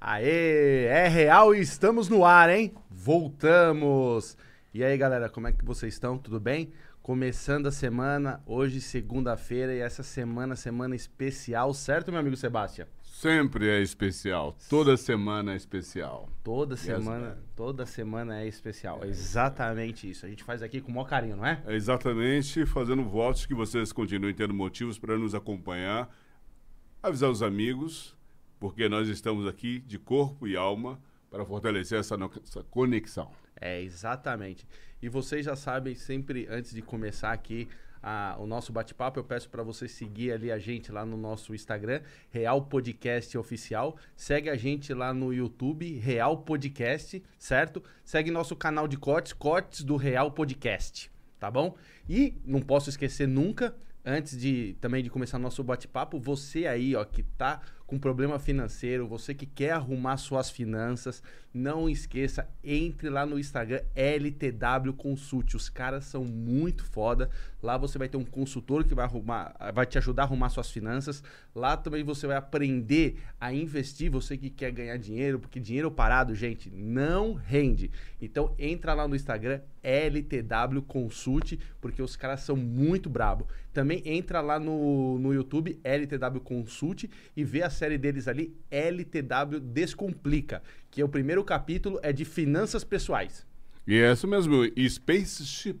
Aê, é real e estamos no ar, hein? Voltamos! E aí, galera, como é que vocês estão? Tudo bem? Começando a semana, hoje segunda-feira e essa semana, semana especial, certo, meu amigo Sebastião? Sempre é especial. Toda semana é especial. Toda Yes, semana, man. toda semana é especial. É exatamente isso. A gente faz aqui com o maior carinho, não é? É exatamente fazendo votos que vocês continuem tendo motivos para nos acompanhar, avisar os amigos, porque nós estamos aqui de corpo e alma para fortalecer essa, essa conexão. É, exatamente. E vocês já sabem, sempre antes de começar aqui a- o nosso bate-papo, eu peço para você seguir ali a gente lá no nosso Instagram, Real Podcast Oficial. Segue a gente lá no YouTube, Real Podcast, certo? Segue nosso canal de cortes, Cortes do Real Podcast, tá bom? E não posso esquecer nunca, antes de também de começar nosso bate-papo, você aí, ó, que tá com problema financeiro, você que quer arrumar suas finanças, não esqueça, entre lá no Instagram LTW Consult. Os caras são muito foda. Lá você vai ter um consultor que vai arrumar, vai te ajudar a arrumar suas finanças. Lá também você vai aprender a investir, você que quer ganhar dinheiro, porque dinheiro parado, gente, não rende. Então entra lá no Instagram LTW Consult, porque os caras são muito brabo. Também entra lá no, no YouTube LTW Consult e vê a série deles ali LTW Descomplica, que é o primeiro capítulo é de finanças pessoais. E é isso mesmo, Spaceship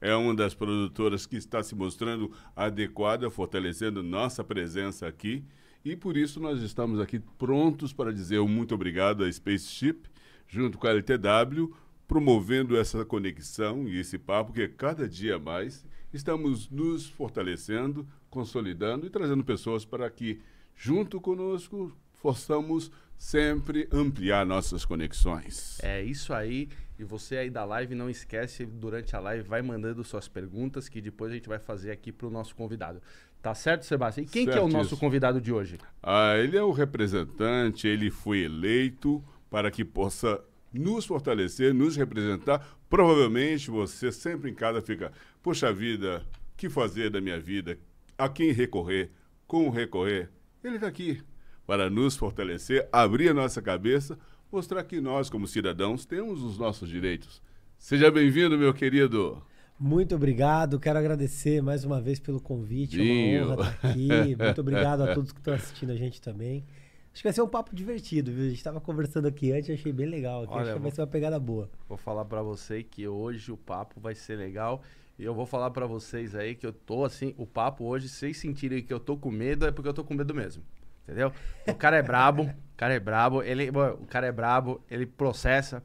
é uma das produtoras que está se mostrando adequada, fortalecendo nossa presença aqui. E por isso nós estamos aqui prontos para dizer um muito obrigado a Spaceship, junto com a LTW, promovendo essa conexão e esse papo que cada dia mais estamos nos fortalecendo, consolidando e trazendo pessoas para que, junto conosco, possamos sempre ampliar nossas conexões. É isso aí. E você aí da live, não esquece, durante a live, vai mandando suas perguntas que depois a gente vai fazer aqui pro nosso convidado. Tá certo, Sebastião? E quem que é o nosso convidado de hoje? Ah, ele é o representante, ele foi eleito para que possa nos fortalecer, nos representar. Provavelmente você sempre em casa fica, poxa vida, o que fazer da minha vida? A quem recorrer? Como recorrer? Ele está aqui para nos fortalecer, abrir a nossa cabeça, mostrar que nós, como cidadãos, temos os nossos direitos. Seja bem-vindo, meu querido. Muito obrigado, quero agradecer mais uma vez pelo convite, é Dinho. uma honra estar aqui. Muito obrigado a todos que estão assistindo a gente também. Acho que vai ser um papo divertido, viu? A gente estava conversando aqui antes, achei bem legal. Aqui. Olha, Acho que vai ser uma pegada boa. Vou falar pra você que hoje o papo vai ser legal. E eu vou falar pra vocês aí que eu tô assim, o papo hoje, se vocês sentirem que eu tô com medo, é porque eu tô com medo mesmo. Entendeu? O cara é brabo, o cara é brabo, ele, o cara é brabo, ele processa.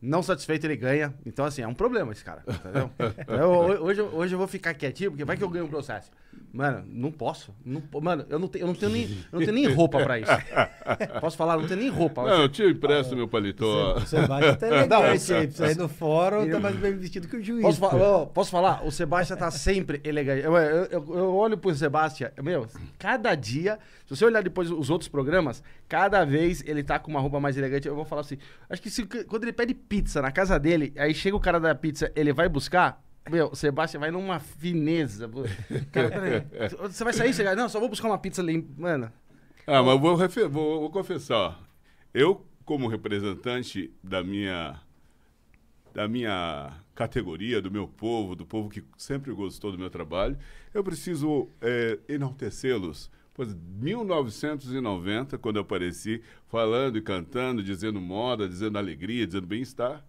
Não satisfeito, ele ganha. Então, assim, é um problema esse cara. Entendeu? Eu- hoje, hoje eu vou ficar quietinho, porque vai que eu ganho um processo. Mano, não posso. Não mano, eu não, tenho, eu, não tenho nem, eu não tenho nem roupa pra isso. Posso falar? Não tenho nem roupa. Não, eu te empresto meu paletó. O Sebastião tá elegante aí, pra no fórum, tá mais bem vestido que o juiz. Posso, fa- posso falar? O Sebastião tá sempre elegante. Eu, eu, eu- eu olho pro Sebastião, meu, cada dia, se você olhar depois os outros programas, cada vez ele tá com uma roupa mais elegante. Eu vou falar assim: acho que se- quando ele pede pizza na casa dele, aí chega o cara da pizza, ele vai buscar. Meu, o Sebastião vai numa fineza. Cara, peraí. Você vai sair? Você não, só vou buscar uma pizza ali. Mano, Ah, mas vou, vou- vou confessar. Eu, como representante da minha, da minha categoria, do meu povo, do povo que sempre gostou do meu trabalho, eu preciso é, enaltecê-los. Pois 1990, quando eu apareci falando e cantando, dizendo moda, dizendo alegria, dizendo bem-estar,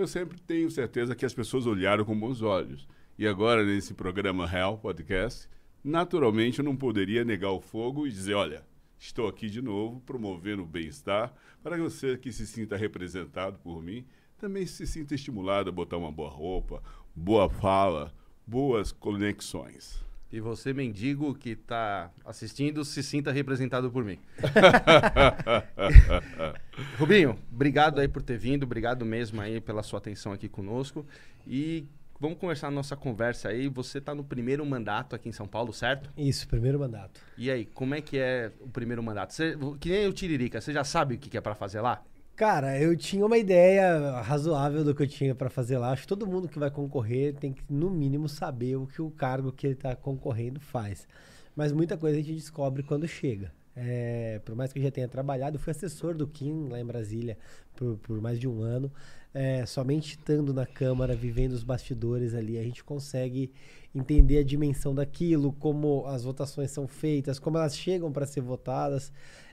eu sempre tenho certeza que as pessoas olharam com bons olhos. E agora, nesse programa Real Podcast, naturalmente eu não poderia negar o fogo e dizer, olha, estou aqui de novo promovendo o bem-estar para que você que se sinta representado por mim também se sinta estimulado a botar uma boa roupa, boa fala, boas conexões. E você, mendigo que tá assistindo, se sinta representado por mim. Rubinho, obrigado aí por ter vindo, obrigado mesmo aí pela sua atenção aqui conosco. E vamos conversar a nossa conversa aí. Você tá no primeiro mandato aqui em São Paulo, certo? Isso, primeiro mandato. E aí, como é que é o primeiro mandato? Você, que nem o Tiririca, você já sabe o que é pra fazer lá? Cara, eu tinha uma ideia razoável do que eu tinha pra fazer lá. Acho que todo mundo que vai concorrer tem que, no mínimo, saber o que o cargo que ele tá concorrendo faz. Mas muita coisa a gente descobre quando chega. É, por mais que eu já tenha trabalhado, fui assessor do Kim lá em Brasília por, por mais de um ano. É, somente estando na Câmara, vivendo os bastidores ali, a gente consegue entender a dimensão daquilo, como as votações são feitas, como elas chegam para ser votadas.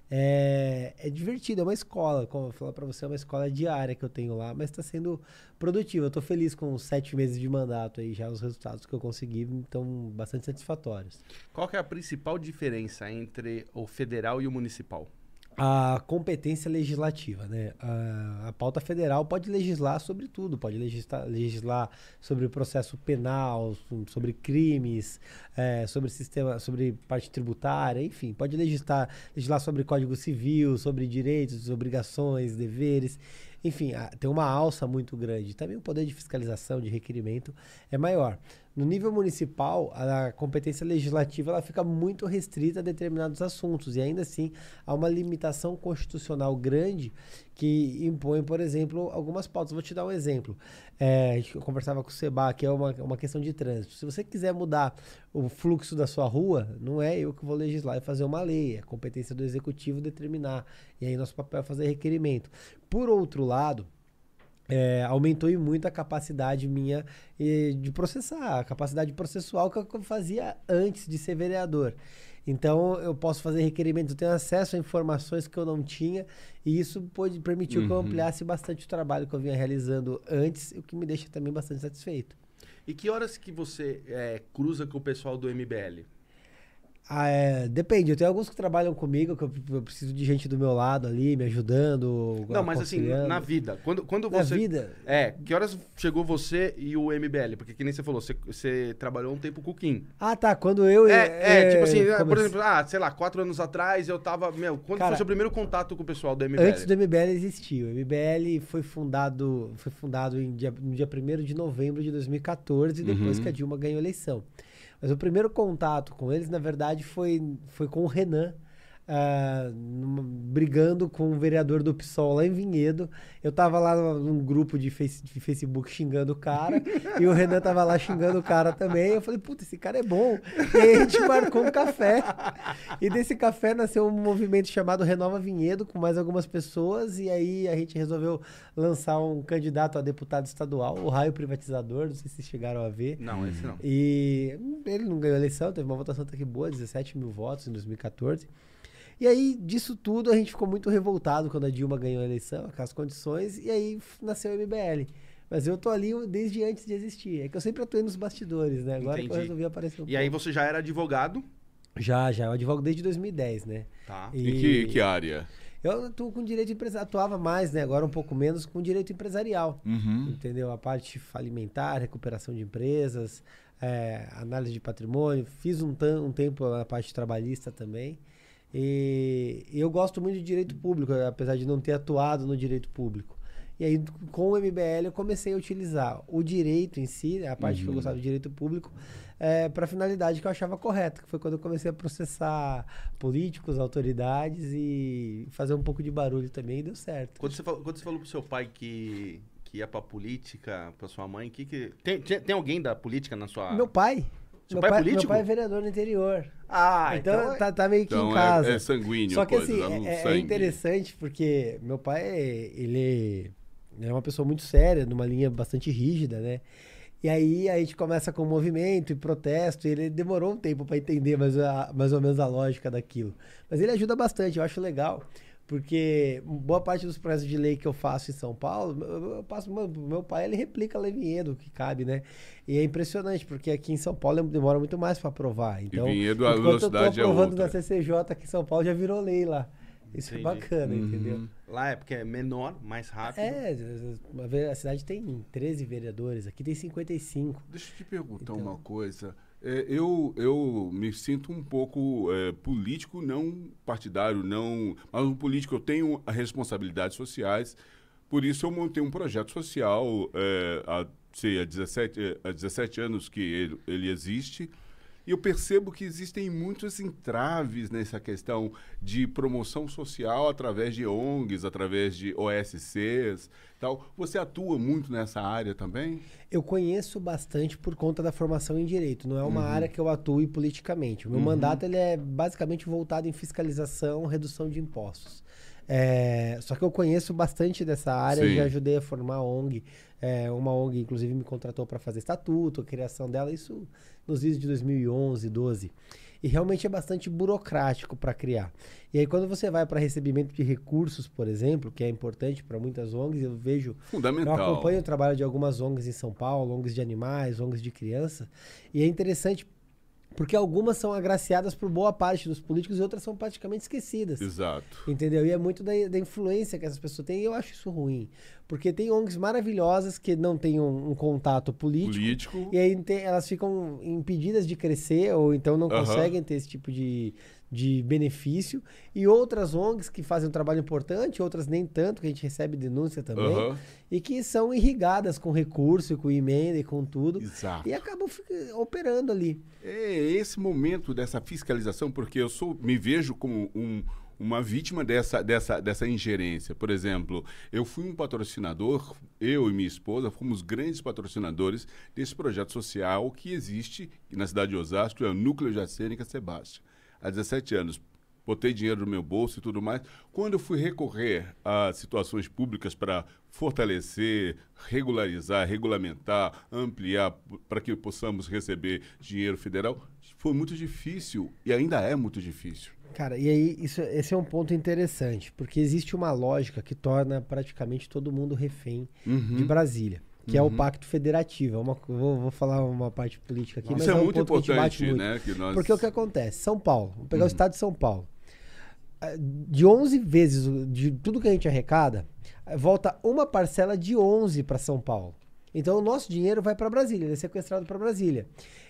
É, é, divertido, é uma escola, como eu falar para você, é uma escola diária que eu tenho lá, mas está sendo produtivo. Eu estou feliz com sete meses de mandato aí, já os resultados que eu consegui estão bastante satisfatórios. Qual é a principal diferença entre o federal e o municipal? A competência legislativa, né? A, a, pauta federal pode legislar sobre tudo, pode legislar, legislar sobre o processo penal, sobre crimes, é, sobre sistema, sobre parte tributária, enfim, pode legislar, legislar sobre código civil, sobre direitos, obrigações, deveres. Enfim, tem uma alça muito grande. Também o poder de fiscalização, de requerimento é maior. No nível municipal, a competência legislativa ela fica muito restrita a determinados assuntos e ainda assim há uma limitação constitucional grande que impõe, por exemplo, algumas pautas. Vou te dar um exemplo. É, eu conversava com o Seba, que é uma, uma questão de trânsito. Se você quiser mudar o fluxo da sua rua, não é eu que vou legislar e fazer uma lei, é competência do executivo determinar. E aí nosso papel é fazer requerimento. Por outro lado, é, aumentou muito a capacidade minha de processar, a capacidade processual que eu fazia antes de ser vereador. Então eu posso fazer requerimentos, eu tenho acesso a informações que eu não tinha, e isso pode, permitiu uhum. que eu uhum. ampliasse bastante o trabalho que eu vinha realizando antes, o que me deixa também bastante satisfeito. E que horas que você é, cruza com o pessoal do MBL? Ah, é, depende, eu tenho alguns que trabalham comigo, que eu, eu, preciso de gente do meu lado ali, me ajudando. Não, mas assim, na vida. Quando, quando você. Na vida? É, que horas chegou você e o MBL? Porque que nem você falou, você, você trabalhou um tempo com o Kim. Ah, tá. Quando eu. É, é, é tipo assim, comece... por exemplo, ah, sei lá, quatro anos atrás eu tava. Meu, quando Cara, foi seu primeiro contato com o pessoal do MBL? Antes do MBL existir. O MBL foi fundado, foi fundado em dia, no dia 1 de novembro de 2014, depois uhum. que a Dilma ganhou a eleição. Mas o primeiro contato com eles, na verdade, foi, foi com o Renan, Uh, numa, brigando com o vereador do PSOL lá em Vinhedo. Eu tava lá num grupo de, face, de Facebook xingando o cara, e o Renan tava lá xingando o cara também. Eu falei, puta, esse cara é bom. E aí a gente marcou um café. E desse café nasceu um movimento chamado Renova Vinhedo, com mais algumas pessoas, e aí a gente resolveu lançar um candidato a deputado estadual, o Raio Privatizador, não sei se vocês chegaram a ver. Não, esse não. E ele não ganhou a eleição, teve uma votação até que boa, 17 mil votos em 2014. E aí, disso tudo, a gente ficou muito revoltado quando a Dilma ganhou a eleição, com as condições, e aí nasceu o MBL. Mas eu tô ali desde antes de existir. É que eu sempre atuei nos bastidores, né? Agora Entendi. que eu resolvi aparecer um E pouco. aí você já era advogado? Já, já. Eu advogo desde 2010, né? Tá. E... Em que, que área? Eu atuo com direito empresarial, atuava mais, né? Agora um pouco menos com direito empresarial. Uhum. Entendeu? A parte falimentar, recuperação de empresas, é, análise de patrimônio. Fiz um, um tempo a parte trabalhista também. E eu gosto muito de direito público, apesar de não ter atuado no direito público. E aí, com o MBL, eu comecei a utilizar o direito em si, a parte uhum. que eu uhum. gostava do direito público, é, para a finalidade que eu achava correta, que foi quando eu comecei a processar políticos, autoridades e fazer um pouco de barulho também, e deu certo. Quando você falou, quando você falou pro seu pai que, que ia para política, para sua mãe, que, que tem, tem alguém da política na sua... Meu pai. Seu meu pai, é político? Meu pai é vereador no interior. Ah, então, então tá, tá, meio que então em casa. É, é sanguíneo. Só que assim, é, é, interessante porque meu pai, ele é uma pessoa muito séria, numa linha bastante rígida, né? E aí a gente começa com movimento e protesto, e ele demorou um tempo para entender mais, a, mais ou menos a lógica daquilo. Mas ele ajuda bastante, eu acho legal. Porque boa parte dos projetos de lei que eu faço em São Paulo, eu passo, meu, meu pai ele replica a Vinhedo, que cabe, né? E é impressionante, porque aqui em São Paulo demora muito mais para aprovar. Então, e Vinhedo, a velocidade eu tô aprovando é outra. na CCJ aqui em São Paulo, já virou lei lá. Isso Entendi. é bacana, uhum. entendeu? Lá é porque é menor, mais rápido. É, a cidade tem 13 vereadores, aqui tem 55. Deixa eu te perguntar então, uma coisa. É, eu, eu me sinto um pouco é, político, não partidário, não, mas um político. Eu tenho responsabilidades sociais, por isso eu montei um projeto social é, há, sei, há, 17, há 17 anos que ele, ele existe. E eu percebo que existem muitos entraves nessa questão de promoção social através de ONGs, através de OSCs, tal. Você atua muito nessa área também? Eu conheço bastante por conta da formação em direito. Não é uma uhum. área que eu atue politicamente. O meu uhum. mandato ele é basicamente voltado em fiscalização, redução de impostos. É, só que eu conheço bastante dessa área, Sim. já ajudei a formar a ONG. É, uma ONG, inclusive, me contratou para fazer estatuto, a criação dela, isso nos vídeos de 2011, 12. E realmente é bastante burocrático para criar. E aí, quando você vai para recebimento de recursos, por exemplo, que é importante para muitas ONGs, eu vejo. Fundamental. Eu acompanho o trabalho de algumas ONGs em São Paulo, ONGs de animais, ONGs de criança. E é interessante porque algumas são agraciadas por boa parte dos políticos e outras são praticamente esquecidas. Exato. Entendeu? E é muito da, da influência que essas pessoas têm e eu acho isso ruim. Porque tem ONGs maravilhosas que não têm um, um contato político, político. E aí elas ficam impedidas de crescer ou então não conseguem ter esse tipo de, de benefício, e outras ONGs que fazem um trabalho importante, outras nem tanto, que a gente recebe denúncia também, uhum. e que são irrigadas com recurso, com emenda e com tudo, Exato. e acabam operando ali. É esse momento dessa fiscalização, porque eu sou, me vejo como um, uma vítima dessa, dessa, dessa ingerência. Por exemplo, eu fui um patrocinador, eu e minha esposa fomos grandes patrocinadores desse projeto social que existe na cidade de Osasco, é o Núcleo Jacênica Sebastião há 17 anos, botei dinheiro no meu bolso e tudo mais. Quando eu fui recorrer a situações públicas para fortalecer, regularizar, regulamentar, ampliar para que possamos receber dinheiro federal, foi muito difícil e ainda é muito difícil. Cara, e aí isso, esse é um ponto interessante, porque existe uma lógica que torna praticamente todo mundo refém uhum. de Brasília que uhum. é o uhum. Pacto Federativo. É uma, vou, vou, falar uma parte política aqui, Isso mas é, é um muito importante, muito. né? Nós... Porque o que acontece? São Paulo, vamos pegar uhum. o estado de São Paulo. Ah, de 11 vezes de tudo que a gente arrecada, volta uma parcela de 11 para São Paulo. Então o nosso dinheiro vai para Brasília, ele é sequestrado para Brasília.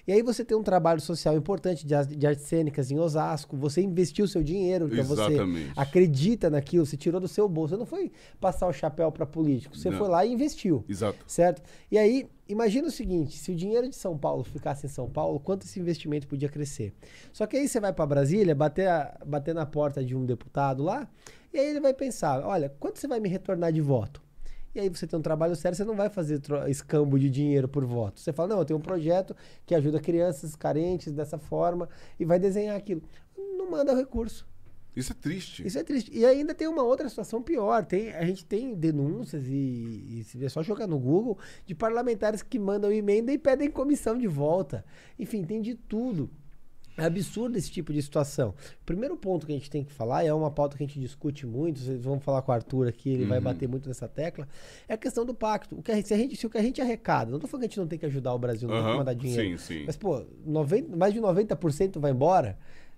E aí você tem um trabalho social importante de, de artes cênicas em Osasco, você investiu o seu dinheiro, então Exatamente. você acredita naquilo, você tirou do seu bolso. Você não foi passar o chapéu para político, você não. foi lá e investiu. Exato. Certo? E aí, imagina o seguinte, se o dinheiro de São Paulo ficasse em São Paulo, quanto esse investimento podia crescer? Só que aí você vai para Brasília, bater, a, bater na porta de um deputado lá, e aí ele vai pensar, olha, quanto você vai me retornar de voto? E aí você tem um trabalho sério, você não vai fazer escambo de dinheiro por voto. Você fala, não, eu tenho um projeto que ajuda crianças carentes dessa forma e vai desenhar aquilo. Não manda o recurso. Isso é triste. Isso é triste. E ainda tem uma outra situação pior. Tem, a gente tem denúncias e, e se é só jogar no Google de parlamentares que mandam emenda e pedem comissão de volta. Enfim, tem de tudo. É absurdo esse tipo de situação. O primeiro ponto que a gente tem que falar, e é uma pauta que a gente discute muito, vocês vão falar com o Arthur aqui, ele uhum. vai bater muito nessa tecla, é a questão do pacto. O que a gente, se, a gente, se o que a gente arrecada, não estou falando que a gente não tem que ajudar o Brasil, não uhum. tem que mandar dinheiro. Sim, sim. Mas, pô, 90, mais de 90% vai embora.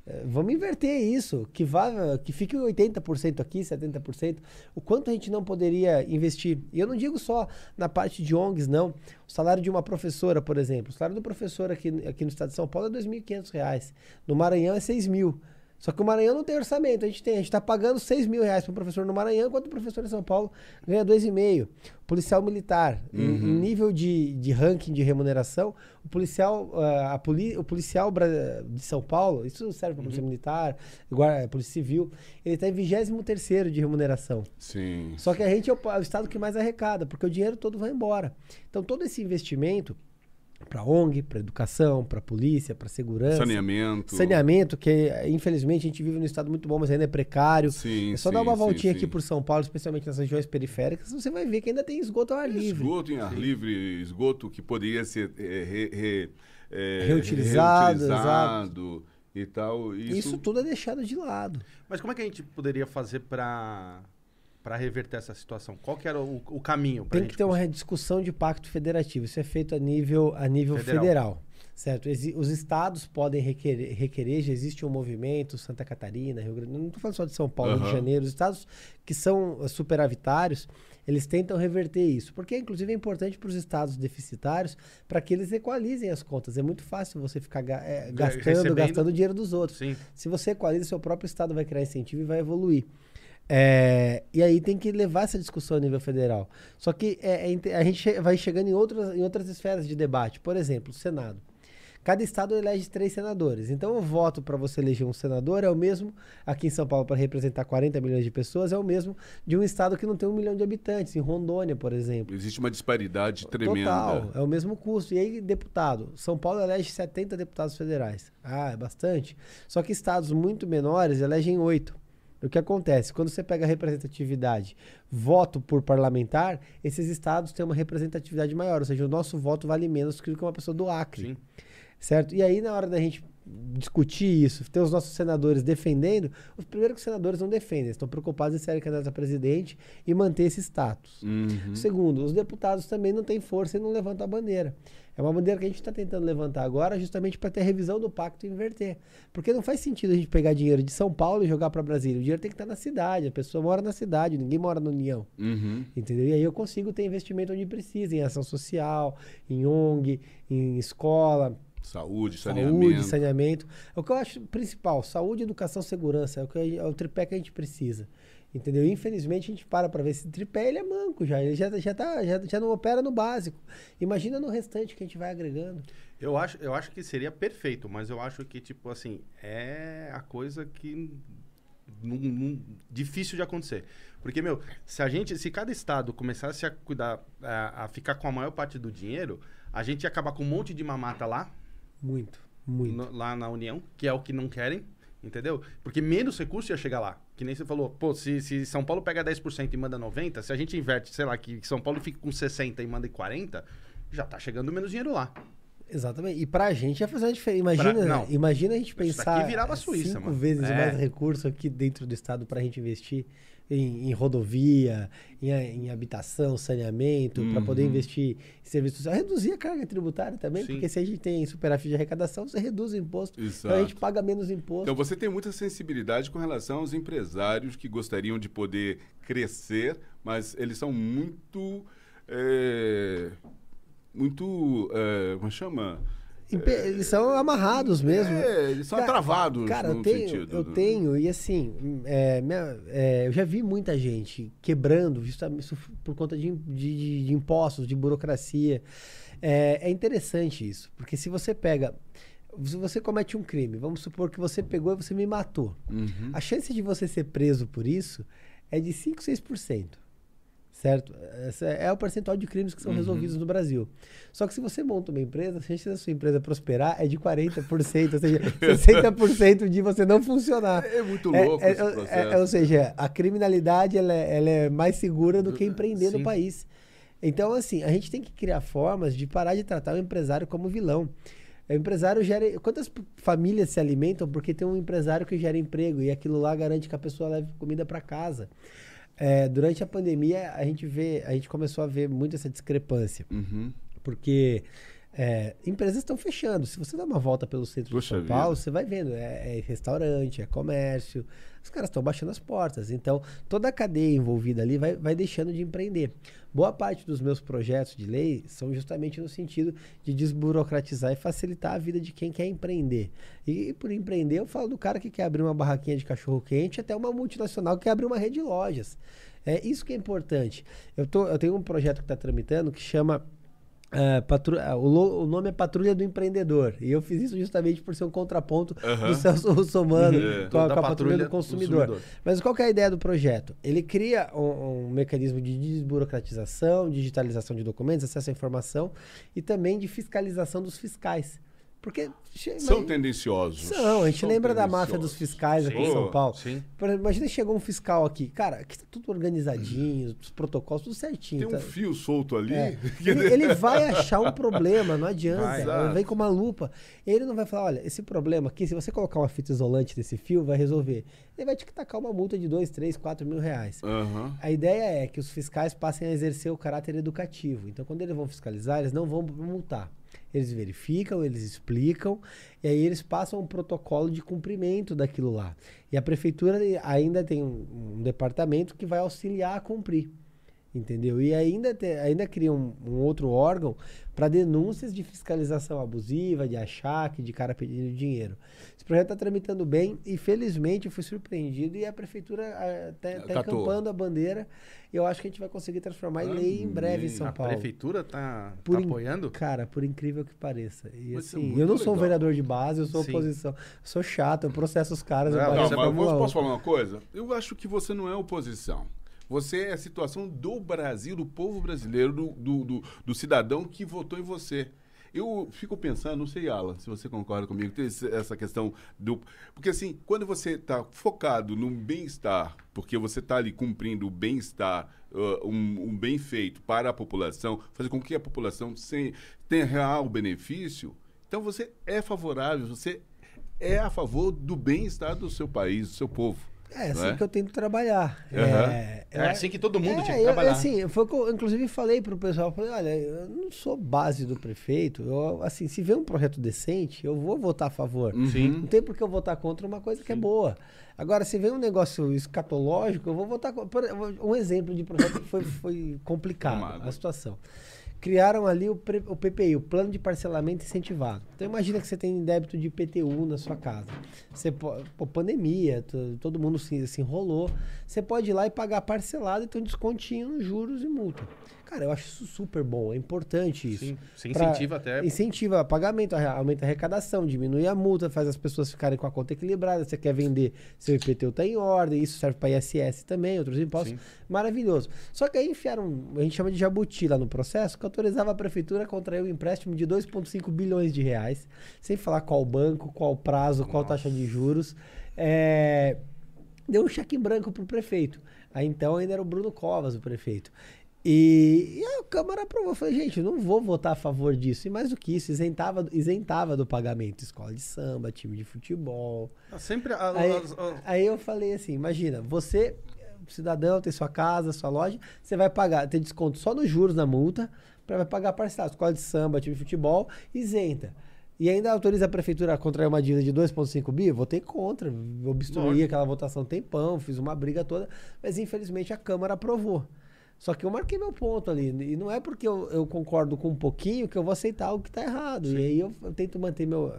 É, vamos inverter isso, que vá, que fique 80% aqui, 70%. O quanto a gente não poderia investir? E eu não digo só na parte de ONGs, não. O salário de uma professora, por exemplo. O salário do professor aqui, aqui no estado de São Paulo é R$ 2.500. No Maranhão é R$ 6.000. Só que o Maranhão não tem orçamento. A gente tem, a gente está pagando 6 mil reais para o professor no Maranhão, enquanto o professor em São Paulo ganha 2,5. Policial militar, uhum. em, em, nível de, de ranking de remuneração, o policial, uh, a poli, o policial de São Paulo, isso serve para uhum. polícia militar, guarda, polícia civil, ele está em 23 de remuneração. Sim. Só que a gente é o, é o estado que mais arrecada, porque o dinheiro todo vai embora. Então todo esse investimento para ONG, para educação, para polícia, para segurança. Saneamento. Saneamento, que infelizmente a gente vive num estado muito bom, mas ainda é precário. Sim, é só sim, dar uma voltinha sim, aqui por São Paulo, especialmente nas regiões periféricas, você vai ver que ainda tem esgoto ao ar livre. Esgoto em ar livre, esgoto que poderia ser é, re, re, é, reutilizado, reutilizado e tal. Isso... isso tudo é deixado de lado. Mas como é que a gente poderia fazer para para reverter essa situação? Qual que era o, o caminho? Tem que ter uma discussão de pacto federativo. Isso é feito a nível, a nível federal. federal certo? Os estados podem requerer, requerer, já existe um movimento, Santa Catarina, Rio Grande, não estou falando só de São Paulo, uhum. Rio de Janeiro, os estados que são superavitários, eles tentam reverter isso, porque inclusive é importante para os estados deficitários, para que eles equalizem as contas. É muito fácil você ficar é, gastando, Recebendo. gastando o dinheiro dos outros. Sim. Se você equaliza, seu próprio estado vai criar incentivo e vai evoluir. É, e aí tem que levar essa discussão a nível federal. Só que é, é, a gente vai chegando em outras, em outras esferas de debate. Por exemplo, o Senado. Cada estado elege três senadores. Então, o voto para você eleger um senador é o mesmo, aqui em São Paulo, para representar 40 milhões de pessoas, é o mesmo de um estado que não tem um milhão de habitantes, em Rondônia, por exemplo. Existe uma disparidade tremenda. Total, é o mesmo custo. E aí, deputado, São Paulo elege 70 deputados federais. Ah, é bastante. Só que estados muito menores elegem oito. O que acontece? Quando você pega a representatividade, voto por parlamentar, esses estados têm uma representatividade maior, ou seja, o nosso voto vale menos que uma pessoa do Acre. Sim. Certo? E aí, na hora da gente discutir isso, ter os nossos senadores defendendo, os primeiros senadores não defendem, eles estão preocupados em ser candidato a presidente e manter esse status. Uhum. Segundo, os deputados também não têm força e não levantam a bandeira. É uma bandeira que a gente está tentando levantar agora, justamente para ter a revisão do pacto e inverter. Porque não faz sentido a gente pegar dinheiro de São Paulo e jogar para Brasília. O dinheiro tem que estar tá na cidade, a pessoa mora na cidade, ninguém mora na União. Uhum. Entendeu? E aí eu consigo ter investimento onde precisa, em ação social, em ONG, em escola, Saúde, saúde, saneamento. saneamento. É o que eu acho principal, saúde, educação, segurança, é o, que, é o tripé que a gente precisa. Entendeu? Infelizmente a gente para para ver esse tripé, ele é manco já, ele já, já, tá, já, já não opera no básico. Imagina no restante que a gente vai agregando. Eu acho, eu acho que seria perfeito, mas eu acho que, tipo assim, é a coisa que. Num, num- difícil de acontecer. Porque, meu, se a gente, se cada estado começasse a cuidar, a, a ficar com a maior parte do dinheiro, a gente ia acabar com um monte de mamata lá, Muito, muito. no- lá na União, que é o que não querem, entendeu? Porque menos recurso ia chegar lá. Que nem você falou, pô, se, se São Paulo pega 10% e manda 90%, se a gente inverte, sei lá, que São Paulo fique com 60% e manda 40%, já tá chegando menos dinheiro lá. Exatamente. E pra gente ia fazer uma diferença. Imagina, Pra- não. imagina a gente Isso pensar virava Suíça, cinco mano. vezes É. mais recurso aqui dentro do estado pra gente investir em, em rodovia, em, em habitação, saneamento, pra poder Uhum. investir em serviços sociais. Reduzir a carga tributária também, Sim. porque se a gente tem superávit de arrecadação, você reduz o imposto. Então a gente paga menos imposto. Então você tem muita sensibilidade com relação aos empresários que gostariam de poder crescer, mas eles são muito. é, muito. é, como chama? Eles são amarrados mesmo. É, eles são Cara, travados Cara, eu tenho, sentido. eu do- tenho, e assim, é, minha- é, eu já vi muita gente quebrando justamente por conta de, de- de impostos, de burocracia. É, é interessante isso, porque se você pega. Se você comete um crime, vamos supor que você pegou e você me matou. Uhum. A chance de você ser preso por isso é de 5, 6%. Certo? Esse é o percentual de crimes que são Uhum. resolvidos no Brasil. Só que se você monta uma empresa, a chance da sua empresa prosperar é de 40%, ou seja, 60% de você não funcionar. É muito É- louco é- é- é- ou seja, a criminalidade ela é, ela é mais segura do que empreender no Sim. país. Então, assim, a gente tem que criar formas de parar de tratar o empresário como vilão. O empresário gera. Quantas famílias se alimentam porque tem um empresário que gera emprego e aquilo lá garante que a pessoa leve comida para casa? É, durante a pandemia, a gente vê, a gente começou a ver muito essa discrepância. Uhum. Porque é, empresas estão fechando. Se você dá uma volta pelo centro Poxa de São Paulo, vida. você vai vendo. É, é restaurante, é comércio. Os caras estão baixando as portas. Então, toda a cadeia envolvida ali vai, vai deixando de empreender. Boa parte dos meus projetos de lei são justamente no sentido de desburocratizar e facilitar a vida de quem quer empreender. E por empreender, eu falo do cara que quer abrir uma barraquinha de cachorro-quente até uma multinacional que quer abrir uma rede de lojas. É isso que é importante. Eu, tô, eu tenho um projeto que está tramitando que chama é, patru- ah, o, lo- o nome é Patrulha do Empreendedor. E eu fiz isso justamente por ser um contraponto Aham. do Celso Russomano É. com, a, Da com a Patrulha Patrulha do do consumidor. Consumidor. Mas qual que é a ideia do projeto? Ele cria um, um mecanismo de desburocratização, digitalização de documentos, acesso à informação e também de fiscalização dos fiscais. Porque São tendenciosos. são, a gente São lembra da máfia dos fiscais aqui em Sim. São Paulo. Sim. Por exemplo, imagina que chegou um fiscal aqui. Cara, aqui tá tudo organizadinho, os protocolos, tudo certinho. Tem um tá- fio solto ali. é. Ele, ele vai achar um problema, não adianta. Vai. Ele vem com uma lupa. Ele não vai falar, olha, esse problema aqui, se você colocar uma fita isolante nesse fio, vai resolver. Ele vai te tacar uma multa de 2, 3, 4 mil reais. Aham. A ideia é que os fiscais passem a exercer o caráter educativo. Então, quando eles vão fiscalizar, eles não vão multar. Eles verificam, eles explicam, e aí eles passam um protocolo de cumprimento daquilo lá. E a prefeitura ainda tem um, um departamento que vai auxiliar a cumprir. Entendeu? E ainda, te, ainda cria um, um outro órgão para denúncias de fiscalização abusiva, de achaque, de cara pedindo dinheiro. Esse projeto está tramitando bem e felizmente eu fui surpreendido e a prefeitura está tá encampando a bandeira. Eu acho que a gente vai conseguir transformar em lei em breve em. São A Paulo. prefeitura tá, tá Por in- apoiando? Cara, por incrível que pareça. E é assim, eu não sou um vereador de base, eu sou Sim. oposição. Eu sou chato, eu processo os caras. Não, Não, mas eu Fórmula posso, 1. posso falar uma coisa? Eu acho que você não é oposição. Você é a situação do Brasil, do povo brasileiro, do, do, do- do cidadão que votou em você. Eu fico pensando, não sei, Alan, se você concorda comigo, essa questão do. Porque, assim, quando você está focado no bem-estar, porque você está ali cumprindo o bem-estar, uh, um, um bem feito para a população, fazer com que a população se- tenha real benefício, então você é favorável, você é a favor do bem-estar do seu país, do seu povo. É assim é? que eu tento trabalhar. Aham. É, É assim que todo mundo é, tinha que eu- trabalhar. assim, foi o que eu, inclusive falei pro pessoal, falei, olha, eu não sou base do prefeito, eu, assim, se vê um projeto decente, eu vou votar a favor. Sim. Não tem por que eu votar contra uma coisa que é boa. Agora, se vem um negócio escatológico, eu vou votar contra. Um exemplo de projeto que foi, foi complicado Tomado. a situação. Criaram ali o, pre- o PPI, o Plano de Parcelamento Incentivado. Então, imagina que você tem débito de IPTU na sua casa. Você pô, pandemia, to- todo mundo se, se enrolou. Você pode ir lá e pagar parcelado e ter um descontinho nos juros e multa. Cara, eu acho isso super bom, é importante isso. Sim, você Pra- incentiva até. Incentiva pagamento, aumenta a arrecadação, diminui a multa, faz as pessoas ficarem com a conta equilibrada. Você quer vender, seu IPTU está em ordem, isso serve para ISS também, outros impostos. Sim. Maravilhoso. Só que aí enfiaram, a gente chama de jabuti lá no processo, que autorizava a prefeitura a contrair um empréstimo de 2,5 bilhões de reais, sem falar qual banco, qual prazo, qual taxa de juros. É, Deu um cheque em branco pro prefeito. Aí então ainda era o Bruno Covas, o prefeito. E, a Câmara aprovou. Falei, gente, não vou votar a favor disso. E mais do que isso, isentava, isentava do pagamento escola de samba, time de futebol. Sempre. a- Aí, as- a- aí eu falei assim: imagina, você, cidadão, tem sua casa, sua loja, você vai pagar, tem desconto só nos juros na multa, para pagar parcelado. Escola de samba, time de futebol, isenta. E ainda autoriza a prefeitura a contrair uma dívida de 2,5 bi? Votei contra, obstruí Lógico. aquela votação tempão, fiz uma briga toda, mas infelizmente a Câmara aprovou. Só que eu marquei meu ponto ali. E não é porque eu, eu concordo com um pouquinho que eu vou aceitar o que está errado. E aí eu, eu tento manter meu,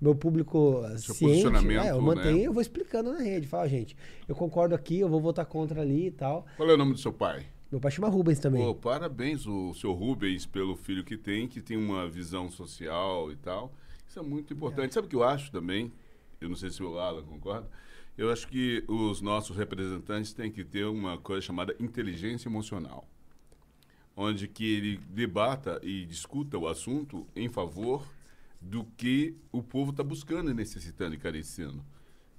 meu público Seu ciente. posicionamento, É, eu né? mantenho eu vou explicando na rede. Fala, gente, eu concordo aqui, eu vou votar contra ali e tal. Qual é o nome do seu pai? Meu pai chama Rubens também. Pô, parabéns, o seu Rubens, pelo filho que tem, que tem uma visão social e tal. Isso é muito importante. Sabe o que eu acho também? Eu não sei se o Alan concorda. Eu acho que os nossos representantes têm que ter uma coisa chamada inteligência emocional. Onde que ele debata e discuta o assunto em favor do que o povo está buscando e necessitando e carecendo.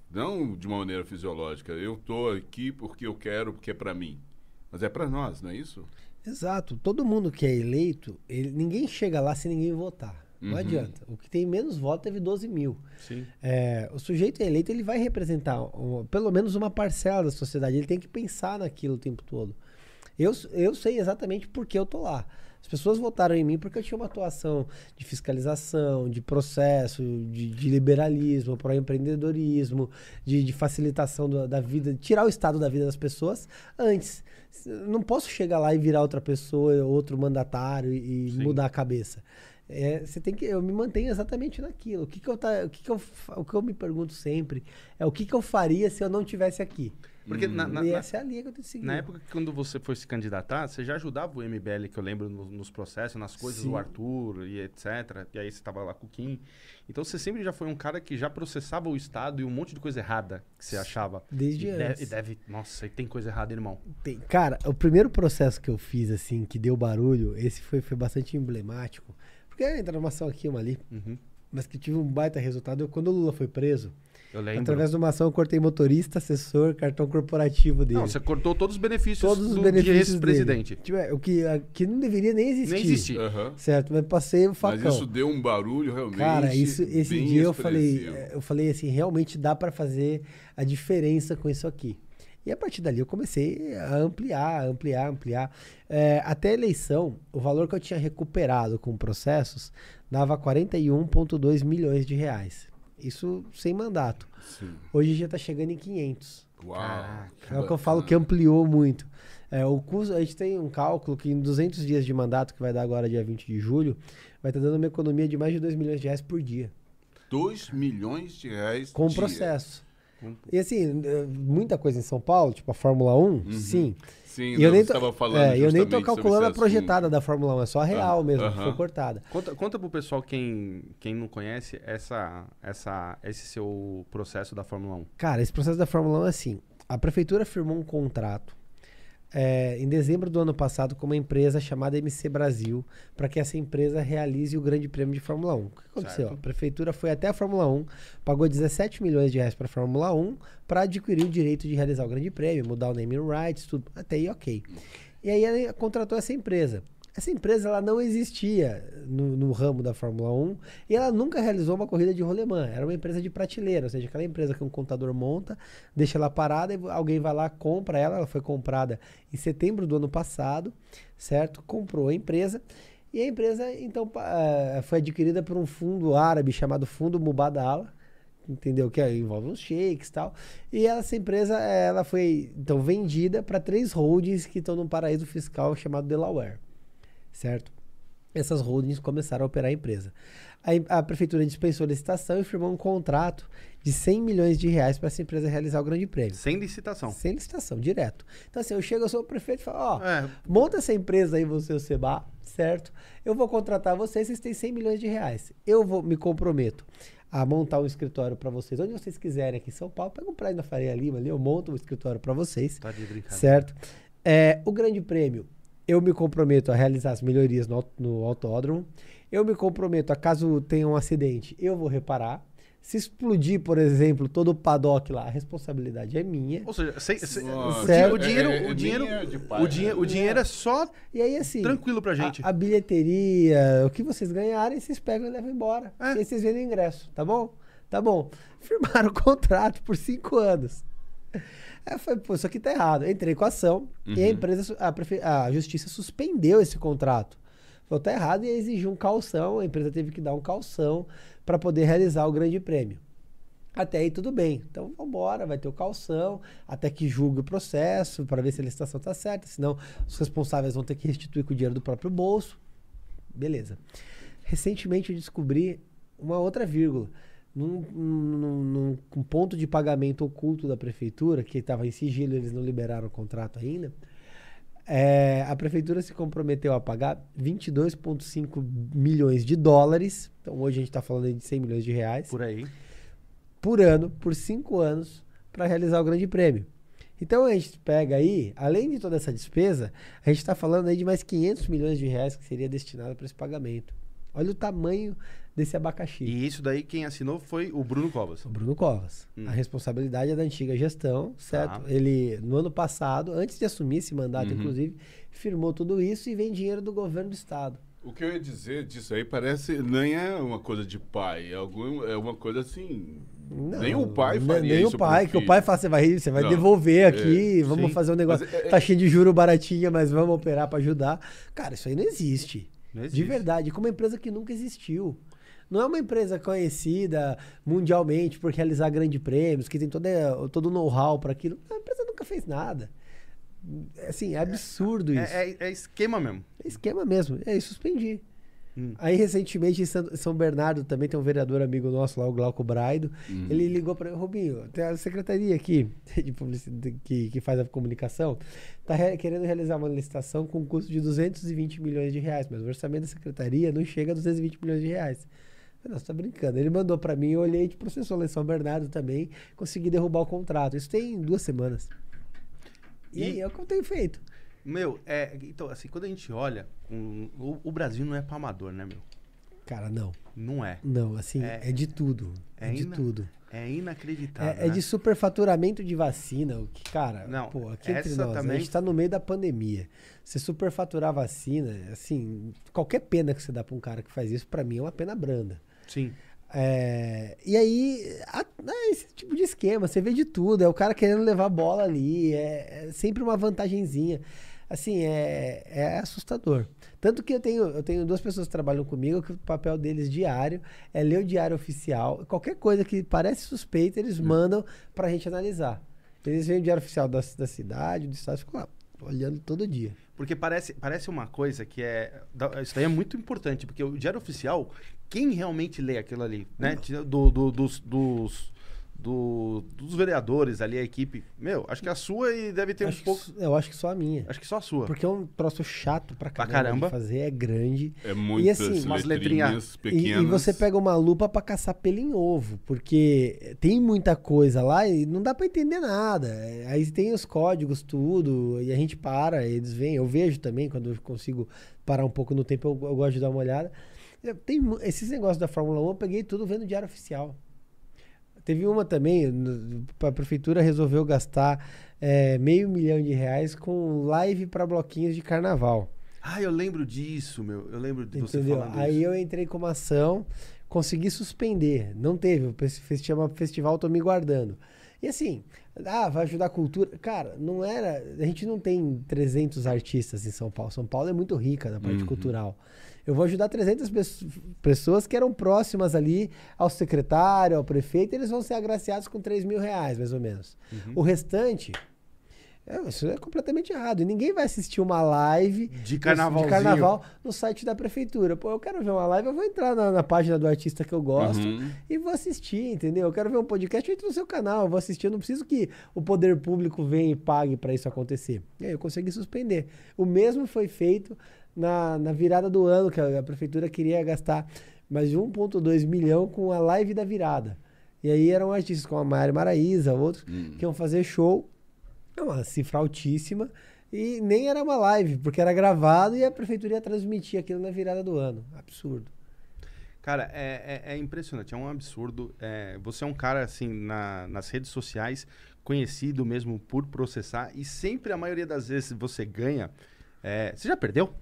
Não de uma maneira fisiológica. Eu estou aqui porque eu quero, porque é para mim. Mas é para nós, não é isso? Exato. Todo mundo que é eleito, ele- ninguém chega lá sem ninguém votar. Não Uhum. adianta. O que tem menos voto teve 12 mil. Sim. É, o sujeito eleito ele vai representar um- pelo menos uma parcela da sociedade. Ele tem que pensar naquilo o tempo todo. Eu, eu sei exatamente por que eu tô lá. As pessoas votaram em mim porque eu tinha uma atuação de fiscalização, de processo, de, de liberalismo, para empreendedorismo, de, de facilitação da, da vida, tirar o estado da vida das pessoas antes. Não posso chegar lá e virar outra pessoa, outro mandatário e, e mudar a cabeça. É, você tem que eu me mantenho exatamente naquilo. O que, que eu tá, o que, que eu o que eu me pergunto sempre é o que, que eu faria se eu não tivesse aqui. Porque na, na- e essa é a linha que eu tenho que seguir. na época quando você foi se candidatar, você já ajudava o MBL, que eu lembro no- nos processos, nas coisas Sim. do Arthur e etc. E aí você tava lá com o Kim. Então você sempre já foi um cara que já processava o Estado e um monte de coisa errada que você achava. Desde e, antes. e deve. Nossa, aí tem coisa errada, irmão. Tem- cara, o primeiro processo que eu fiz, assim, que deu barulho, esse foi, foi bastante emblemático. Porque entra uma ação aqui, uma ali, Uhum. mas que tive um baita resultado. Eu, quando o Lula foi preso, Eu lembro. através de uma ação, eu cortei motorista, assessor, cartão corporativo dele. Não, você cortou todos os benefícios Todos os do, benefícios ex-presidente. Tipo, é, o que, a- que não deveria nem existir. Nem existir. Aham. Certo, mas passei o facão. Mas isso deu um barulho realmente. Cara, isso, esse bem dia eu falei, eh, eu falei assim, realmente dá pra fazer a diferença com isso aqui. E a partir dali eu comecei a ampliar, ampliar, ampliar. Eh, até a eleição, o valor que eu tinha recuperado com processos dava 41,2 milhões de reais. Isso sem mandato. Sim. Hoje já tá chegando em 500. Uau. Caraca. É o que eu falo que ampliou muito. É, o custo, a gente tem um cálculo que em 200 dias de mandato, que vai dar agora dia 20 de julho, vai estar dando uma economia de mais de 2 milhões de reais por dia. 2 milhões de reais Com o dia. processo. E assim, eh, muita coisa em São Paulo, tipo a Fórmula 1, sim. Sim, E eu nem estava falando é, eu nem tô sobre calculando a projetada assunto. da Fórmula 1, é só a real Ah, mesmo, que aham. foi cortada. Conta, conta pro pessoal quem, quem não conhece essa, essa, esse seu processo da Fórmula 1. Cara, esse processo da Fórmula 1 é assim: a prefeitura firmou um contrato é, em dezembro do ano passado com uma empresa chamada MC Brasil para que essa empresa realize o Grande Prêmio de Fórmula 1. O que aconteceu? Certo. A prefeitura foi até a Fórmula 1, pagou 17 milhões de reais para a Fórmula 1 para adquirir o direito de realizar o Grande Prêmio, mudar o naming rights, tudo. Até aí, ok. E aí ela contratou essa empresa. Essa empresa ela não existia no, no ramo da Fórmula 1 e ela nunca realizou uma corrida de rolemã. Era uma empresa de prateleira, ou seja, aquela empresa que um contador monta, deixa ela parada e alguém vai lá, compra ela. Ela foi comprada em setembro do ano passado, certo? Comprou a empresa. E a empresa, então, eh, foi adquirida por um fundo árabe chamado Fundo Mubadala, entendeu? Que envolve uns shakes e tal. E essa empresa, eh, ela foi, então, vendida para três holdings que estão num paraíso fiscal chamado Delaware, certo? Essas holdings começaram a operar a empresa. A, a prefeitura dispensou a licitação e firmou um contrato de 100 milhões de reais para essa empresa realizar o grande prêmio. Sem licitação. Sem licitação, direto. Então, assim, eu chego, eu sou o prefeito e falo, ó, É, monta essa empresa aí, você, o Seba, certo? Eu vou contratar vocês, vocês têm 100 milhões de reais. Eu vou me comprometo a montar um escritório para vocês, onde vocês quiserem aqui em São Paulo. Pega um prédio na Faria Lima ali, eu monto um escritório para vocês, tá de brincadeira. certo? É, o grande prêmio, eu me comprometo a realizar as melhorias no, no autódromo. Eu me comprometo a caso tenha um acidente, eu vou reparar. Se explodir, por exemplo, todo o paddock lá, a responsabilidade é minha. Ou seja, o, o dinheiro, é- é- o é dinheiro, é de pai, o, dinhe- né? o dinheiro é só E aí, assim. tranquilo pra gente. A, a bilheteria, o que vocês ganharem, vocês pegam e levam embora. É. E aí vocês vendem o ingresso, tá bom? Tá bom. Firmaram o contrato por cinco anos. Aí eu falei, pô, isso aqui tá errado. Entrei com a ação e a Uhum. empresa, a, prefe- a justiça suspendeu esse contrato. Falou, tá errado e exigiu um calção. A empresa teve que dar um calção para poder realizar o grande prêmio. Até aí tudo bem. Então vambora, vai ter o calção, até que julgue o processo, para ver se a licitação está certa. Senão os responsáveis vão ter que restituir com o dinheiro do próprio bolso. Beleza. Recentemente eu descobri uma outra vírgula. Num, num- num- num ponto de pagamento oculto da prefeitura, que estava em sigilo, eles não liberaram o contrato ainda. é, a prefeitura se comprometeu a pagar 22,5 milhões de dólares. Então hoje a gente está falando de 100 milhões de reais Por aí. por ano, por cinco anos, para realizar o Grande Prêmio. Então a gente pega aí, além de toda essa despesa, a gente está falando aí de mais 500 milhões de reais que seria destinado para esse pagamento. Olha o tamanho desse abacaxi. E isso daí quem assinou foi o Bruno Covas. O Bruno Covas. Hum. A responsabilidade é da antiga gestão, certo? Tá. Ele, no ano passado, antes de assumir esse mandato, Uhum. inclusive, firmou tudo isso e vem dinheiro do governo do estado. O que eu ia dizer disso aí parece nem é uma coisa de pai, é, algum, é uma coisa assim. Não, nem o pai ne- faria Nem isso o pai, que o pai fala, você vai, você vai Não, devolver aqui, é, vamos sim. fazer um negócio, é- é- taxinha de juro baratinha, mas vamos operar para ajudar. Cara, isso aí não existe. Não De existe. verdade, como uma empresa que nunca existiu. Não é uma empresa conhecida mundialmente por realizar grandes prêmios, que tem todo, todo o know-how para aquilo. A empresa nunca fez nada. Assim, é absurdo isso. É, é- é esquema mesmo. É esquema mesmo. É, suspendi. Hum. Aí, recentemente, em São Bernardo, também tem um vereador amigo nosso lá, o Glauco Braido. Uhum. Ele ligou para mim, Rubinho, tem a secretaria aqui de publicidade que, que faz a comunicação, tá re- querendo realizar uma licitação com um custo de 220 milhões de reais, mas o orçamento da secretaria não chega a 220 milhões de reais. Falei, tá brincando. Ele mandou para mim, eu olhei, a gente processou lá em São Bernardo também, consegui derrubar o contrato. Isso tem duas semanas. E, E- é o que eu tenho feito. Meu, é, então, assim, quando a gente olha, um, o, o Brasil não é pra amador, né, meu? Cara, não. Não é. Não, assim, É- é, de tudo. É, é de ina- tudo. É inacreditável. É, é né? de superfaturamento de vacina, o que, cara, Não, pô, aqui entre nós, também- a gente tá no meio da pandemia. Você superfaturar vacina, assim, qualquer pena que você dá pra um cara que faz isso, pra mim é uma pena branda. Sim. É, e aí, a- é esse tipo de esquema, você vê de tudo, é o cara querendo levar a bola ali, é, é sempre uma vantagenzinha. Assim, é, é assustador. Tanto que eu tenho, eu tenho duas pessoas que trabalham comigo, que o papel deles diário é ler o diário oficial. Qualquer coisa que parece suspeita, eles mandam pra gente analisar. Eles veem o diário oficial da, da cidade, do estado, ficam lá olhando todo dia. Porque parece, parece uma coisa que é. Isso daí é muito importante, porque o Diário Oficial, quem realmente lê aquilo ali, né? Tira Do, do- dos, dos, do- dos vereadores ali, a equipe. Meu, acho que a sua e deve ter Acho um pouco. eu acho que só a minha. Acho que só a sua. Porque é um troço chato pra caramba, caramba. de fazer, é grande. É muitas assim, umas letrinhas E, pequenas. e você pega uma lupa pra caçar pelo em ovo, porque tem muita coisa lá e não dá pra entender nada. É, Aí tem os códigos, tudo, e a gente para, eles vêm. Eu vejo também, quando eu consigo parar um pouco no tempo, eu, eu gosto de dar uma olhada. Tem esses negócios da Fórmula 1, eu peguei tudo vendo o Diário Oficial. Teve uma também, a prefeitura resolveu gastar é, meio milhão de reais com live pra bloquinhos de carnaval. Ah, eu lembro disso, meu. Eu lembro de você Entendeu? falando Aí isso. eu entrei com uma ação, consegui suspender. Não teve. O fes- fes- chama Festival Tô Me Guardando. E assim, ah, vai ajudar a cultura. Cara, não era. A gente não tem 300 artistas em São Paulo. São Paulo é muito rica na parte Uhum. cultural. Eu vou ajudar 300 pesso- pessoas que eram próximas ali ao secretário, ao prefeito, eles vão ser agraciados com 3 mil reais, mais ou menos. Uhum. O restante. é, isso é completamente errado. E ninguém vai assistir uma live De de carnaval no site da prefeitura. Pô, eu quero ver uma live, eu vou entrar na, na página do artista que eu gosto Uhum. e vou assistir, entendeu? Eu quero ver um podcast, eu entro no seu canal, eu vou assistir. Eu não preciso que o poder público venha e pague para isso acontecer. E aí eu consegui suspender. O mesmo foi feito na, na virada do ano, que a, a prefeitura queria gastar mais de 1,2 milhão com a live da virada. E aí eram artistas como a Mari Maraíza, outros, Hum. que iam fazer show. É uma cifra altíssima. E nem era uma live, porque era gravado e a prefeitura ia transmitir aquilo na virada do ano. Absurdo. Cara, é, é- é impressionante, é um absurdo. É, você é um cara, assim, na- nas redes sociais, conhecido mesmo por processar, e sempre, a maioria das vezes, você ganha. É, você já perdeu?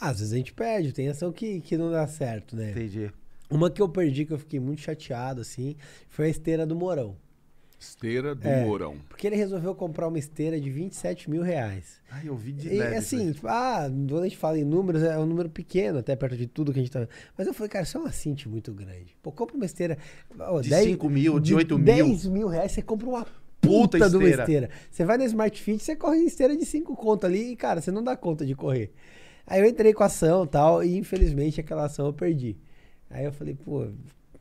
Às vezes a gente perde, tem ação que, que não dá certo, né? Entendi. Uma que eu perdi, que eu fiquei muito chateado, assim, foi a esteira do Morão. Esteira do É. Mourão. Porque ele resolveu comprar uma esteira de 27 mil reais. Ai, eu vi de E leve. assim, isso tipo, ah, quando a gente fala em números, é um número pequeno, até perto de tudo que a gente tá. Mas eu falei, cara, isso é uma cinte muito grande. Pô, compra uma esteira. ó, De 10 5 mil, de 8 mil. 10 mil reais, você compra uma Puta puta, de uma esteira. esteira. Você vai na Smart Fit, você corre em esteira de 5 conto ali e, cara, você não dá conta de correr. Aí eu entrei com a ação e tal, e infelizmente aquela ação eu perdi. Aí eu falei, pô,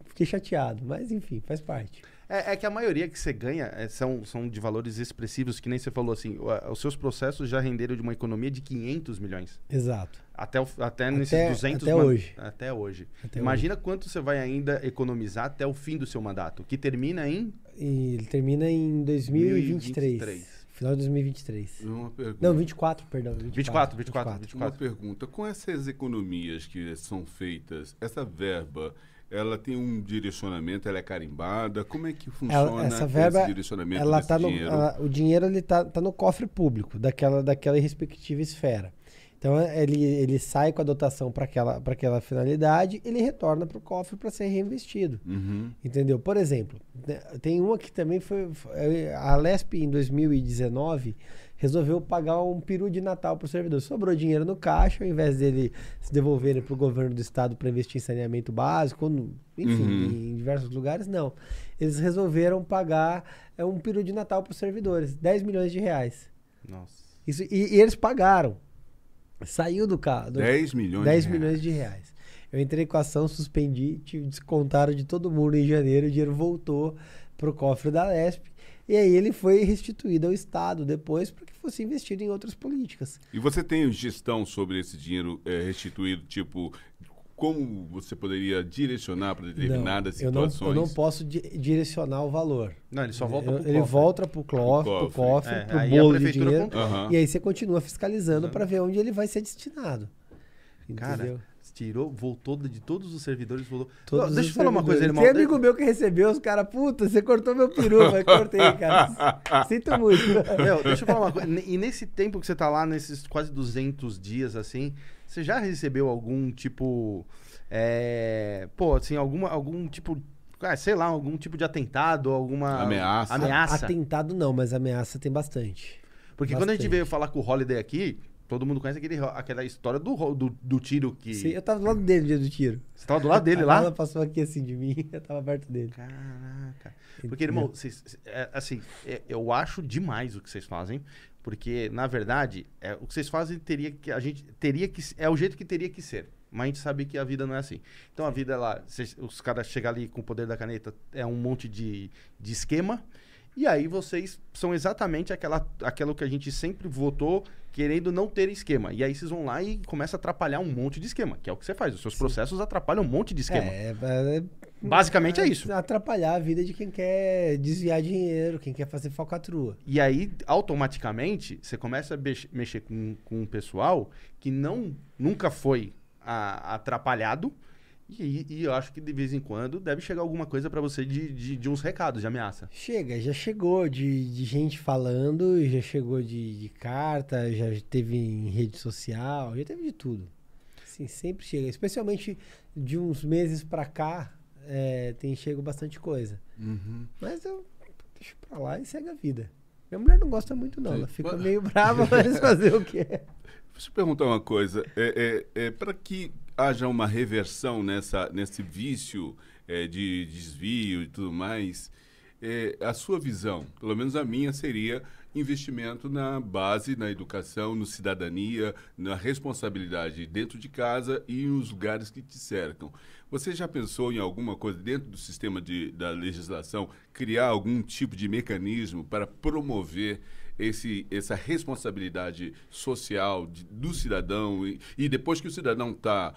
fiquei chateado, mas enfim, faz parte. É, é que a maioria que você ganha é, são, são de valores expressivos, que nem você falou assim. o- Os seus processos já renderam de uma economia de 500 milhões. Exato. Até, o- até nesses Até- 200... até hoje. Até hoje. Até Imagina quanto você vai ainda economizar até o fim do seu mandato, que termina em... E ele termina em 2023. 2023. Final de 2023. Uma pergunta. Não, 24, perdão. 24, 24, 24. Uma pergunta. Com essas economias que são feitas, essa verba, ela tem um direcionamento, ela é carimbada? Como é que funciona Ela- essa verba, esse direcionamento ela desse tá no, dinheiro? a- o dinheiro ele tá, tá no cofre público daquela, daquela respectiva esfera. Então ele, ele sai com a dotação para aquela, pra aquela finalidade, ele retorna para o cofre para ser reinvestido. Uhum. Entendeu? Por exemplo, né, tem uma que também foi. foi- A Lesp, em 2019, resolveu pagar um peru de Natal para o servidor. Sobrou dinheiro no caixa, ao invés dele se devolverem para o governo do estado para investir em saneamento básico, enfim, Uhum. em diversos lugares, não. Eles resolveram pagar é, um peru de Natal para os servidores, 10 milhões de reais. Nossa. Isso, e, e eles pagaram. Saiu do carro. 10 milhões 10 de milhões reais. de reais. Eu entrei com a ação, suspendi, descontaram de todo mundo em janeiro, o dinheiro voltou pro cofre da Lesp. E aí ele foi restituído ao Estado depois para que fosse investido em outras políticas. E você tem gestão sobre esse dinheiro eh, restituído, tipo, como você poderia direcionar para determinadas eu, não, situações? eu não posso di- direcionar o valor. Não, ele só volta Eu- pro ele cofre. volta pro, clo- pro cofre. cofre, É, pro aí a bolo de dinheiro. Aham. E aí você continua fiscalizando para ver onde ele vai ser destinado. Cara, Entendeu? Tirou, voltou de todos os servidores, voltou. Todos Não, deixa eu falar uma coisa, irmão. Tem amigo meu que recebeu, os caras, puta, você cortou meu peru, mas cortei, cara. Sinto muito. Meu, deixa eu falar uma coisa. E nesse tempo que você tá lá, nesses quase 200 dias, assim, você já recebeu algum tipo. É, pô, assim, alguma, algum tipo. Ah, sei lá, algum tipo de atentado, alguma. Ameaça. Ameaça. Atentado não, mas ameaça tem bastante. Porque quando a gente bastante. veio falar com o Holiday aqui, todo mundo conhece aquele, aquela história do, do, do tiro que. Sim, eu tava do lado dele no dia do tiro. Você tava do lado dele lá? bala passou aqui assim de mim, eu tava perto dele. Caraca. Porque, irmão, vocês, é, assim, é, eu acho demais o que vocês fazem. Porque, na verdade, é, o que vocês fazem teria que. A gente teria que. É o jeito que teria que ser. Mas a gente sabe que a vida não é assim. Então a vida, ela, cês- os caras chegam ali com o poder da caneta, é um monte de, de esquema. E aí vocês são exatamente aquela, aquilo que a gente sempre votou, querendo não ter esquema. E aí vocês vão lá e começam a atrapalhar um monte de esquema, que é o que você faz. Os seus processos atrapalham um monte de esquema. É, é- Basicamente é isso. Atrapalhar a vida de quem quer desviar dinheiro, quem quer fazer falcatrua. E aí, automaticamente, você começa a mexer com, com um pessoal que não nunca foi a- atrapalhado. E, e eu acho que de vez em quando deve chegar alguma coisa pra você de, de, de uns recados de ameaça. Chega, já chegou de, de gente falando, já chegou de, de carta, já teve em rede social, já teve de tudo. Assim, sempre chega. Especialmente de uns meses pra cá, é, tem chego bastante coisa. Uhum. Mas eu deixo pra lá e segue a vida. Minha mulher não gosta muito, não. Sim. Ela fica meio brava, mas fazer o quê? Deixa eu perguntar uma coisa. É, é, para que haja uma reversão nessa, nesse vício é, de desvio e tudo mais, é, a sua visão, pelo menos a minha, seria investimento na base, na educação, no cidadania, na responsabilidade dentro de casa e nos lugares que te cercam. Você já pensou em alguma coisa dentro do sistema de, da legislação, criar algum tipo de mecanismo para promover esse, essa responsabilidade social de- do cidadão e, e depois que o cidadão está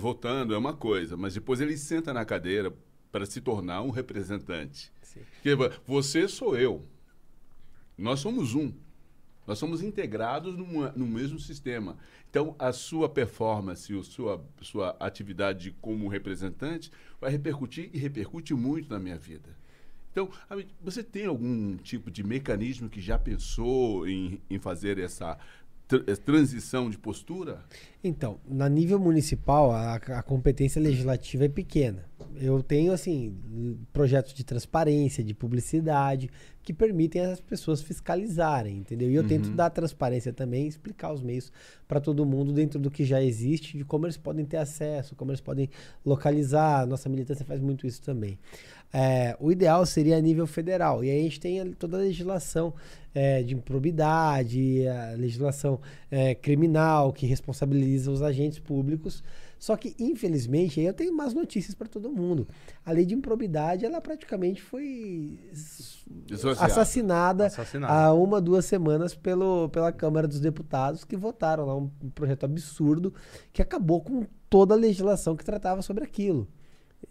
votando é uma coisa, mas depois ele senta na cadeira para se tornar um representante. Sim. Porque você sou eu. Nós somos um. Nós somos integrados numa, no mesmo sistema. Então, a sua performance, a sua, sua atividade como representante vai repercutir e repercute muito na minha vida. Então, você tem algum tipo de mecanismo que já pensou em, em fazer essa tr- eh, transição de postura? Então, na nível municipal, a, a competência legislativa é pequena. Eu tenho, assim, projetos de transparência, de publicidade, que permitem as pessoas fiscalizarem, entendeu? E eu tento dar transparência também, explicar os meios para todo mundo dentro do que já existe, de como eles podem ter acesso, como eles podem localizar. Nossa militância faz muito isso também. É, o ideal seria a nível federal. E aí a gente tem toda a legislação é, de improbidade, a legislação é, criminal que responsabiliza os agentes públicos. Só que, infelizmente, aí eu tenho más notícias para todo mundo. A lei de improbidade, ela praticamente foi assassinada Assassinado. há uma, duas semanas pelo, pela Câmara dos Deputados, que votaram lá um projeto absurdo que acabou com toda a legislação que tratava sobre aquilo.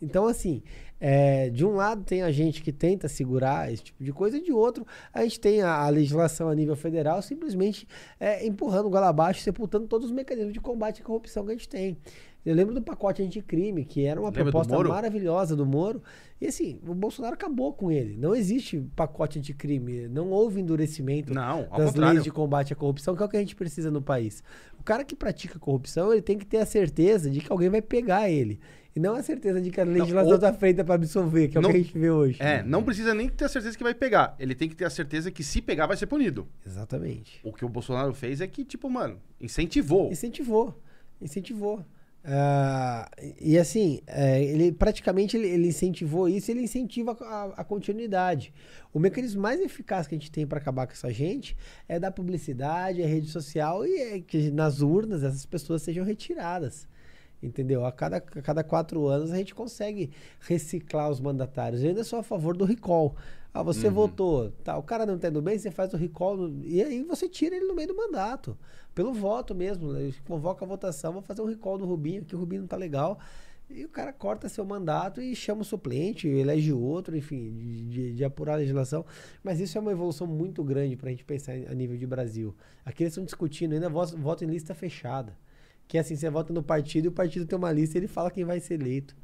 Então, assim, é, de um lado tem a gente que tenta segurar esse tipo de coisa, e de outro a gente tem a, a legislação a nível federal simplesmente é, empurrando goela abaixo, sepultando todos os mecanismos de combate à corrupção que a gente tem. Eu lembro do pacote anticrime, que era uma Lembra do proposta Moro? maravilhosa do Moro, e assim, o Bolsonaro acabou com ele. Não existe pacote anticrime, não houve endurecimento Não, das contrário. leis de combate à corrupção, que é o que a gente precisa no país. O cara que pratica corrupção, ele tem que ter a certeza de que alguém vai pegar ele. E não a certeza de que a legislação está feita para absolver, que é Não- o que a gente vê hoje. É, não precisa nem ter a certeza que vai pegar. Ele tem que ter a certeza que se pegar vai ser punido. Exatamente. O que o Bolsonaro fez é que, tipo, mano, incentivou. Incentivou. Incentivou. Ah, e assim, é, ele praticamente ele, ele incentivou isso, ele incentiva a, a continuidade. O mecanismo mais eficaz que a gente tem para acabar com essa gente é da publicidade, a rede social e é que nas urnas essas pessoas sejam retiradas. Entendeu? A cada, a cada quatro anos a gente consegue reciclar os mandatários. Eu ainda sou a favor do recall. Ah, você votou, tá, o cara não tá indo bem, você faz o recall no- e aí você tira ele no meio do mandato. Pelo voto mesmo. né? Convoca a votação, vou fazer um recall do Rubinho, que o Rubinho não tá legal. E o cara corta seu mandato e chama o suplente, elege outro, enfim, de, de- de apurar a legislação. Mas isso é uma evolução muito grande para a gente pensar a nível de Brasil. Aqui eles estão discutindo ainda voto, voto em lista fechada. Que assim, você vota no partido e o partido tem uma lista e ele fala quem vai ser eleito.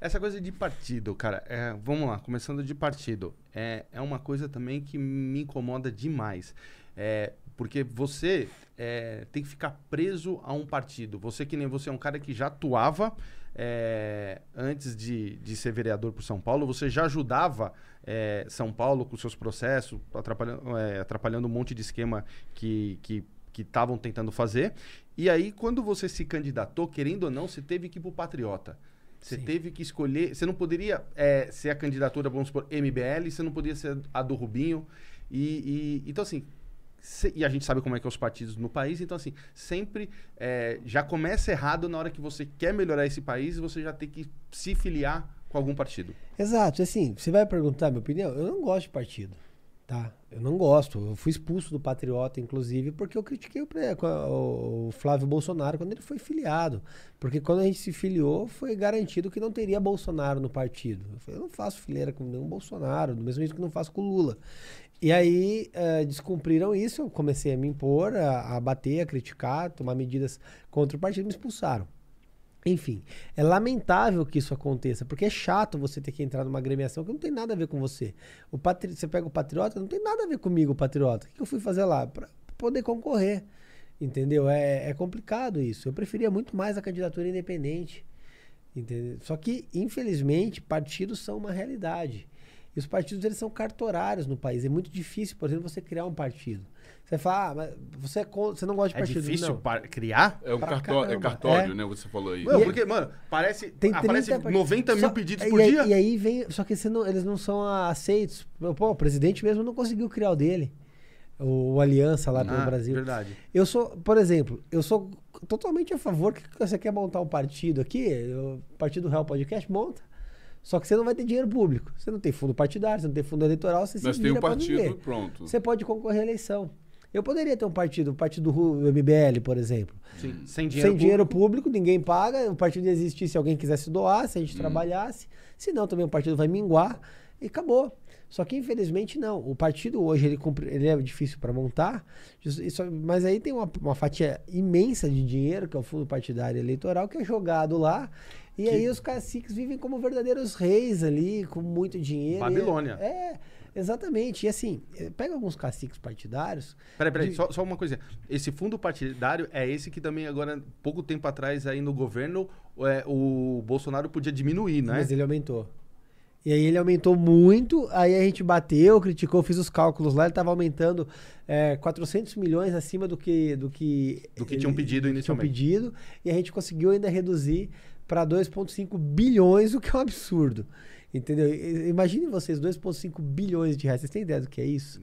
Essa coisa de partido, cara, é, vamos lá, começando de partido. É, é uma coisa também que me incomoda demais. É, porque você é, tem que ficar preso a um partido. Você que nem você é um cara que já atuava é, antes de, de ser vereador por São Paulo, você já ajudava é, São Paulo com seus processos, atrapalhando, é, atrapalhando um monte de esquema que, que que estavam tentando fazer. E aí, quando você se candidatou, querendo ou não, você teve que ir pro Patriota. Você Sim. teve que escolher. Você não poderia é, ser a candidatura, vamos supor, MBL, você não podia ser a do Rubinho. E, e- então, assim. se- e a gente sabe como é que é os partidos no país, então assim, sempre é, já começa errado na hora que você quer melhorar esse país e você já tem que se filiar com algum partido. Exato, assim, você vai perguntar a minha opinião? Eu não gosto de partido, tá? Eu não gosto. Eu fui expulso do Patriota, inclusive, porque eu critiquei o, o- Flávio Bolsonaro quando ele foi filiado. Porque quando a gente se filiou, foi garantido que não teria Bolsonaro no partido. Eu falei, eu não faço fileira com nenhum Bolsonaro, do mesmo jeito que não faço com o Lula. E aí eh, descumpriram isso, eu comecei a me impor, a, a bater, a criticar, tomar medidas contra o partido me expulsaram. Enfim, é lamentável que isso aconteça, porque é chato você ter que entrar numa agremiação que não tem nada a ver com você. O patri... Você pega o Patriota, não tem nada a ver comigo, o Patriota. O que eu fui fazer lá? Pra poder concorrer. Entendeu? É, é complicado isso. Eu preferia muito mais a candidatura independente. Entendeu? Só que, infelizmente, partidos são uma realidade. E os partidos eles são cartorários no país. É muito difícil, por exemplo, você criar um partido. Você fala, ah, mas você, é você não gosta de É partido. difícil Não. par- criar? É um Pra cartó- é caramba, cartório, é. né? Você falou aí. Mano, E- porque, mano, parece, Tem aparece 30 part- 90 mil Só- pedidos e por aí, dia. E aí vem. Só que você não- eles não são aceitos. Pô, o presidente mesmo não conseguiu criar o dele. O, o Aliança lá pelo Ah, Brasil. Verdade. Eu sou, por exemplo, eu sou totalmente a favor que você quer montar um partido aqui, o Partido Real Podcast, monta. Só que você não vai ter dinheiro público. Você não tem fundo partidário, você não tem fundo eleitoral, você Mas se tem um vira pra partido viver. pronto. Você pode concorrer à eleição. Eu poderia ter um partido, o partido Ru- MBL, por exemplo. Sim, sem dinheiro. Sem dinheiro público, ninguém paga. O partido ia existir se alguém quisesse doar, se a Hum. gente trabalhasse. Se não, também o partido vai minguar e acabou. Só que infelizmente não. O partido hoje ele, cumpre- ele é difícil para montar, e mas aí tem uma, uma fatia imensa de dinheiro, que é o fundo partidário eleitoral, que é jogado lá. E aí os caciques vivem como verdadeiros reis ali, com muito dinheiro. E- Babilônia. É, exatamente. E assim, eh, pega alguns caciques partidários. Peraí, peraí, de- só, só uma coisa. Esse fundo partidário é esse que também agora, pouco tempo atrás aí no governo, é, o Bolsonaro podia diminuir, né? Mas ele aumentou. E aí ele aumentou muito, aí a gente bateu, criticou, fiz os cálculos lá, ele estava aumentando é, 400 milhões acima do que do que, Do que ele- tinham pedido tinham inicialmente. pedido, e a gente conseguiu ainda reduzir para 2,5 bilhões, o que é um absurdo. Entendeu? Imagine vocês, 2,5 bilhões de reais. Vocês têm ideia do que é isso?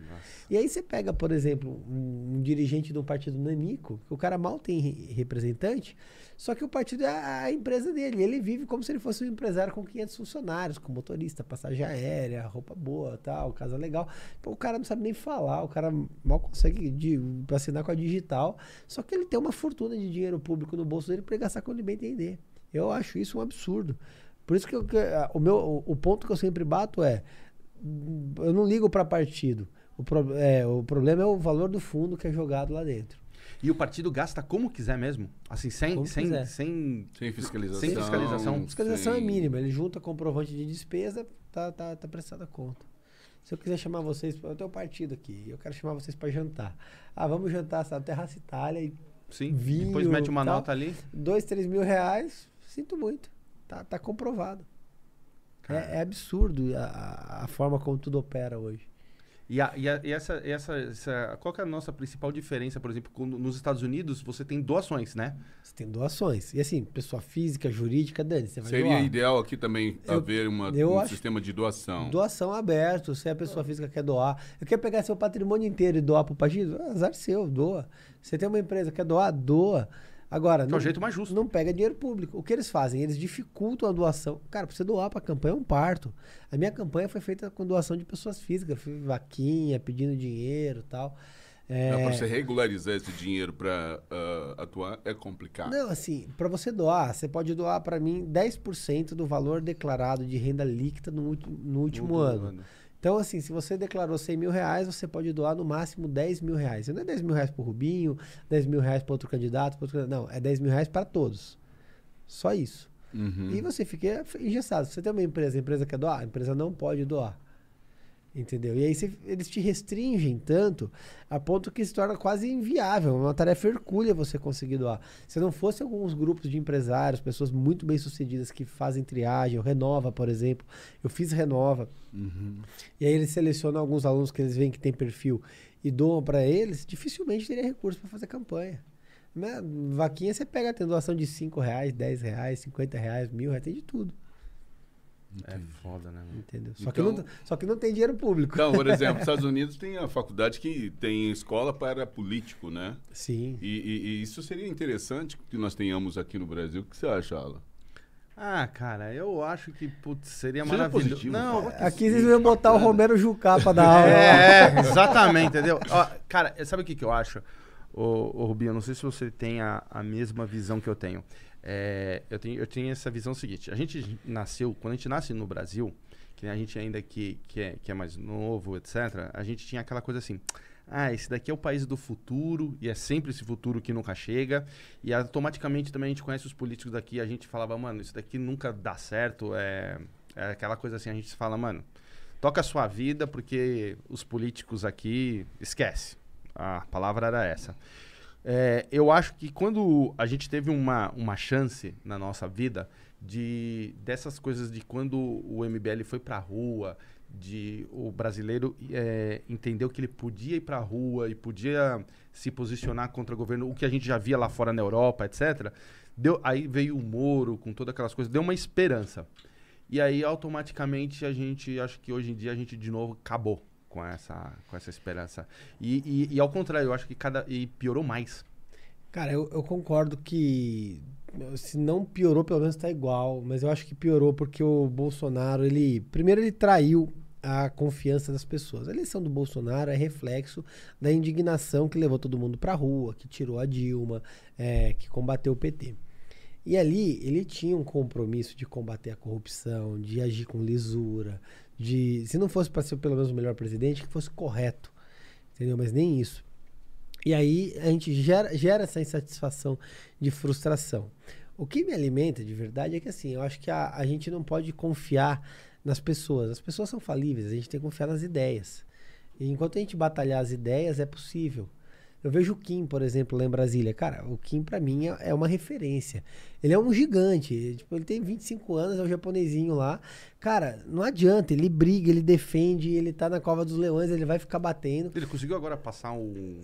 E aí você pega, por exemplo, um, um dirigente de um partido nanico, que o cara mal tem re- representante, só que o partido é a, a empresa dele. Ele vive como se ele fosse um empresário com 500 funcionários, com motorista, passagem aérea, roupa boa, tal, casa legal. Pô, o cara não sabe nem falar, o cara mal consegue de, assinar com a digital. Só que ele tem uma fortuna de dinheiro público no bolso dele para gastar quando ele bem entender. Eu acho isso um absurdo. Por isso que, eu- que, ah, o, meu, o, ponto que eu sempre bato é eu não ligo para partido. O, pro- é, o problema é o valor do fundo que é jogado lá dentro. E o partido gasta como quiser mesmo? Assim, sem. Como sem, quiser. sem... Sem fiscalização. Sem fiscalização. Fiscalização é sem- mínima. Ele junta comprovante de despesa, tá, tá, tá prestada a conta. Se eu quiser chamar vocês, eu tenho um partido aqui, eu quero chamar vocês para jantar. Ah, vamos jantar, sabe, Terraça Itália, e Sim. Vinho, Depois mete uma tal. nota ali. dois, três mil reais, sinto muito. Tá, tá comprovado. É, é absurdo a- a, forma como tudo opera hoje. E, a- e a- e essa, essa, essa- Qual que é a nossa principal diferença, por exemplo, quando nos Estados Unidos você tem doações, né? Você tem doações. E assim, pessoa física, jurídica, Dani, você vai Seria doar. ideal aqui também Eu- haver uma, eu um sistema de doação. Doação aberto, se a pessoa física quer doar. Eu quero pegar seu patrimônio inteiro e doar pro partido? Ah, Azar seu, doa. Você tem uma empresa que quer doar, doa. Agora, Que é o jeito mais justo. não pega dinheiro público. O que eles fazem? Eles dificultam a doação. Cara, pra você doar pra campanha é um parto. A minha campanha foi feita com doação de pessoas físicas. Fui vaquinha, pedindo dinheiro e tal. É, Para você regularizar esse dinheiro para atuar é complicado. Não, assim, para você doar, você pode doar para mim 10% do valor declarado de renda líquida no, no último No ano. Então, assim, se você declarou 100 mil reais, você pode doar no máximo 10 mil reais. Não é 10 mil reais pro Rubinho, 10 mil reais para outro candidato, outro. Não, é 10 mil reais para todos. Só isso. Uhum. E você fica engessado. Se você tem uma empresa, a empresa quer doar, a empresa não pode doar. Entendeu? E aí você- eles te restringem tanto a ponto que se torna quase inviável, uma tarefa hercúlea você conseguir doar. Se não fosse alguns grupos de empresários, pessoas muito bem sucedidas que fazem triagem, o Renova, por exemplo, eu fiz Renova, e aí eles selecionam alguns alunos que eles veem que tem perfil e doam para eles, dificilmente teria recurso para fazer campanha. Né? Vaquinha você pega, tem doação de 5 reais, 10 reais, 50 reais, mil reais, tem de tudo. É foda, né? mano? Entendeu? Só, que Então- não, só que não tem dinheiro público. Então, por exemplo, Estados Unidos tem a faculdade que tem escola para político, né? Sim. E, e- e isso seria interessante que nós tenhamos aqui no Brasil. O que você acha, Alan? Ah, cara, eu acho que putz, seria Seja maravilhoso. positivo, Não, fala. Aqui vocês iam botar o. Romero Jucá pra dar aula. É, é, exatamente, entendeu? Ó, cara, sabe o que, que eu acho? Ô, ô Rubinho, eu não sei se você tem a, a mesma visão que eu tenho. É, eu tenho. Eu tenho essa visão seguinte. A gente nasceu, quando a gente nasce no Brasil, que a gente ainda que, que, é, que é mais novo, etc., a gente tinha aquela coisa assim. Ah, esse daqui é o país do futuro, e é sempre esse futuro que nunca chega. E automaticamente também a gente conhece os políticos daqui, a gente falava, mano, isso daqui nunca dá certo. É, é aquela coisa assim, a gente fala, mano, toca a sua vida, porque os políticos aqui, esquece. A palavra era essa. É, eu acho que quando a gente teve uma, uma chance na nossa vida de dessas coisas de quando o MBL foi pra rua, de o brasileiro é, entendeu que ele podia ir pra rua e podia se posicionar contra o governo, o que a gente já via lá fora na Europa, etc. Deu, aí veio o Moro com todas aquelas coisas, deu uma esperança. E aí automaticamente a gente, acho que hoje em dia a gente de novo acabou com essa, com essa esperança. E, e, e ao contrário, eu acho que cada e piorou mais. Cara, eu, eu concordo que se não piorou, pelo menos tá igual. Mas eu acho que piorou porque o Bolsonaro, ele. Primeiro, ele traiu a confiança das pessoas. A eleição do Bolsonaro é reflexo da indignação que levou todo mundo pra rua, que tirou a Dilma, é, que combateu o PT. E ali ele tinha um compromisso de combater a corrupção, de agir com lisura, de. Se não fosse para ser pelo menos o melhor presidente, que fosse correto. Entendeu? Mas nem isso. E aí a gente gera, gera essa insatisfação de frustração. O que me alimenta de verdade é que assim, eu acho que a, a gente não pode confiar nas pessoas. As pessoas são falíveis, a gente tem que confiar nas ideias. E enquanto a gente batalhar as ideias, é possível. Eu vejo o Kim, por exemplo, lá em Brasília. Cara, o Kim pra mim é é uma referência. Ele é um gigante. Tipo, ele tem 25 anos, é um japonesinho lá. Cara, não adianta. Ele briga, ele defende, ele tá na cova dos leões, ele vai ficar batendo Ele conseguiu agora passar um.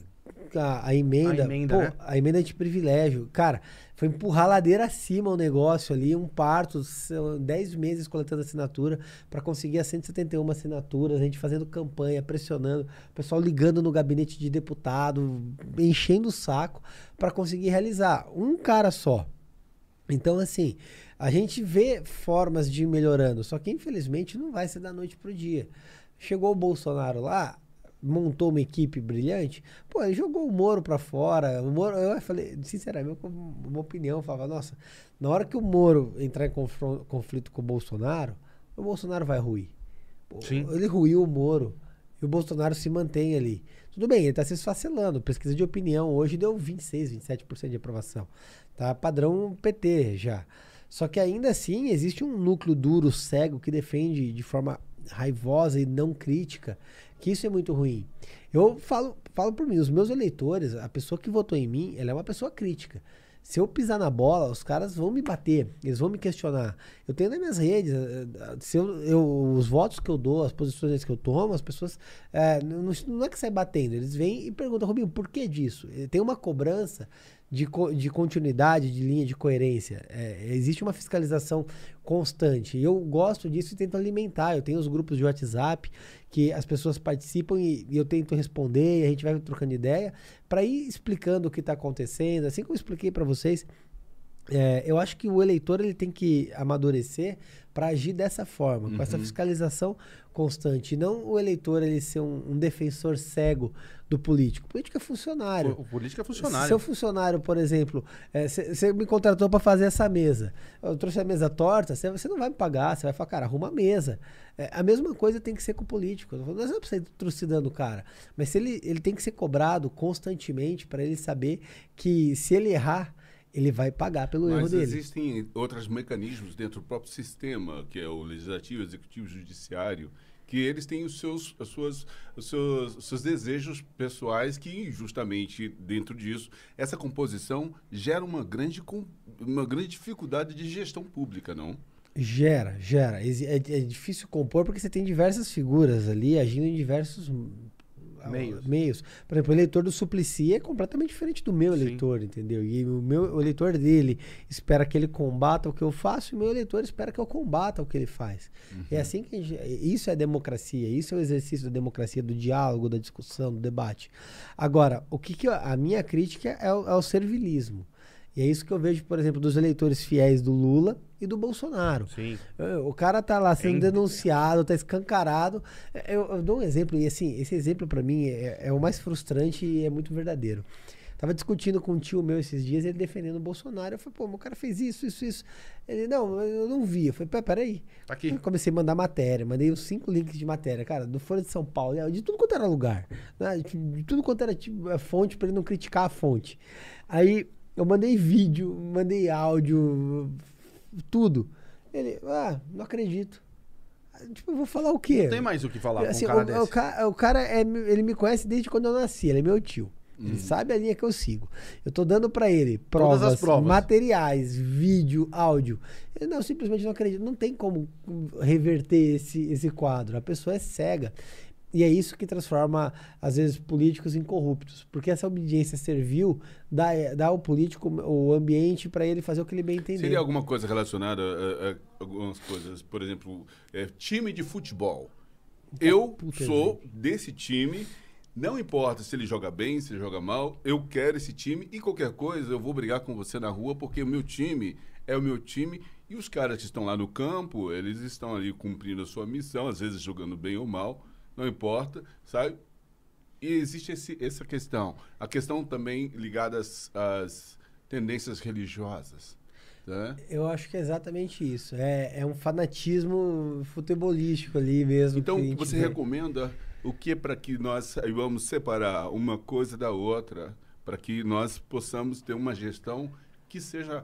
A, a emenda, A emenda, pô, né? a emenda de privilégio. Cara, foi empurrar a ladeira acima o negócio ali, um parto, são 10 meses coletando assinatura para conseguir as 171 assinaturas, a gente fazendo campanha, pressionando, o pessoal ligando no gabinete de deputado, enchendo o saco para conseguir realizar. Um cara só. Então, assim, a gente vê formas de ir melhorando, só que infelizmente não vai ser da noite pro dia. Chegou o Bolsonaro lá, montou uma equipe brilhante, pô, ele jogou o Moro pra fora. O Moro, eu falei, sinceramente, uma opinião, eu falava, nossa, na hora que o Moro entrar em conflito com o Bolsonaro, o Bolsonaro vai ruir. Sim. Ele ruiu o Moro e o Bolsonaro se mantém ali. Tudo bem, ele está se esfacelando. Pesquisa de opinião hoje deu 26, 27% de aprovação. Tá padrão PT já. Só que ainda assim existe um núcleo duro, cego, que defende de forma raivosa e não crítica, que isso é muito ruim. Eu falo, falo por mim, os meus eleitores, a pessoa que votou em mim, ela é uma pessoa crítica. Se eu pisar na bola, os caras vão me bater, eles vão me questionar. Eu tenho nas minhas redes, eh, eh, se eu, eu- os votos que eu dou, as posições que eu tomo, as pessoas eh, não, não é que sai batendo, eles vêm e perguntam, Rubinho, por que disso? Tem uma cobrança de, co- de continuidade, de linha, de coerência. Eh, existe uma fiscalização constante. E eu gosto disso e tento alimentar. Eu tenho os grupos de WhatsApp que as pessoas participam e, e eu tento responder, e a gente vai trocando ideia para ir explicando o que está acontecendo. Assim como eu expliquei para vocês, é, eu acho que o eleitor ele tem que amadurecer para agir dessa forma, com essa fiscalização constante. E não o eleitor ele ser um, um defensor cego do político. O político é funcionário. O, o político é funcionário. Seu funcionário, por exemplo, você me contratou para fazer essa mesa. Eu trouxe a mesa torta, você não vai me pagar, você vai falar, cara, arruma a mesa. É, a mesma coisa tem que ser com o político. Não é pra você ir trucidando o cara. Mas se ele, ele tem que ser cobrado constantemente para ele saber que se ele errar, ele vai pagar pelo erro Mas dele. existem outros mecanismos dentro do próprio sistema, que é o legislativo, executivo, judiciário, que eles têm os seus, as suas, os seus, os seus desejos pessoais que, justamente dentro disso, essa composição gera uma grande, uma grande dificuldade de gestão pública, não? Gera, gera. É, é difícil compor porque você tem diversas figuras ali agindo em diversos meios. meios. Por exemplo, o eleitor do Suplicy é completamente diferente do meu Sim. eleitor, entendeu? E o meu o eleitor dele espera que ele combata o que eu faço e o meu eleitor espera que eu combata o que ele faz. Uhum. É assim que gente, isso é democracia, isso é o exercício da democracia, do diálogo, da discussão, do debate. Agora, o que, que eu, a minha crítica é o, é o servilismo. E é isso que eu vejo, por exemplo, dos eleitores fiéis do Lula e do Bolsonaro. Sim. O cara tá lá sendo denunciado, tá escancarado. Eu, eu, dou um exemplo, e assim, esse exemplo para mim é, é, o mais frustrante e é muito verdadeiro. Tava discutindo com um tio meu esses dias, ele defendendo o Bolsonaro. Eu falei, pô, o cara fez isso, isso, isso. Ele, não, eu não vi. Eu falei, pé, peraí. Tá aqui. Eu comecei a mandar matéria, mandei uns cinco links de matéria, cara, do Folha de São Paulo, de tudo quanto era lugar. Né? De tudo quanto era tipo, é fonte, para ele não criticar a fonte. Aí eu mandei vídeo, mandei áudio, tudo. Ele, ah, não acredito. Tipo, eu vou falar o quê? Não tem mais o que falar assim, com um cara o. O, cara, o cara é, ele me conhece desde quando eu nasci, ele é meu tio. Ele hum. sabe a linha que eu sigo. Eu tô dando para ele provas, provas, materiais, vídeo, áudio. Ele não, simplesmente não acredito. Não tem como reverter esse, esse quadro. A pessoa é cega. E é isso que transforma, às vezes, políticos em corruptos. Porque essa obediência servil dá, dá ao político o ambiente para ele fazer o que ele bem entender. Seria alguma coisa relacionada a, a algumas coisas? Por exemplo, é, time de futebol. Eu Puta sou gente. desse time. Não importa se ele joga bem, se ele joga mal, eu quero esse time e qualquer coisa eu vou brigar com você na rua porque o meu time é o meu time e os caras que estão lá no campo, eles estão ali cumprindo a sua missão, às vezes jogando bem ou mal não importa, sabe? E existe esse, essa questão. A questão também ligada às, às tendências religiosas. Né? Eu acho que é exatamente isso. É, é um fanatismo futebolístico ali mesmo. Então, você vê. recomenda o que para que nós vamos separar uma coisa da outra, para que nós possamos ter uma gestão que seja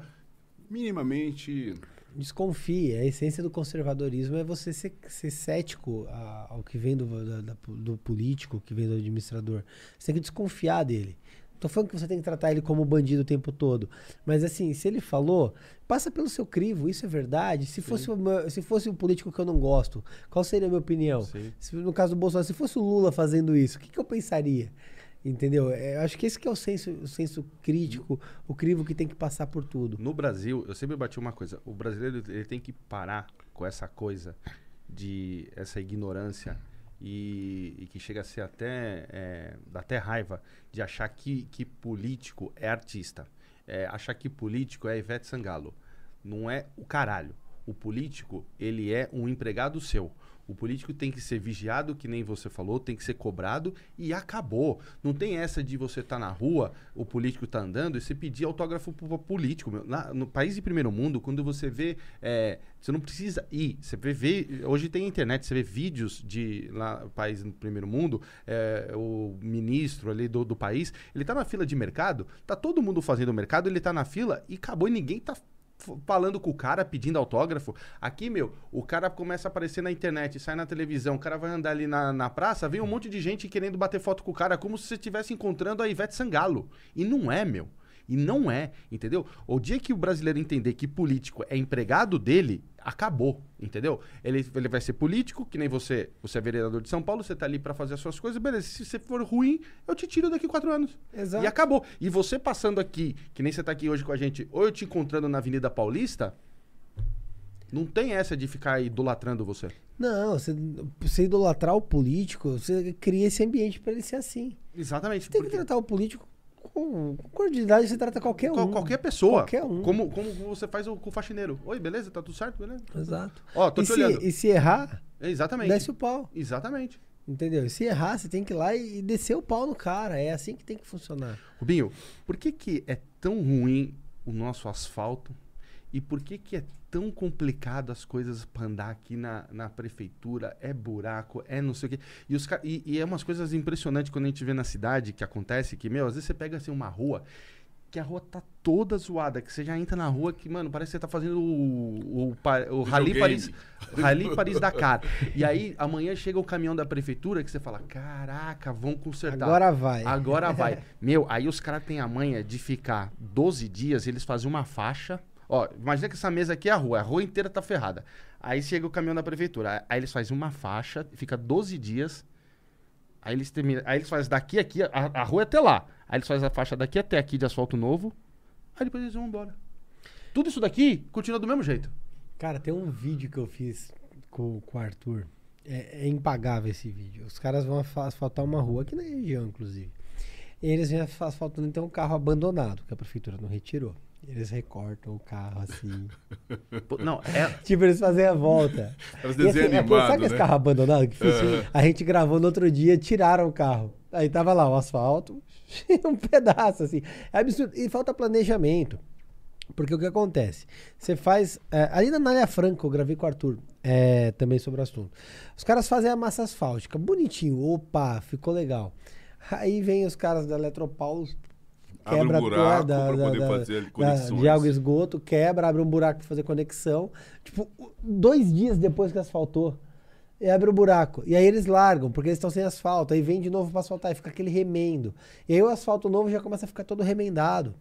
minimamente desconfie. A essência do conservadorismo é você ser, ser cético ao que vem do, da, do político, que vem do administrador. Você tem que desconfiar dele. Tô falando que você tem que tratar ele como bandido o tempo todo. Mas assim, se ele falou, passa pelo seu crivo, isso é verdade. Se fosse, uma, se fosse um político que eu não gosto, qual seria a minha opinião? Se, no caso do Bolsonaro, se fosse o Lula fazendo isso, o que, que eu pensaria? Entendeu? É, acho que esse que é o senso, o senso crítico, o crivo que tem que passar por tudo. No Brasil, eu sempre bati uma coisa: o brasileiro ele tem que parar com essa coisa de essa ignorância e, e que chega a ser até é, dá até raiva de achar que, que político é artista, é, achar que político é Ivete Sangalo. Não é o caralho. O político ele é um empregado seu. O político tem que ser vigiado, que nem você falou, tem que ser cobrado e acabou. Não tem essa de você estar tá na rua, o político tá andando e você pedir autógrafo pro político. Meu. Na, no país de primeiro mundo, quando você vê. É, você não precisa ir. Você vê, vê, Hoje tem internet, você vê vídeos de lá, país no primeiro mundo, é, o ministro ali do, do país, ele tá na fila de mercado, tá todo mundo fazendo mercado, ele tá na fila e acabou e ninguém tá falando com o cara, pedindo autógrafo. Aqui, meu, o cara começa a aparecer na internet, sai na televisão, o cara vai andar ali na, na praça, vem um monte de gente querendo bater foto com o cara, como se você estivesse encontrando a Ivete Sangalo. E não é, meu. E não é, entendeu? O dia que o brasileiro entender que político é empregado dele, acabou, entendeu? Ele, ele vai ser político, que nem você, você é vereador de São Paulo, você tá ali para fazer as suas coisas, beleza. Se você for ruim, eu te tiro daqui quatro anos. Exato. E acabou. E você passando aqui, que nem você tá aqui hoje com a gente, ou eu te encontrando na Avenida Paulista, não tem essa de ficar idolatrando você. Não, você, você idolatrar o político, você cria esse ambiente para ele ser assim. Exatamente. Você tem que tratar o político com, cordialidade você trata qualquer um. Qualquer pessoa. Qualquer um. Como, como você faz o, com o faxineiro. Oi, beleza? Tá tudo certo? Beleza? Exato. Ó, tô e te se, olhando. E se errar, Exatamente. desce o pau. Exatamente. Entendeu? E se errar, você tem que ir lá e descer o pau no cara. É assim que tem que funcionar. Rubinho, por que, que é tão ruim o nosso asfalto? E por que, que é tão complicado as coisas para andar aqui na, na prefeitura, é buraco, é não sei o quê. E, os, e, e é umas coisas impressionantes quando a gente vê na cidade que acontece, que, meu, às vezes você pega assim uma rua que a rua tá toda zoada, que você já entra na rua que, mano, parece que você tá fazendo o, o, pa- o Rally. Paris, Rally Paris Dakar. E aí, amanhã chega o caminhão da prefeitura que você fala, caraca, vão consertar. Agora vai. Agora vai. Meu, aí os caras têm a manha de ficar 12 dias, eles fazem uma faixa. Ó, imagina que essa mesa aqui é a rua, a rua inteira tá ferrada. Aí chega o caminhão da prefeitura, aí eles fazem uma faixa, fica 12 dias. Aí eles terminam, aí eles fazem daqui aqui, a, a rua é até lá. Aí eles fazem a faixa daqui até aqui de asfalto novo. Aí depois eles vão embora. Tudo isso daqui continua do mesmo jeito. Cara, tem um vídeo que eu fiz com, com o Arthur. É, é impagável esse vídeo. Os caras vão asfa- asfaltar uma rua aqui na região, inclusive. E eles vêm asfa- asfaltando então um carro abandonado, que a prefeitura não retirou. Eles recortam o carro assim. Pô, Não, é, tipo, eles fazem a volta. Os E assim, desenhos é sabe animados, esse né? carro abandonado que assim? Aham. A gente gravou no outro dia, tiraram o carro. Aí tava lá o asfalto, um pedaço assim. É absurdo. E falta planejamento. Porque o que acontece? Você faz. é, ali na Nália Franca, eu gravei com o Arthur é, também sobre o assunto. Os caras fazem a massa asfáltica, bonitinho. Opa, ficou legal. Aí vem os caras da Eletropaulo, Abre um quebra buraco da- poder da- fazer ali da- conexões. de água e esgoto, quebra, abre um buraco pra fazer conexão. Tipo, dois dias depois que asfaltou, e abre o buraco. E aí eles largam, porque eles estão sem asfalto. Aí vem de novo pra asfaltar, e fica aquele remendo. E aí o asfalto novo já começa a ficar todo remendado.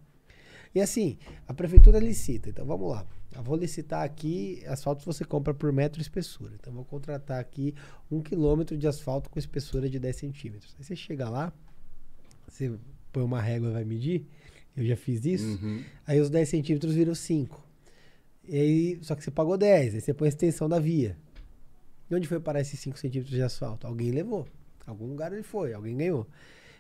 E assim, a prefeitura licita. Então vamos lá. Eu vou licitar aqui, asfalto você compra por metro espessura. Então vou contratar aqui um quilômetro de asfalto com espessura de 10 centímetros. Aí você chega lá, você põe uma régua e vai medir. Eu já fiz isso. Uhum. Aí os 10 centímetros viram 5. E aí, só que você pagou 10, aí você põe a extensão da via. E onde foi parar esses 5 centímetros de asfalto? Alguém levou. Algum lugar ele foi, alguém ganhou.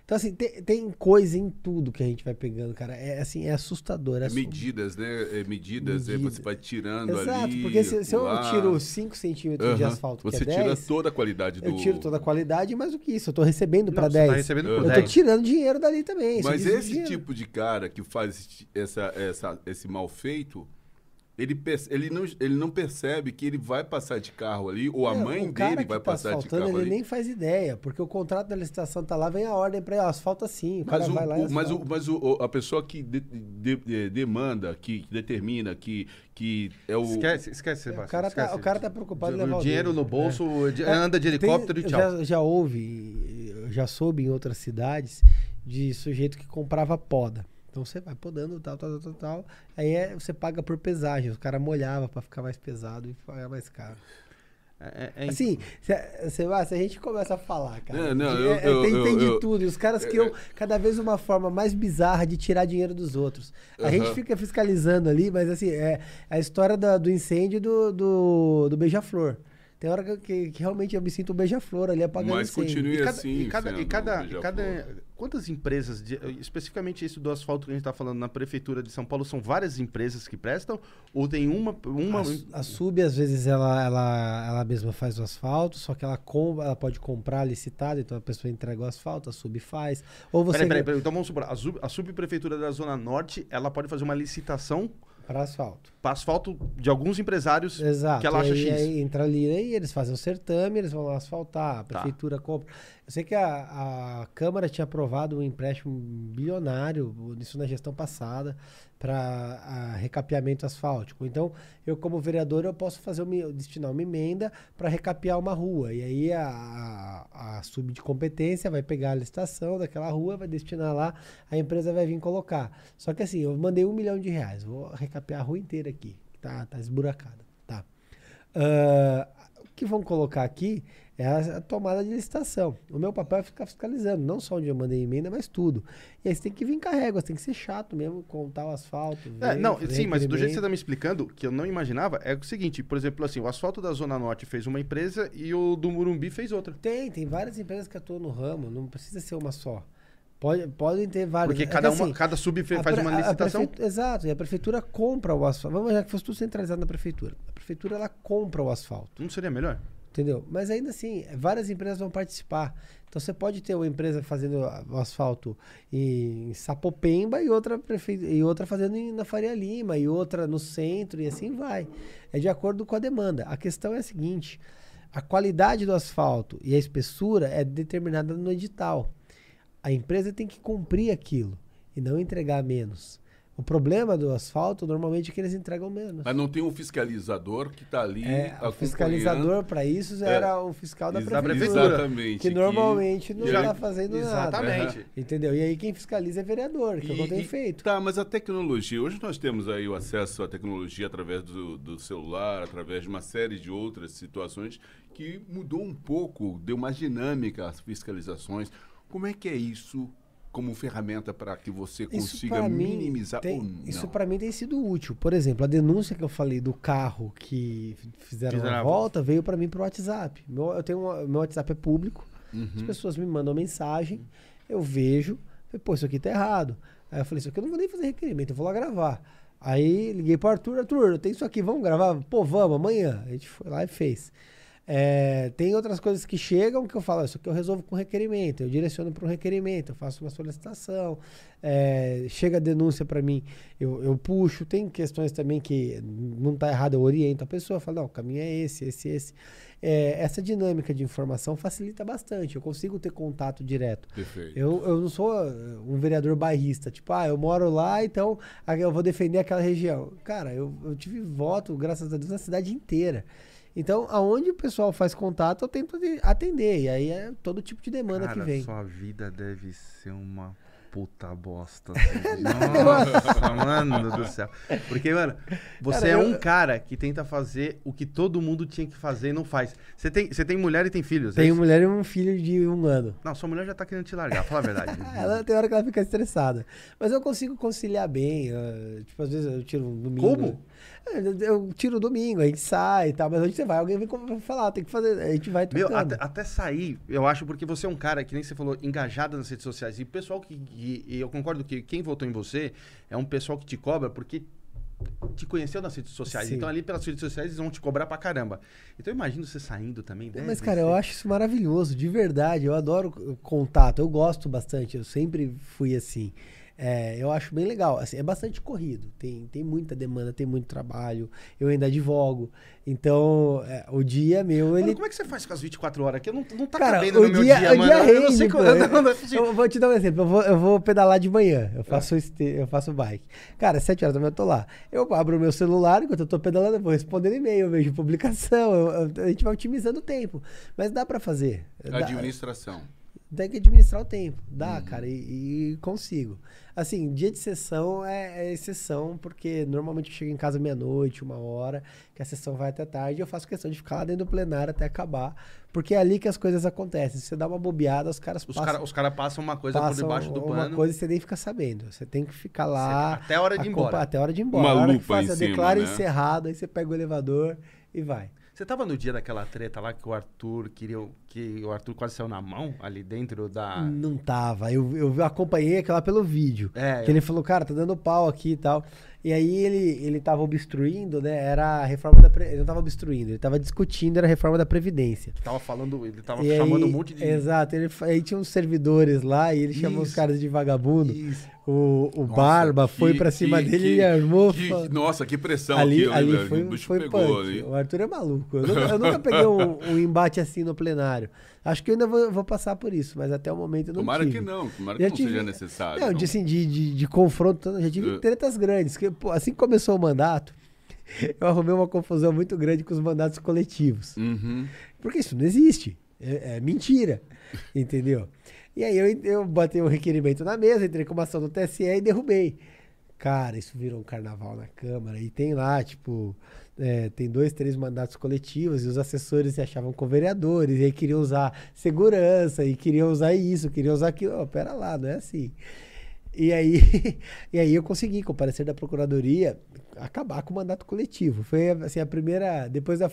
Então, assim, tem, tem coisa em tudo que a gente vai pegando, cara. É assim, é assustador. É assu- Medidas, né? É, medidas, Medida. você vai tirando Exato, ali. porque se, se eu tiro 5 centímetros de Aham. asfalto, Você que é tira 10, toda a qualidade do. eu tiro toda a qualidade, mas o que isso? Eu tô recebendo para você tá 10. recebendo por eu tô 10. tirando dinheiro dali também. Mas esse dinheiro. tipo de cara que faz esse- essa, essa, esse mal feito, ele, perce- ele, não, ele não percebe que ele vai passar de carro ali, ou a É, mãe dele vai tá passar de carro ele ali. nem faz ideia, porque o contrato da licitação tá lá, vem a ordem para ele, ó, asfalta sim. O Mas, cara o, vai lá e o- mas, o, mas o- a pessoa que de- de- de- demanda, que determina, que, que é o. esquece, esquece, Sebastião. O cara, tá, esquece. o cara tá preocupado em levar O dinheiro dele. no bolso, É. anda de Tem- helicóptero e tchau. Já, já houve, já soube em outras cidades de sujeito que comprava poda. Então você vai podando, tal, tal, tal, tal, tal. Aí é, você paga por pesagem. O cara molhava pra ficar mais pesado e pagar mais caro. É, é- é Assim, se, se, vai- se a gente começa a falar, cara. Não, não, é- eu- tem, eu- tem de tudo. E os caras criam cada vez uma forma mais bizarra de tirar dinheiro dos outros. A gente Aham. fica fiscalizando ali, mas assim, é a história da- do incêndio do, do, do beija-flor. Tem hora que, que- realmente eu me sinto um beija-flor ali apagando Mas continue E cada, assim. e cada, e cada, um e cada- quantas empresas, de- especificamente isso do asfalto que a gente está falando na prefeitura de São Paulo, são várias empresas que prestam ou tem uma, uma A, a Sub, às vezes, ela, ela, ela mesma faz o asfalto, só que ela, com, ela pode comprar licitado, então a pessoa entrega o asfalto, a Sub faz. Ou você Peraí, peraí, peraí, então vamos supor, a, sub, a subprefeitura da Zona Norte, ela pode fazer uma licitação para asfalto. para asfalto de alguns empresários Exato. que ela acha e aí, X. aí entra ali, aí eles fazem o certame, eles vão lá asfaltar, a Tá. prefeitura compra. Eu sei que a, a Câmara tinha aprovado um empréstimo bilionário, isso na gestão passada, para recapeamento asfáltico. Então, eu como vereador, eu posso fazer uma, destinar uma emenda para recapear uma rua. E aí a, a, a sub de competência vai pegar a licitação daquela rua, vai destinar lá, a empresa vai vir colocar. Só que assim, eu mandei um milhão de reais, vou recapear a rua inteira aqui, que tá, tá esburacada. Tá. O que vão colocar aqui é a, a tomada de licitação. O meu papel é ficar fiscalizando, não só onde eu mandei emenda, mas tudo. E aí você tem que vir régua, você tem que ser chato mesmo, contar o asfalto. É, ver, não, fazer sim, mas do jeito que você requerimento. tá me explicando, que eu não imaginava, é o seguinte, por exemplo, assim, o asfalto da Zona Norte fez uma empresa e o do Murumbi fez outra. Tem, tem várias empresas que atuam no ramo, não precisa ser uma só. Pode, podem ter várias. Porque É cada, uma, assim, cada sub faz pre- uma licitação. exato, e a prefeitura compra o asfalto. Vamos imaginar que fosse tudo centralizado na prefeitura. A prefeitura ela compra o asfalto. Não seria melhor? Entendeu? Mas ainda assim, várias empresas vão participar. Então você pode ter uma empresa fazendo o asfalto em Sapopemba e outra, prefe... e outra fazendo em- na Faria Lima, e outra no centro, e assim vai. É de acordo com a demanda. A questão é a seguinte: a qualidade do asfalto e a espessura é determinada no edital. A empresa tem que cumprir aquilo. e não entregar menos. O problema do asfalto normalmente é que eles entregam menos. Mas não tem um fiscalizador que está ali. É, o fiscalizador para isso era é, o fiscal da prefeitura. Exatamente. Que normalmente que... não está fazendo exatamente. nada. Exatamente. Entendeu? E aí quem fiscaliza é vereador, que e, eu não tenho feito. Tá, mas a tecnologia. Hoje nós temos aí o acesso à tecnologia através do, do celular, através de uma série de outras situações que mudou um pouco, deu mais dinâmica às fiscalizações. Como é que é isso como ferramenta para que você consiga minimizar tem, ou não? Isso para mim tem sido útil. Por exemplo, a denúncia que eu falei do carro que fizeram a volta veio para mim pro WhatsApp. Meu, eu tenho uma, meu WhatsApp é público. Uhum. As pessoas me mandam mensagem, eu vejo, falei, pô, isso aqui tá errado. Aí eu falei, isso aqui eu não vou nem fazer requerimento, eu vou lá gravar. Aí liguei pro Arthur, Arthur, eu tenho isso aqui, vamos gravar? Pô, vamos, amanhã. A gente foi lá e fez. É, tem outras coisas que chegam que eu falo, isso aqui eu resolvo com requerimento, eu direciono para um requerimento, eu faço uma solicitação, é, chega a denúncia para mim, eu, eu puxo. Tem questões também que não está errado, eu oriento a pessoa, falo, não, o caminho é esse, esse, esse. É, essa dinâmica de informação facilita bastante, eu consigo ter contato direto. Perfeito. Eu, eu não sou um vereador bairrista, tipo, ah, eu moro lá, então eu vou defender aquela região. Cara, eu, eu tive voto, graças a Deus, na cidade inteira. Então, aonde o pessoal faz contato, eu tento atender. E aí é todo tipo de demanda Cara, que vem. sua vida deve ser uma puta bosta. Assim. Nossa, mano do céu. Porque, mano, você cara, é um cara que tenta fazer o que todo mundo tinha que fazer e não faz. Você tem, você tem mulher e tem filhos? Tenho é mulher e um filho de um ano. Não, sua mulher já tá querendo te largar, fala a verdade. ela tem hora que ela fica estressada. Mas eu consigo conciliar bem. Uh, tipo, às vezes eu tiro um domingo. Como? Eu tiro o domingo, a gente sai e tal, mas onde você vai? Alguém vem falar, tem que fazer, a gente vai. Meu, até, até, sair, eu acho, porque você é um cara, que nem você falou, engajado nas redes sociais. E o pessoal que. E, e eu concordo que quem votou em você é um pessoal que te cobra porque te conheceu nas redes sociais. Sim. Então, ali pelas redes sociais, eles vão te cobrar pra caramba. Então, eu imagino você saindo também. Mas, cara, eu acho isso maravilhoso, de verdade. Eu adoro contato, eu gosto bastante. Eu sempre fui assim. É, eu acho bem legal. Assim, é bastante corrido. Tem, tem muita demanda, tem muito trabalho. Eu ainda advogo. Então, é, o dia meu. Mano, ele... como é que você faz com as 24 horas aqui? Não, não tá Cara, cabendo no dia, meu dia, o mano. Dia rende, eu não sei como. Eu, eu vou te dar um exemplo. Eu vou, eu vou pedalar de manhã. Eu faço, é. este, eu faço bike. Cara, 7 horas da manhã eu tô lá. Eu abro o meu celular enquanto eu tô pedalando, eu vou respondendo e-mail, eu vejo publicação. Eu, a gente vai otimizando o tempo. Mas dá para fazer. Administração. Dá, tem que administrar o tempo. Dá, uhum. cara, e, e, consigo. Assim, dia de sessão é, é, exceção, porque normalmente eu chego em casa meia-noite, uma hora, que a sessão vai até tarde, e eu faço questão de ficar lá dentro do plenário até acabar, porque é ali que as coisas acontecem. Se você dá uma bobeada, os caras os passam. Cara, os caras passam uma coisa passam por debaixo do pano. Uma coisa e você nem fica sabendo. Você tem que ficar lá. até a hora de ir embora. Até a hora de ir embora. Uma a hora lupa que faz, em cima, declara né? encerrado, aí você pega o elevador e vai. Você tava no dia daquela treta lá que o Arthur queria. Que o Arthur quase saiu na mão ali dentro da. Não tava. Eu, eu acompanhei aquela pelo vídeo. É. Que eu... ele falou, cara, tá dando pau aqui e tal. E aí ele, ele tava obstruindo, né? Era a reforma da. Pre... Ele não tava obstruindo, ele tava discutindo, era a reforma da Previdência. Tava falando, ele tava e chamando aí, um monte de. Exato, ele, aí tinha uns servidores lá e ele isso, chamou os caras de vagabundo. Isso. O, o nossa, Barba que, foi pra cima que, dele que, e armou. Que, nossa, que pressão ali, aquilo, ali foi, o foi pegou ali. O Arthur é maluco. Eu nunca, eu nunca peguei um, um, embate assim no plenário. Acho que eu ainda vou, vou, passar por isso, mas até o momento eu não tomara tive. que não, tomara que já não tive, seja necessário. Não. De, assim, de, de, de confronto, já tive uh. tretas grandes. Que, pô, assim que começou o mandato, eu arrumei uma confusão muito grande com os mandatos coletivos. Uhum. Porque isso não existe. É, é mentira. entendeu? E aí eu, eu botei um requerimento na mesa, entrei com uma ação do TSE e derrubei. Cara, isso virou um carnaval na Câmara. E tem lá, tipo, é, tem dois, três mandatos coletivos e os assessores se achavam com vereadores, e aí queriam usar segurança, e queriam usar isso, queriam usar aquilo. Oh, pera lá, não é assim. E aí, e aí eu consegui, com o parecer da Procuradoria, acabar com o mandato coletivo. Foi assim, a primeira, depois da,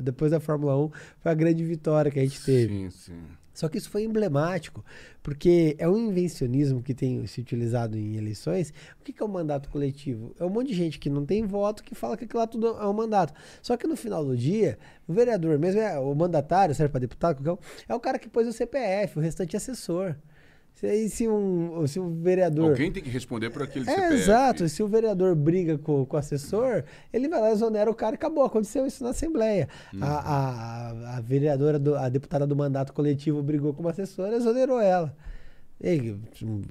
depois da Fórmula 1, foi a grande vitória que a gente teve. Sim, sim. Só que isso foi emblemático, porque é um invencionismo que tem se utilizado em eleições. O que é o um mandato coletivo? É um monte de gente que não tem voto que fala que aquilo lá tudo é um mandato. Só que no final do dia, o vereador mesmo, é o mandatário, serve para deputado, é o cara que pôs o CPF, o restante é assessor. Se, se, um, se um vereador. Alguém tem que responder por aquele é, CPF. Exato. Se o vereador briga com, com o assessor, ele vai lá, exonera o cara e acabou. Aconteceu isso na Assembleia. Uhum. A, a, a, vereadora, do, a deputada do mandato coletivo brigou com uma assessora e exonerou ela. Ei,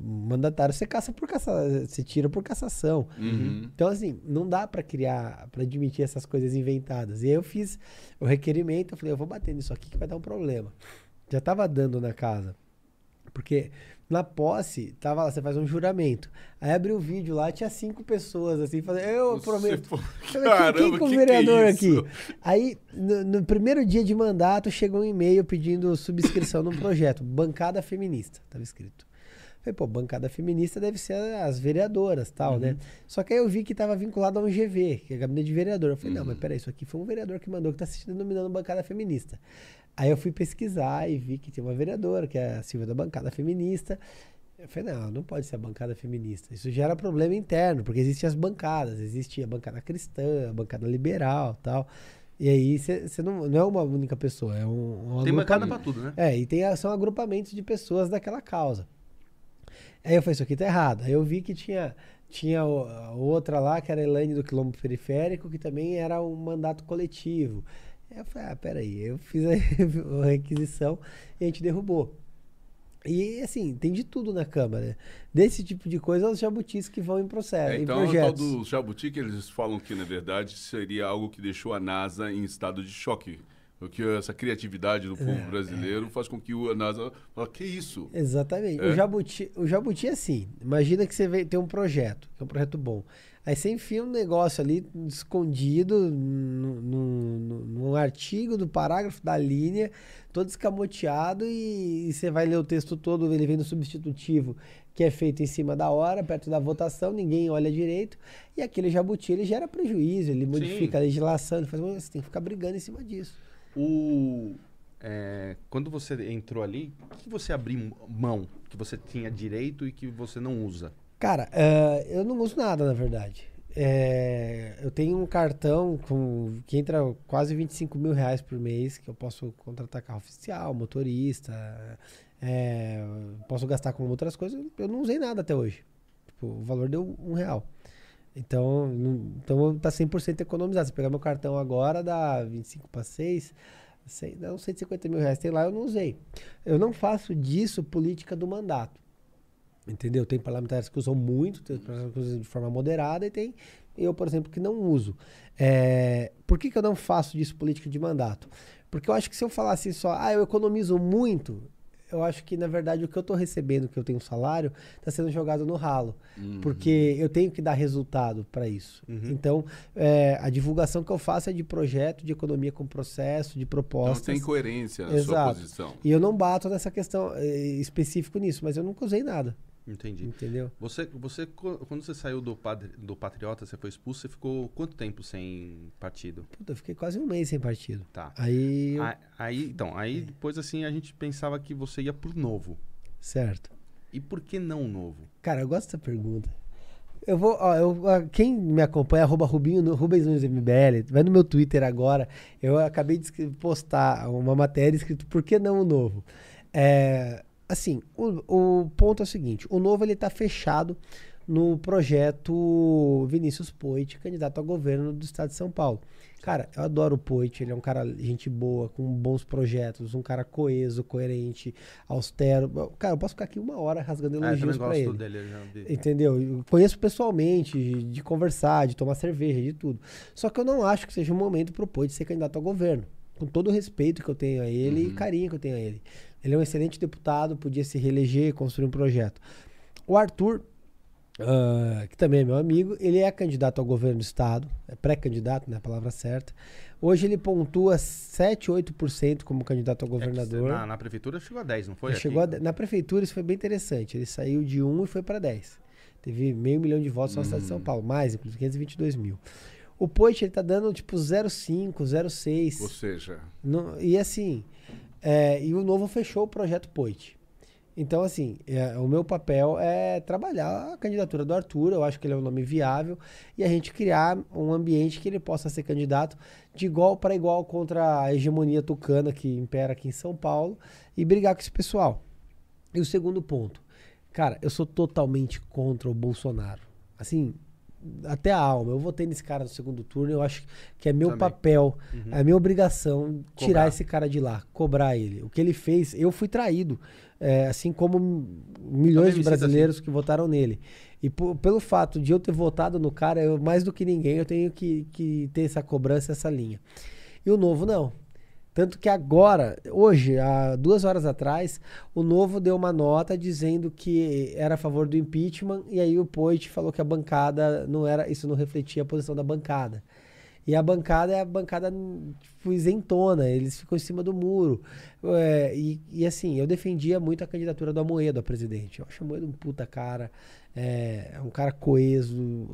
mandatário você caça por caça, você tira por cassação. Uhum. Então, assim, não dá pra criar, pra admitir essas coisas inventadas. E aí eu fiz o requerimento, eu falei, eu vou bater nisso aqui que vai dar um problema. Já tava dando na casa. Porque na posse, tava lá, você faz um juramento. Aí abriu o vídeo lá, tinha cinco pessoas assim, falando, eu Você prometo. falei, Caramba, quem, quem que é o vereador que é aqui? isso? Aí, no, no primeiro dia de mandato, chegou um e-mail pedindo subscrição num projeto, Bancada Feminista, tava escrito. Falei, pô, bancada feminista deve ser as vereadoras tal, né? Só que aí eu vi que tava vinculado a um GV, que é gabinete de vereador. Eu falei, não, mas peraí, isso aqui foi um vereador que mandou que tá se denominando bancada feminista. Aí eu fui pesquisar e vi que tinha uma vereadora, que é a Silvia da bancada feminista. Eu falei, não, não pode ser a bancada feminista. Isso gera problema interno, porque existem as bancadas, existe a bancada cristã, a bancada liberal tal. E aí você não, não é uma única pessoa, é um, um Tem bancada pra tudo, né? É, e tem, são agrupamentos de pessoas daquela causa. Aí eu falei, isso aqui tá errado. Aí eu vi que tinha, tinha outra lá, que era a Elaine do Quilombo Periférico, que também era um mandato coletivo. Eu falei, ah, peraí. Eu fiz a, requisição e a gente derrubou. E assim, tem de tudo na Câmara. Desse tipo de coisa, os jabutis que vão em processo, É, em então, o tal projetos. do jabuti que eles falam que, na verdade, seria algo que deixou a NASA em estado de choque. Porque essa criatividade do É, povo brasileiro faz com que o- a NASA fala, que isso? Exatamente. É. O, jabuti, o jabuti é assim. Imagina que você vê, tem um projeto, que é um projeto bom. Aí você enfia um negócio ali escondido num, num- num- num artigo do parágrafo da linha, todo escamoteado, e, e você vai ler o texto todo, ele vem no substitutivo, que é feito em cima da hora, perto da votação, ninguém olha direito, e aquele jabuti ele gera prejuízo, ele modifica a legislação, ele faz, você tem que ficar brigando em cima disso. O, é, quando você entrou ali, o que você abriu mão que você tinha direito e que você não usa? Cara, eh, eu não uso nada, na verdade. Eh, eu tenho um cartão com, que entra quase 25 mil reais por mês, que eu posso contratar carro oficial, motorista, eh, posso gastar com outras coisas. Eu não usei nada até hoje. Tipo, o valor deu um real. Então, não, então tá 100% economizado. Se pegar meu cartão agora, dá 25 para 6, sei, dá uns 150 mil reais. Tem lá, eu não usei. Eu não faço disso política do mandato. Entendeu? Tem parlamentares que usam muito, tem parlamentares que usam de forma moderada e tem eu, por exemplo, que não uso. É, por que, que eu não faço disso política de mandato? Porque eu acho que se eu falasse só, ah, eu economizo muito, eu acho que, na verdade, o que eu estou recebendo, que eu tenho salário, está sendo jogado no ralo. Porque eu tenho que dar resultado para isso. Então, é, a divulgação que eu faço é de projeto, de economia com processo, de Então propostas. tem coerência na sua Exato. posição. E eu não bato nessa questão é, específico nisso, mas eu nunca usei nada. Entendi. Entendeu? Você, você, quando você saiu do, padri- do Patriota, você foi expulso, você ficou quanto tempo sem partido? Puta, eu fiquei quase um mês sem partido. Tá. Aí, eu- Aí, então, aí depois assim a gente pensava que você ia pro novo. certo. E por que não novo? Cara, eu gosto dessa pergunta. Eu vou, ó, eu, quem me acompanha, arroba Rubinho, no- Rubens Nunes MBL, vai no meu Twitter agora. Eu acabei de postar uma matéria escrito Por que não o novo? É, assim, o, o ponto é o seguinte: o novo ele tá fechado no projeto Vinícius Poit, candidato a governo do estado de São Paulo. Cara, eu adoro o Poit, ele é um cara gente boa, com bons projetos, um cara coeso, coerente, austero. Cara, eu posso ficar aqui uma hora rasgando Ah, elogios pra gosto ele. dele. eu. Entendeu? Eu conheço pessoalmente, de, de conversar, de tomar cerveja, de tudo. Só que eu não acho que seja o momento pro Poit ser candidato ao governo. Com todo o respeito que eu tenho a ele e carinho que eu tenho a ele. Ele é um excelente deputado, podia se reeleger, construir um projeto. O Arthur, ah, que também é meu amigo, ele é candidato ao governo do estado, é pré-candidato, né, a palavra certa. Hoje ele pontua 7, 8% como candidato ao É governador. na, na prefeitura chegou a 10, não foi? Chegou a na prefeitura, isso foi bem interessante. Ele saiu de 1 e foi para 10. Teve meio milhão de votos na cidade de São Hum. Paulo, mais, inclusive 522 mil. O Poit, ele tá dando tipo 0,5, 0,6. Ou seja, Não- e assim, é, e o Novo fechou o projeto Poit. Então, assim, é, o meu papel é trabalhar a candidatura do Arthur, eu acho que ele é um nome viável, e a gente criar um ambiente que ele possa ser candidato de igual para igual contra a hegemonia tucana que impera aqui em São Paulo e brigar com esse pessoal. E o segundo ponto, cara, eu sou totalmente contra o Bolsonaro. Assim, até a alma. Eu votei nesse cara no segundo turno. Eu acho que é meu Também. papel, Uhum. é minha obrigação tirar Cobrar. esse cara de lá, cobrar ele. O que ele fez, eu fui traído. é, assim como milhões de sinto brasileiros que votaram nele. E pelo fato de eu ter votado no cara, eu, mais do que ninguém, eu tenho que, que ter essa cobrança, essa linha. E o novo não. Tanto que agora, hoje, há duas horas atrás, o Novo deu uma nota dizendo que era a favor do impeachment, e aí o Poit falou que a bancada não era, isso não refletia a posição da bancada. E a bancada é a bancada tipo, isentona, eles ficam em cima do muro. É, e, e assim, eu defendia muito a candidatura do Amoedo a presidente. Eu acho o Amoedo um puta cara, é, é um cara coeso.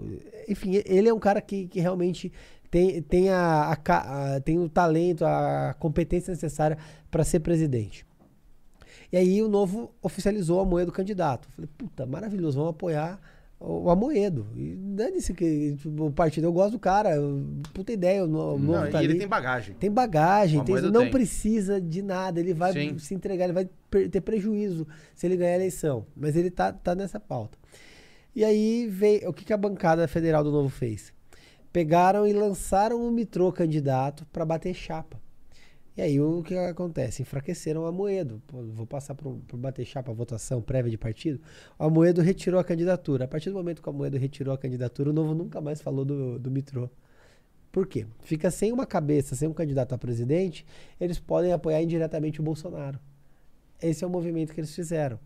Enfim, ele é um cara que, que realmente tem, tem, a, a a- tem o talento, a competência necessária para ser presidente. E aí o Novo oficializou o Amoedo candidato. Falei, puta, maravilhoso, vamos apoiar o Amoedo. E dane-se que tipo, o partido, eu gosto do cara, puta ideia, o No- o Novo Não, tá ele ali. tem bagagem. Tem bagagem, tem- não tem. precisa de nada, ele vai Sim. se entregar, ele vai ter prejuízo se ele ganhar a eleição. Mas ele tá, tá nessa pauta. E aí veio, o que, que a bancada federal do Novo fez? Pegaram e lançaram um Mitrô candidato para bater chapa. E aí o que acontece? Enfraqueceram o Amoedo. Pô, vou passar para bater chapa, votação prévia de partido. O Amoedo retirou a candidatura. A partir do momento que o Amoedo retirou a candidatura, o Novo nunca mais falou do, do Mitrô. Por quê? Fica sem uma cabeça, sem um candidato a presidente, eles podem apoiar indiretamente o Bolsonaro. Esse é o movimento que eles fizeram.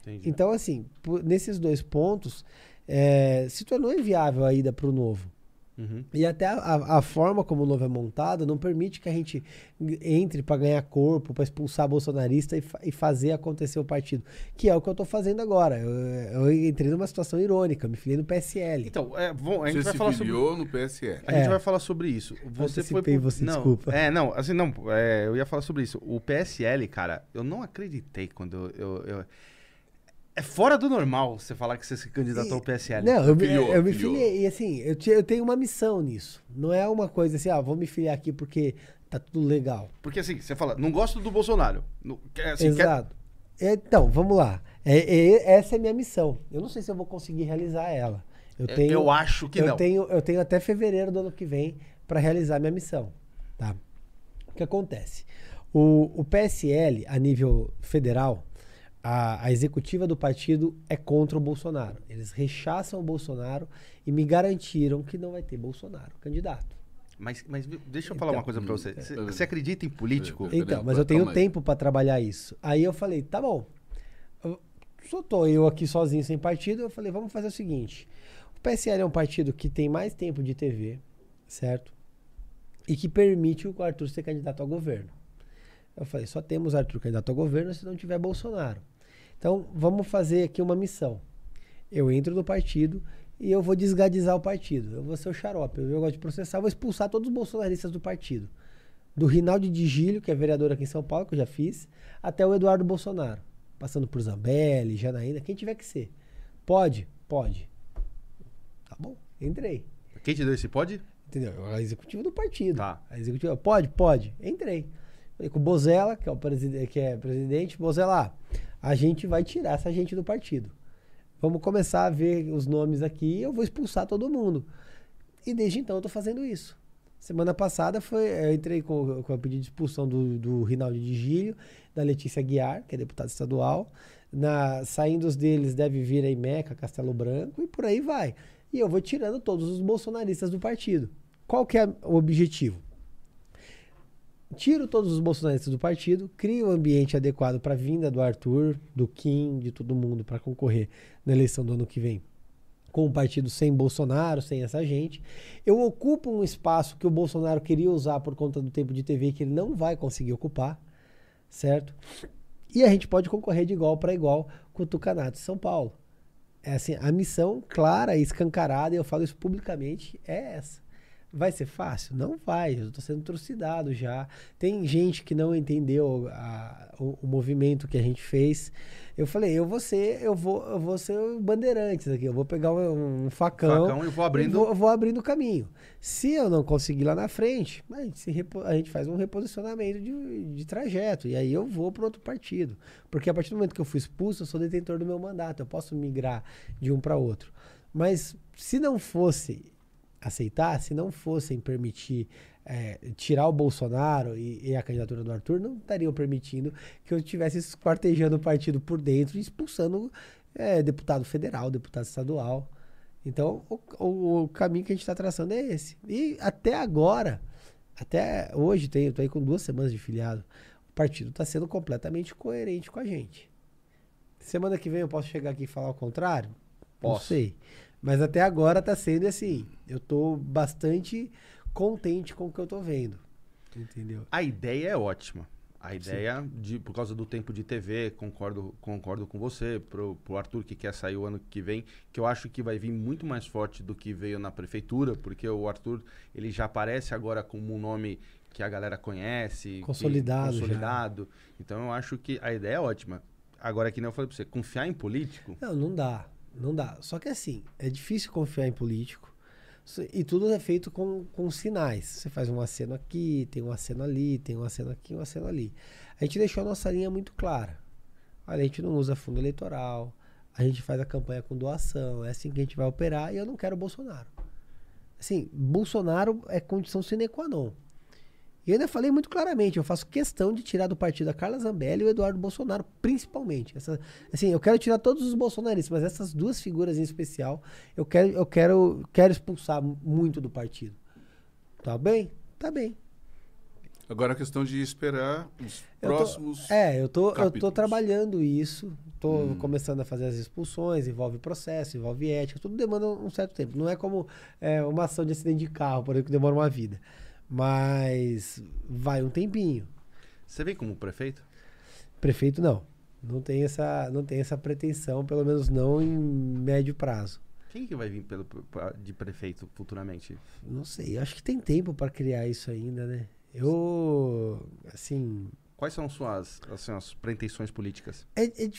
Entendi. Então, assim, por- nesses dois pontos, é, se tornou inviável a ida para o novo. Uhum. E até a, a- forma como o novo é montado não permite que a gente entre para ganhar corpo, para expulsar bolsonarista e, fa- e fazer acontecer o partido. Que é o que eu estou fazendo agora. Eu, eu entrei numa situação irônica, me filiei no PSL. Então, é, bom, a gente Você vai se falar sobre no PSL. A gente É. vai falar sobre isso. Você foi Antecipei você, não, desculpa. É, não, assim, não, é, eu ia falar sobre isso. O PSL, cara, eu não acreditei quando eu, eu- eu- É fora do normal você falar que você se candidatou ao PSL. Não, eu, eu me filiou. filiei. E assim, eu, te- eu tenho uma missão nisso. Não é uma coisa assim, ah, vou me filiar aqui porque tá tudo legal. Porque assim, você fala, não gosto do Bolsonaro. Não- quer- assim, quer- Exato. Então, vamos lá. É, é- essa é a minha missão. Eu não sei se eu vou conseguir realizar ela. Eu eu- tenho, eu acho que eu não. Tenho, eu tenho até fevereiro do ano que vem para realizar minha missão. Tá? O que acontece? O, o PSL, a nível federal, a, a executiva do partido é contra o Bolsonaro. Eles rechaçam o Bolsonaro e me garantiram que não vai ter Bolsonaro candidato. Mas, mas deixa eu falar Então, uma coisa pra você. Você, é. você acredita em político? Então, mas eu tenho tempo para trabalhar isso. Aí eu falei, tá bom. Eu, só tô eu aqui sozinho sem partido, eu falei, vamos fazer o seguinte. O PSL é um partido que tem mais tempo de TV, certo? E que permite o Arthur ser candidato ao governo. Eu falei, só temos Arthur candidato ao governo se não tiver Bolsonaro. Então, vamos fazer aqui uma missão. Eu entro no partido e eu vou desgadizar o partido. Eu vou ser o xarope. Eu gosto de processar, eu vou expulsar todos os bolsonaristas do partido. Do Rinaldi de Gílio, que é vereador aqui em São Paulo, que eu já fiz, até o Eduardo Bolsonaro. Passando por Zambelli, Janaína, quem tiver que ser. Pode? Pode. Tá bom, entrei. Quem te deu esse pode? Entendeu? A executiva do partido. Tá. A executiva, pode? Pode. Entrei. Falei com o Bozella, que é o preside- que é presidente. Bozella, a gente vai tirar essa gente do partido. Vamos começar a ver os nomes aqui e eu vou expulsar todo mundo. E desde então eu tô fazendo isso. Semana passada foi, eu entrei com, com o pedido de expulsão do, do Rinaldo de Gílio, da Letícia Guiar, que é deputada estadual. Na, saindo os deles deve vir a Imeca, Castelo Branco e por aí vai. E eu vou tirando todos os bolsonaristas do partido. Qual que é o objetivo? Tiro todos os bolsonaristas do partido, crio um ambiente adequado para a vinda do Arthur, do Kim, de todo mundo para concorrer na eleição do ano que vem com um partido sem Bolsonaro, sem essa gente. Eu ocupo um espaço que o Bolsonaro queria usar por conta do tempo de TV que ele não vai conseguir ocupar, certo? E a gente pode concorrer de igual para igual com o Tucanato de São Paulo. É assim, a missão clara e escancarada, e eu falo isso publicamente, é essa. Vai ser fácil? Não vai. Eu estou sendo trucidado já. Tem gente que não entendeu a- o, o movimento que a gente fez. Eu falei, eu vou ser, eu vou, eu vou ser o bandeirantes aqui. Eu vou pegar um, um facão, Facão e vou abrindo- e vou, vou abrindo caminho. Se eu não conseguir lá na frente, a gente, repo- a gente faz um reposicionamento de, de trajeto. E aí eu vou para outro partido. Porque a partir do momento que eu fui expulso, eu sou detentor do meu mandato. Eu posso migrar de um para outro. Mas se não fosse aceitar, se não fossem permitir é, tirar o Bolsonaro e, e, a candidatura do Arthur, não estariam permitindo que eu estivesse esquartejando o partido por dentro e expulsando é, deputado federal, deputado estadual. Então, o, o, o caminho que a gente está traçando é esse. E até agora, até hoje, tenho, tô aí com duas semanas de filiado, o partido está sendo completamente coerente com a gente. Semana que vem eu posso chegar aqui e falar o contrário? Posso. Não sei. Mas até agora está sendo assim. Eu estou bastante contente com o que eu estou vendo. Entendeu? A ideia é ótima. A ideia, de, por causa do tempo de TV, concordo, concordo com você, pro, pro Arthur que quer sair o ano que vem, que eu acho que vai vir muito mais forte do que veio na prefeitura, porque o Arthur, ele já aparece agora como um nome que a galera conhece. Consolidado. Que, consolidado. Já. Então eu acho que a ideia é ótima. Agora, que nem eu falei pra você, confiar em político. Não, não dá. Não dá. Só que assim, é difícil confiar em político. E tudo é feito com, com sinais. Você faz um aceno aqui, tem um aceno ali, tem um aceno aqui, um aceno ali. A gente deixou a nossa linha muito clara. Olha, a gente não usa fundo eleitoral, a gente faz a campanha com doação, é assim que a gente vai operar e eu não quero Bolsonaro. Assim, Bolsonaro é condição sine qua non. E eu ainda falei muito claramente, eu faço questão de tirar do partido a Carla Zambelli e o Eduardo Bolsonaro, principalmente. Essa, assim, eu quero tirar todos os bolsonaristas, mas essas duas figuras em especial, eu quero, eu quero, quero expulsar muito do partido. Tá bem? Tá bem. Agora a questão de esperar os eu próximos. Tô, é, eu tô, eu tô trabalhando isso. Tô hum. começando a fazer as expulsões, envolve processo, envolve ética, tudo demanda um certo tempo. Não é como é, uma ação de acidente de carro, por exemplo, que demora uma vida. Mas vai um tempinho. Você vem como prefeito? Prefeito não. Não tem essa, não tem essa pretensão, pelo menos não em médio prazo. Quem que vai vir pelo, de prefeito futuramente? Não sei, acho que tem tempo para criar isso ainda, né? Eu, assim... Quais são suas assim, as pretensões políticas? É, é,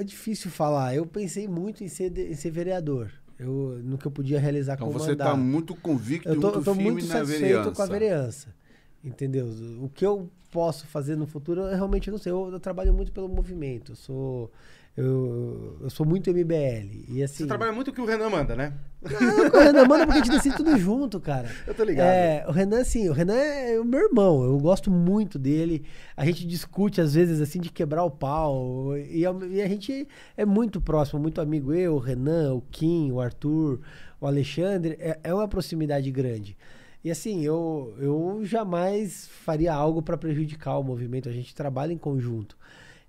é, difícil falar. Eu pensei muito em ser, em ser vereador eu, no que eu podia realizar então. Então você está muito convicto eu tô, muito eu tô muito satisfeito vereança. com a vereança. Entendeu? O que eu posso fazer no futuro, eu realmente não sei. Eu, eu trabalho muito pelo movimento. Eu sou eu, eu sou muito MBL. E assim, Você trabalha muito o que o Renan manda, né? Não, o Renan manda porque a gente decide tudo junto, cara. Eu tô ligado. É, o Renan, assim, o Renan é o meu irmão. Eu gosto muito dele. A gente discute, às vezes, assim, de quebrar o pau. E a, e a gente é muito próximo, muito amigo. Eu, o Renan, o Kim, o Arthur, o Alexandre. É, é uma proximidade grande. E assim, eu, eu jamais faria algo para prejudicar o movimento. A gente trabalha em conjunto.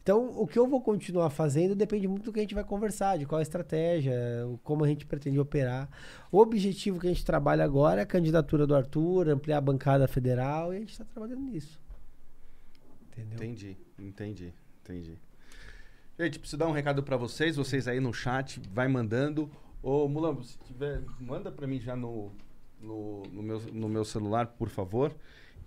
Então, o que eu vou continuar fazendo depende muito do que a gente vai conversar, de qual a estratégia, como a gente pretende operar. O objetivo que a gente trabalha agora é a candidatura do Arthur, ampliar a bancada federal, e a gente está trabalhando nisso. Entendeu? Entendi, entendi, entendi. Gente, preciso dar um recado para vocês, vocês aí no chat, vai mandando. Ô, Mulambo, se tiver, manda para mim já no, no, no, meu, no meu celular, por favor,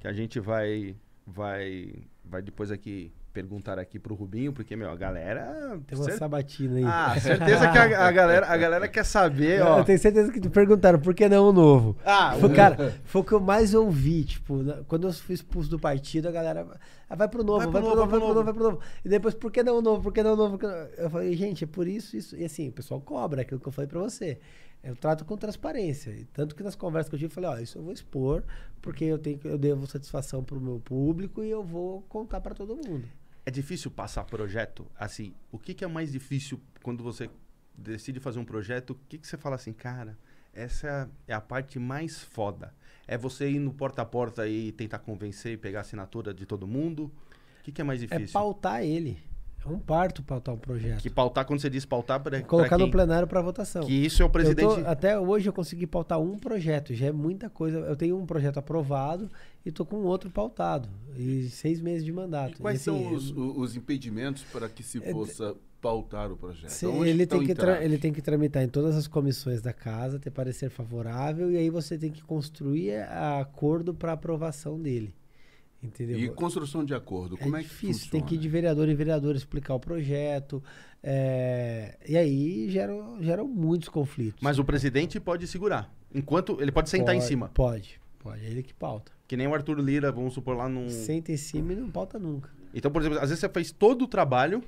que a gente vai, vai, vai depois aqui perguntar aqui pro Rubinho, porque, meu, a galera. Tem uma sabatina aí. Ah, certeza que a, a, galera, a galera quer saber, ó. Eu tenho certeza que te perguntaram por que não o novo. Ah, foi, cara, foi o que eu mais ouvi, tipo, quando eu fui expulso do partido, a galera. Ah, vai pro novo, vai pro, vai pro, novo, novo, vai pro novo, vai pro novo. E depois, por que não o novo? Por que não o novo? Eu falei, gente, é por isso, isso. E assim, o pessoal cobra aquilo que eu falei pra você. Eu trato com transparência. Tanto que nas conversas que eu tive, eu falei, ó, isso eu vou expor, porque eu tenho eu devo satisfação pro meu público e eu vou contar para todo mundo. É difícil passar projeto? Assim, o que, que é mais difícil quando você decide fazer um projeto? O que, que você fala assim, cara, essa é a parte mais foda? É você ir no porta a porta e tentar convencer e pegar a assinatura de todo mundo? O que, que é mais é difícil? É pautar ele. É um parto pautar um projeto. Que pautar, quando você diz pautar, para Colocar no plenário para votação. Que isso é o presidente... Tô, até hoje eu consegui pautar um projeto, já é muita coisa. Eu tenho um projeto aprovado e tô com outro pautado. E seis meses de mandato. E quais e, assim, são os, os, impedimentos para que se é, possa pautar o projeto? Se, ele, tem que ele tem que tramitar em todas as comissões da casa, ter parecer favorável, e aí você tem que construir acordo para aprovação dele. Entendeu? E construção de acordo, como é, é difícil, que funciona? Tem que ir de vereador em vereador explicar o projeto. É... E aí geram, geram muitos conflitos. Mas o presidente pode segurar. Enquanto ele pode sentar pode, em cima. Pode, pode. É ele que pauta. Que nem o Arthur Lira, vamos supor lá num. Senta em cima e não pauta nunca. Então, por exemplo, às vezes você fez todo o trabalho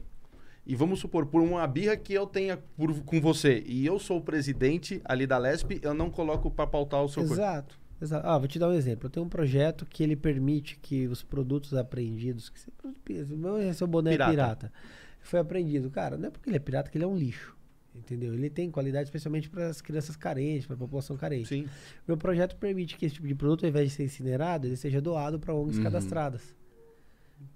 E vamos supor, por uma birra que eu tenha por- com você e eu sou o presidente ali da Lesp, eu não coloco pra pautar o seu. Exato. Exato. Ah, vou te dar um exemplo. Eu tenho um projeto que ele permite que os produtos apreendidos, que você- meu seu boné Pirata. é pirata, foi apreendido. Cara, não é porque ele é pirata que ele é um lixo. Entendeu? Ele tem qualidade especialmente para as crianças carentes, para a população carente. Sim. Meu projeto permite que esse tipo de produto, ao invés de ser incinerado, ele seja doado para ONGs Uhum. cadastradas.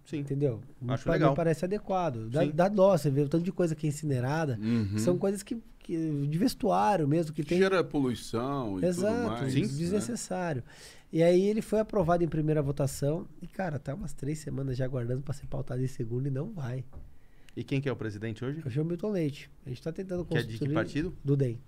Sim. Entendeu? Acho pa- legal. Parece adequado. Dá, Sim. dá dó, você vê o tanto de coisa que é incinerada. Uhum. São coisas que, que- de vestuário mesmo, que tem Gera poluição e tudo Exato, mais. Sim. né? desnecessário. E aí ele foi aprovado em primeira votação e, cara, tá umas três semanas já aguardando para ser pautado em segunda e não vai. E quem que é o presidente hoje? Eu chamo Milton Leite. A gente tá tentando Que é construir... de que partido? Do DEM.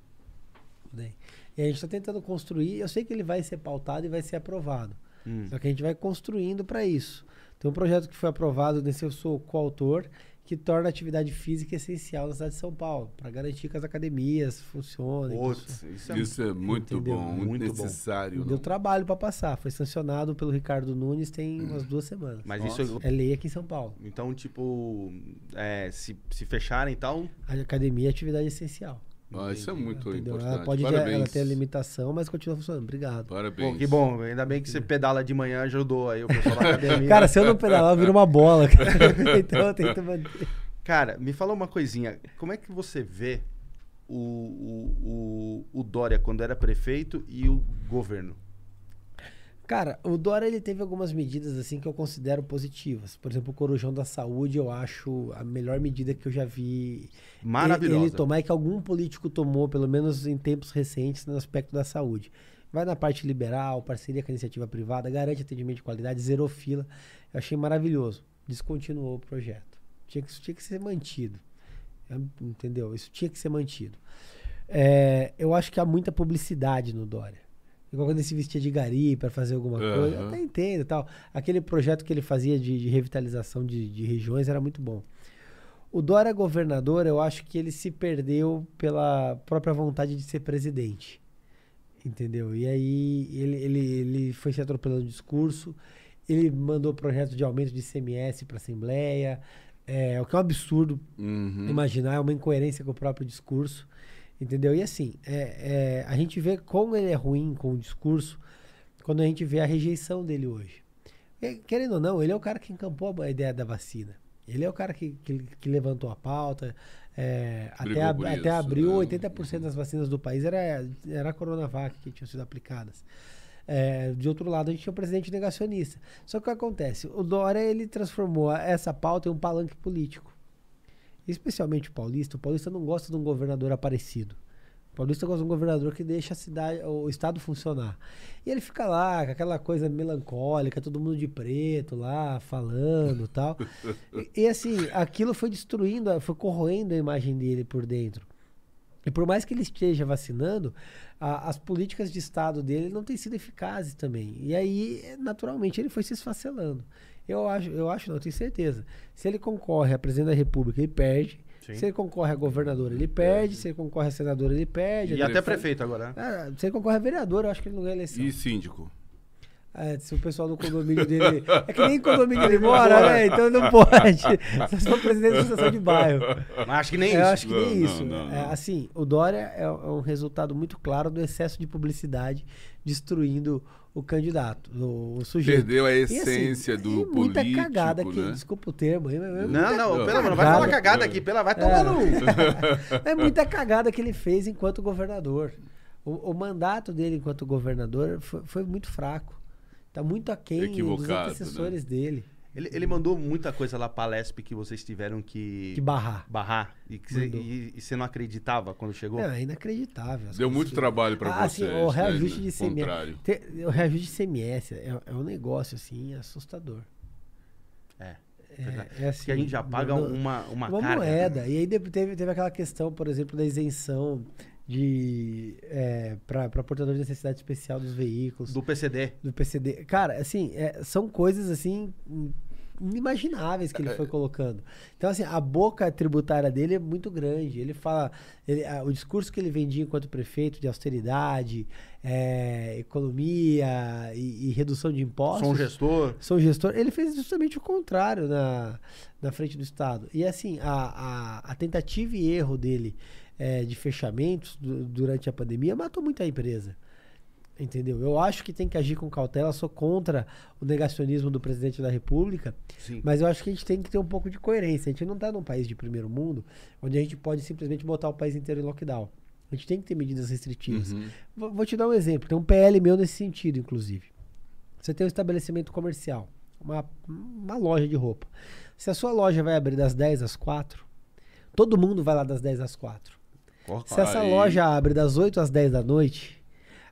Do DEM. E a gente tá tentando construir... Eu sei que ele vai ser pautado e vai ser aprovado. Hum. Só que a gente vai construindo para isso. Tem um projeto que foi aprovado, nesse eu sou coautor, que torna a atividade física essencial na cidade de São Paulo, para garantir que as academias funcionem. isso- Putz, isso é Isso é muito Entendeu? bom, muito, Muito bom. necessário. Deu trabalho para passar. Foi sancionado pelo Ricardo Nunes tem umas duas semanas. Mas Nossa. isso. É lei aqui em São Paulo. Então, tipo, é, se, se fecharem então, e tal. A academia é atividade essencial. Ah, isso é muito entendeu? importante. Ela pode Parabéns. ela tem a limitação, mas continua funcionando. Obrigado. Parabéns. Pô, que bom. Ainda bem que você pedala de manhã, ajudou aí o pessoal da academia. Cara, se eu não pedalar, eu viro uma bola. cara. então eu tento manter. Cara, me fala uma coisinha. Como é que você vê o, o, o, o Dória quando era prefeito e o governo? Cara, o Dória ele teve algumas medidas assim que eu considero positivas. Por exemplo, o Corujão da Saúde, eu acho a melhor medida que eu já vi Maravilhosa. ele, ele tomar e que algum político tomou, pelo menos em tempos recentes, no aspecto da saúde. Vai na parte liberal, parceria com a iniciativa privada, garante atendimento de qualidade, zerou fila. Eu achei maravilhoso. Descontinuou o projeto. Tinha que, isso tinha que ser mantido. Entendeu? Isso tinha que ser mantido. É, eu acho que há muita publicidade no Dória. Igual quando ele se vestia de gari para fazer alguma coisa. Eu até entendo e tal. Aquele projeto que ele fazia de, de revitalização de, de regiões era muito bom. O Dória governador, eu acho que ele se perdeu pela própria vontade de ser presidente. Entendeu? E aí ele, ele, ele foi se atropelando o discurso. Ele mandou projeto de aumento de ICMS para a Assembleia. É, o que é um absurdo Uhum. imaginar, é uma incoerência com o próprio discurso. Entendeu? E assim, é, é, a gente vê como ele é ruim com o discurso quando a gente vê a rejeição dele hoje. E, querendo ou não, ele é o cara que encampou a ideia da vacina. Ele é o cara que, que, que levantou a pauta. é, até, ab- até isso, abril, né? 80% das vacinas do país era, era a Coronavac que tinham sido aplicadas. É, de outro lado, a gente tinha um presidente negacionista. Só que o que acontece? O Dória ele transformou essa pauta em um palanque político. Especialmente o paulista. O paulista não gosta de um governador aparecido. O paulista gosta de um governador que deixa a cidade, o estado funcionar. E ele fica lá, com aquela coisa melancólica, todo mundo de preto lá, falando tal. E, e, assim, aquilo foi destruindo, foi corroendo a imagem dele por dentro. E por mais que ele esteja vacinando, a- as políticas de Estado dele não têm sido eficazes também. E aí, naturalmente, ele foi se esfacelando. Eu acho, eu acho, não, eu tenho certeza. Se ele concorre a presidente da República, ele perde. Sim. Se ele concorre a governador, ele perde. Se ele concorre a senador, ele perde. E até prefeito agora. né? Ah, se ele concorre a vereador, eu acho que ele não ganha eleição. E síndico? É, se o pessoal do condomínio dele. É que nem condomínio ele mora, né? Então não pode. Se for presidente da associação de bairro. Mas acho que nem Eu isso. acho que nem Não, isso. não, não, É, não. assim, o Dória é, é um resultado muito claro do excesso de publicidade destruindo o candidato, o, o sujeito. Perdeu a E, assim, essência do é muita político, cagada aqui, né? desculpa o termo. É, é muita Não, não, Não. pelo amor, não vai falar Cagada. cagada aqui, pela, vai tomar no. é muita cagada que ele fez enquanto governador. O, o mandato dele enquanto governador foi, foi muito fraco. Tá muito aquém dos Equivocado, antecessores dele. Ele, ele mandou muita coisa lá pra Lesp que vocês tiveram que, Que barrar. barrar. E, que cê- e- e você não acreditava quando chegou? Não, é inacreditável. Deu muito que- trabalho pra Ah, vocês. assim, o reajuste né? de. Contrário. Te- O reajuste de CMS é, é um negócio, assim, assustador. É. É, é assim, Porque a gente já paga não- uma, uma, uma carga. moeda. E aí teve, teve aquela questão, por exemplo, da isenção de é, para portador de necessidade especial dos veículos, do, Do PCD. PCD. Cara, assim, é, são coisas assim inimagináveis que ele foi colocando. Então, assim, a boca tributária dele é muito grande. Ele fala. ele- a- o discurso que ele vendia enquanto prefeito de austeridade, é, economia e, e redução de impostos. Um gestor. Sou gestor. Ele fez justamente o contrário na, na frente do Estado. E assim, a, a, a tentativa e erro dele é, de fechamentos du- durante a pandemia matou muito a empresa. Entendeu? Eu acho que tem que agir com cautela. Sou contra o negacionismo do presidente da República. Sim. Mas eu acho que a gente tem que ter um pouco de coerência. A gente não está num país de primeiro mundo onde a gente pode simplesmente botar o país inteiro em lockdown. A gente tem que ter medidas restritivas. Uhum. Vou, vou te dar um exemplo. Tem um PL meu nesse sentido, inclusive. Você tem um estabelecimento comercial, uma, uma loja de roupa. Se a sua loja vai abrir das 10 às 4, todo mundo vai lá das 10 às 4. Se essa Aí- loja abre das 8 às 10 da noite,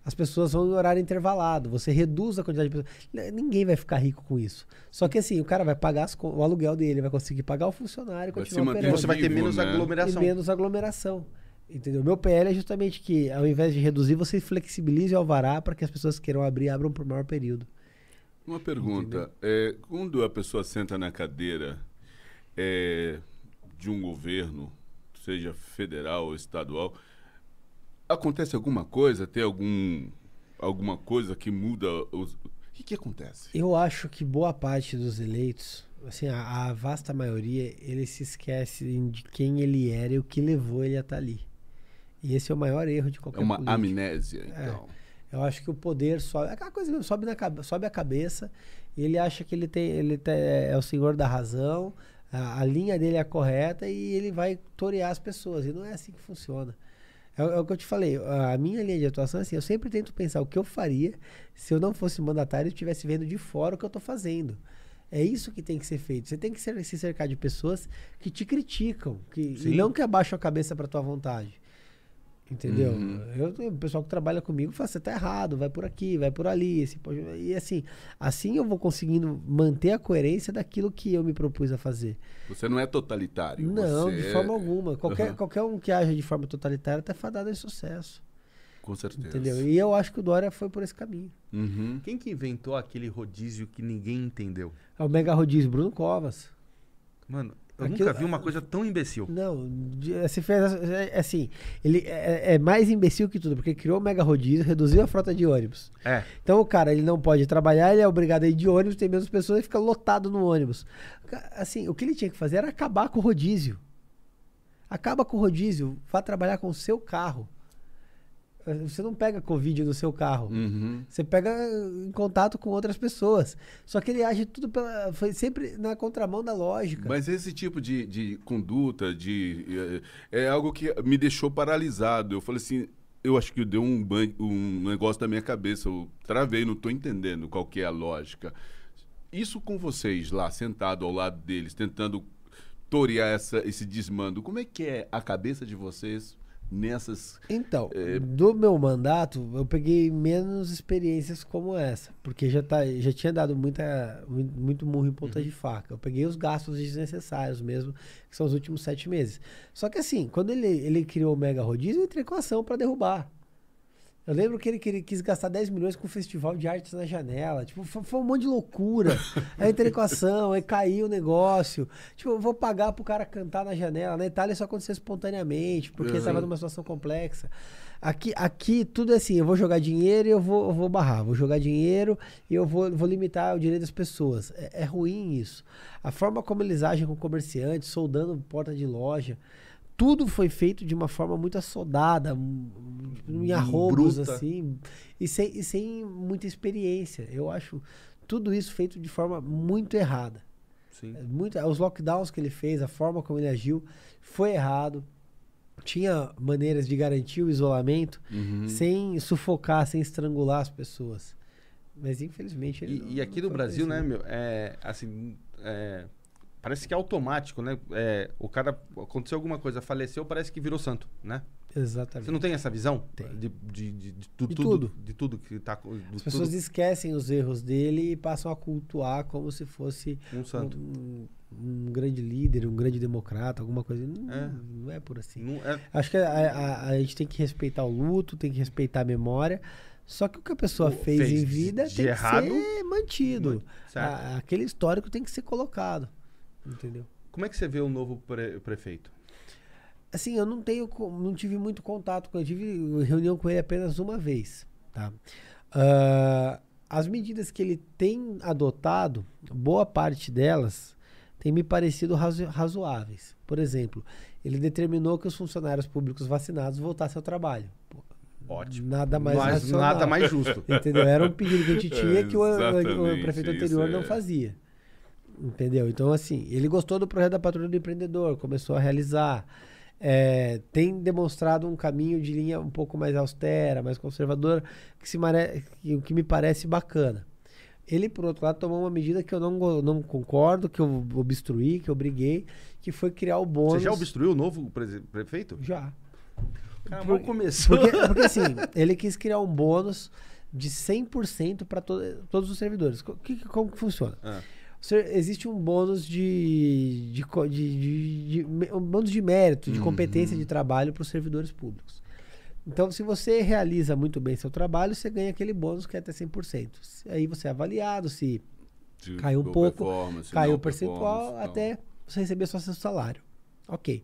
as pessoas vão em horário intervalado. Você reduz a quantidade de pessoas. Ninguém vai ficar rico com isso. Só que assim, o cara vai pagar as o aluguel dele, vai conseguir pagar o funcionário e Vai continuar E operando. você vai ter Vivo, menos né? aglomeração. E menos aglomeração. Entendeu? Meu PL é justamente que, ao invés de reduzir, você flexibilize o alvará para que as pessoas que queiram abrir abram por maior período. Uma pergunta. É, quando a pessoa senta na cadeira é, de um governo, seja federal ou estadual, acontece alguma coisa? Tem algum, alguma coisa que muda os... O que, que acontece? Eu acho que boa parte dos eleitos, assim, a, a vasta maioria, eles se esquecem de quem ele era e o que levou ele a estar ali. E esse é o maior erro de É qualquer uma político. amnésia, então. Eu acho que o poder sobe. É aquela coisa mesmo, sobe, na, sobe a cabeça. Ele acha que ele, tem, ele tem- é o senhor da razão, a, a linha dele é correta e ele vai torear as pessoas. E não é assim que funciona. É, o- é o que eu te falei. A minha linha de atuação é assim: eu sempre tento pensar o que eu faria se eu não fosse mandatário e estivesse vendo de fora o que eu estou fazendo. É isso que tem que ser feito. Você tem que ser- se cercar de pessoas que te criticam, que, Sim. e não que abaixam a cabeça para tua vontade. Entendeu? Uhum. Eu, o pessoal que trabalha comigo fala, você tá errado, vai por aqui, vai por ali. Pode-" e assim, assim eu vou conseguindo manter a coerência daquilo que eu me propus a fazer. Você não é totalitário. Não, você de é- forma alguma. Qualquer, Aham. qualquer um que age de forma totalitária tá fadado em sucesso. Com certeza. Entendeu? E eu acho que o Dória foi por esse caminho. Uhum. Quem que inventou aquele rodízio que ninguém entendeu? É o Mega Rodízio, Bruno Covas. Mano, eu Aquilo- nunca vi uma coisa tão imbecil. Não, de- se fez é, é assim, ele é, é mais imbecil que tudo, porque criou o Mega Rodízio, reduziu a frota de ônibus. É. Então o cara, ele não pode trabalhar, ele é obrigado a ir de ônibus, tem menos pessoas e fica lotado no ônibus. Assim, o que ele tinha que fazer era acabar com o rodízio. Acaba com o rodízio, vá trabalhar com o seu carro. Eh, Você não pega Covid no seu carro. Uhum. Você pega em contato com outras pessoas. Só que ele age tudo pela. Foi sempre na contramão da lógica. Mas esse tipo de, de conduta, de é, é algo que me deixou paralisado. Eu falei assim, eu acho que deu um, ban- um negócio na minha cabeça. Eu travei, não estou entendendo qual que é a lógica. Isso com vocês lá, sentado ao lado deles, tentando torear essa, esse desmando, como é que é a cabeça de vocês nessas... Então, É. do meu mandato, eu peguei menos experiências como essa, porque já, tá, já tinha dado muita, muito, muito murro em Uhum. ponta de faca. Eu peguei os gastos desnecessários mesmo, que são os últimos sete meses. Só que assim, quando ele, ele criou o Mega Rodízio, eu entrei com ação para derrubar. Eu lembro que ele, que ele quis gastar 10 milhões com o Festival de Artes na Janela. Tipo, foi, foi um monte de loucura. aí eu entrei com ação, aí caiu o negócio. Tipo, eu vou pagar pro cara cantar na janela. Na Itália isso aconteceu espontaneamente, porque Uhum. estava numa situação complexa. Aqui, aqui tudo é assim, eu vou jogar dinheiro e eu vou, eu vou barrar. Vou jogar dinheiro e eu vou, vou limitar o direito das pessoas. É, é ruim isso. A forma como eles agem com comerciantes, soldando porta de loja, tudo foi feito de uma forma muito assodada, em arrobos, Bruta. assim, e sem, e sem muita experiência. Eu acho tudo isso feito de forma muito errada. Sim. É Muito, os lockdowns que ele fez, a forma como ele agiu, foi errado. Tinha maneiras de garantir o isolamento Uhum. sem sufocar, sem estrangular as pessoas. Mas infelizmente ele não- E, e aqui no Brasil, né, meu, é assim, é, parece que é automático, né? É, o cara aconteceu alguma coisa, faleceu, parece que virou santo, né? Exatamente. Você não tem essa visão Tem. de, de, de, de tu- De tudo, tudo. de tudo que tá do As pessoas tudo esquecem os erros dele e passam a cultuar como se fosse um santo. um, um grande líder, um grande democrata, alguma coisa. Não É. não é por assim. Não é, Acho que a, a- a gente tem que respeitar o luto, tem que respeitar a memória. Só que o que a pessoa fez, fez em vida tem errado, que ser mantido. A- aquele histórico tem que ser colocado. Entendeu? Como é que você vê o novo pre- prefeito? Assim, eu não tenho, não tive muito contato com ele. Eu tive reunião com ele apenas uma vez, tá? Ah, as medidas que ele tem adotado, boa parte delas tem me parecido razo- razoáveis. Por exemplo, ele determinou que os funcionários públicos vacinados voltassem ao trabalho. Pô, Ótimo. Nada mais Mas racional. nada mais justo. Entendeu? Era um pedido que a gente tinha que o, o- prefeito anterior é. não fazia. Entendeu? Então, assim, ele gostou do projeto da Patrulha do Empreendedor, começou a realizar. É, tem demonstrado um caminho de linha um pouco mais austera, mais conservadora, que, se mare... que, que me parece bacana. Ele, por outro lado, tomou uma medida que eu não, não concordo, que eu obstruí, que eu briguei, que foi criar o bônus. Você já obstruiu o novo prese- prefeito? Já. Cara, Por- começou. Porque, porque assim, ele quis criar um bônus de 100% para todos os servidores. Co- que- como que funciona? Ah. Existe um bônus de, de, de- de- de- um bônus de mérito, de competência de trabalho para os servidores públicos. Então, se você realiza muito bem seu trabalho, você ganha aquele bônus que é até 100%. Se- Aí você é avaliado, se De Caiu um pouco, caiu o percentual até você receber só seu salário. Ok.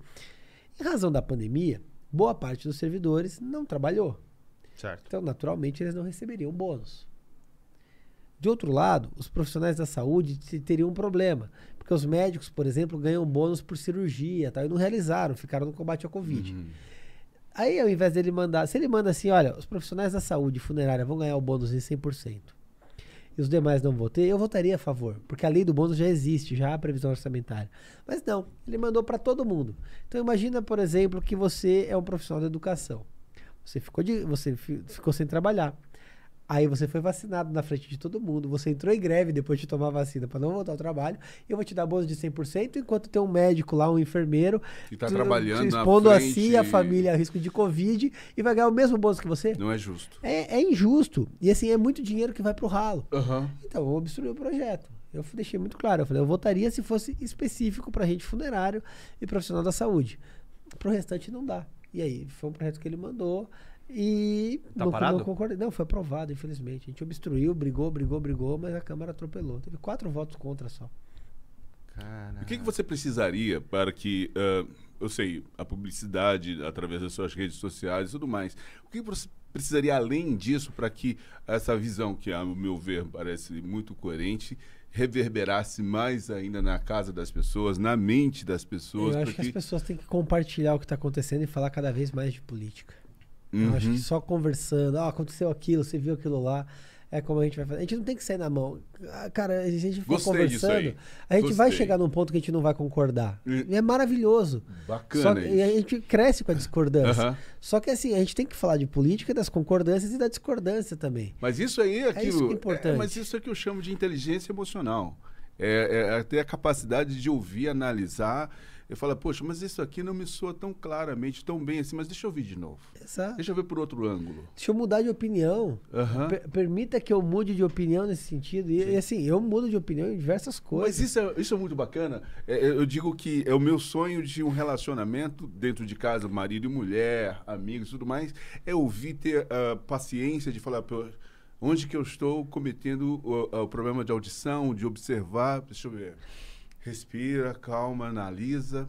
Em razão da pandemia, boa parte dos servidores não trabalhou. Certo. Então, naturalmente, eles não receberiam bônus. De outro lado, os profissionais da saúde te- teriam um problema. Porque os médicos, por exemplo, ganham bônus por cirurgia tal, e não realizaram, ficaram no combate ao Covid. Uhum. Aí, ao invés dele mandar, se ele manda assim, olha, os profissionais da saúde funerária vão ganhar o bônus em 100%, e os demais não vão ter, eu votaria a favor, porque a lei do bônus já existe, já há previsão orçamentária. Mas não, ele mandou para todo mundo. Então imagina, por exemplo, que você é um profissional da educação. Você ficou, de, você fi- ficou sem trabalhar. Aí você foi vacinado na frente de todo mundo. Você entrou em greve depois de tomar a vacina para não voltar ao trabalho. Eu vou te dar bônus de 100%, enquanto tem um médico lá, um enfermeiro, Que tá tu- trabalhando na expondo a si e a família a risco de Covid e vai ganhar o mesmo bônus que você. Não é justo. É, é injusto. E assim, é muito dinheiro que vai pro ralo. Aham. Então, eu obstruí o projeto. Eu deixei muito claro. Eu falei, eu votaria se fosse específico para gente funerário e profissional da saúde. Pro restante não dá. E aí, foi um projeto que ele mandou e Tá não, parado? não concordei. Não, foi aprovado, infelizmente. A gente obstruiu, brigou, brigou, brigou, mas a Câmara atropelou. Teve quatro votos contra só. Cara. O que, que você precisaria para que, ah, eu sei, a publicidade através das suas redes sociais e tudo mais, o que você precisaria além disso para que essa visão, que a meu ver parece muito coerente, reverberasse mais ainda na casa das pessoas, na mente das pessoas? eu acho para que as pessoas têm que compartilhar o que está acontecendo e falar cada vez mais de política. Eu acho Uhum. que só conversando, ah, aconteceu aquilo, você viu aquilo lá, é como a gente vai fazer. A gente não tem que sair na mão. Ah, Cara, a gente for Gostei conversando, a gente vai Gostei. chegar num ponto que a gente não vai concordar. E- é maravilhoso. Bacana que- isso. e a gente cresce com a discordância. Aham. Só que assim, a gente tem que falar de política, das concordâncias e da discordância também. Mas isso aí é aquilo. isso que é importante. mas isso é que eu chamo de inteligência emocional. É, é ter a capacidade de ouvir, analisar. E falar, poxa, mas isso aqui não me soa tão claramente, tão bem assim, mas deixa eu ouvir de novo. Exato. Deixa eu ver por outro ângulo. Deixa eu mudar de opinião. Per- permita que eu mude de opinião nesse sentido. E, e, assim, eu mudo de opinião em diversas coisas. Mas isso é, isso é muito bacana. É, é, eu digo que é o meu sonho de um relacionamento dentro de casa, marido e mulher, amigos e tudo mais, é ouvir, ter a paciência de falar, onde que eu estou cometendo o, o problema de audição, de observar, deixa eu ver. Respira, calma, analisa,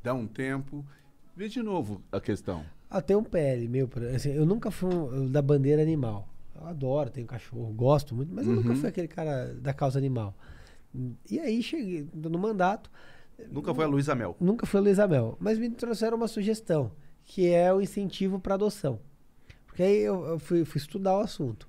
dá um tempo, vê de novo a questão. Ah, tem um PL meu, assim, eu nunca fui um- da bandeira animal. Eu adoro, tenho cachorro, gosto muito, mas eu nunca Uhum. fui aquele cara da causa animal. E aí cheguei no mandato, Nunca foi a Luísa Mel. nunca foi a Luísa Mel, mas me trouxeram uma sugestão, que é o incentivo para adoção. Porque aí eu, eu fui, fui estudar o assunto.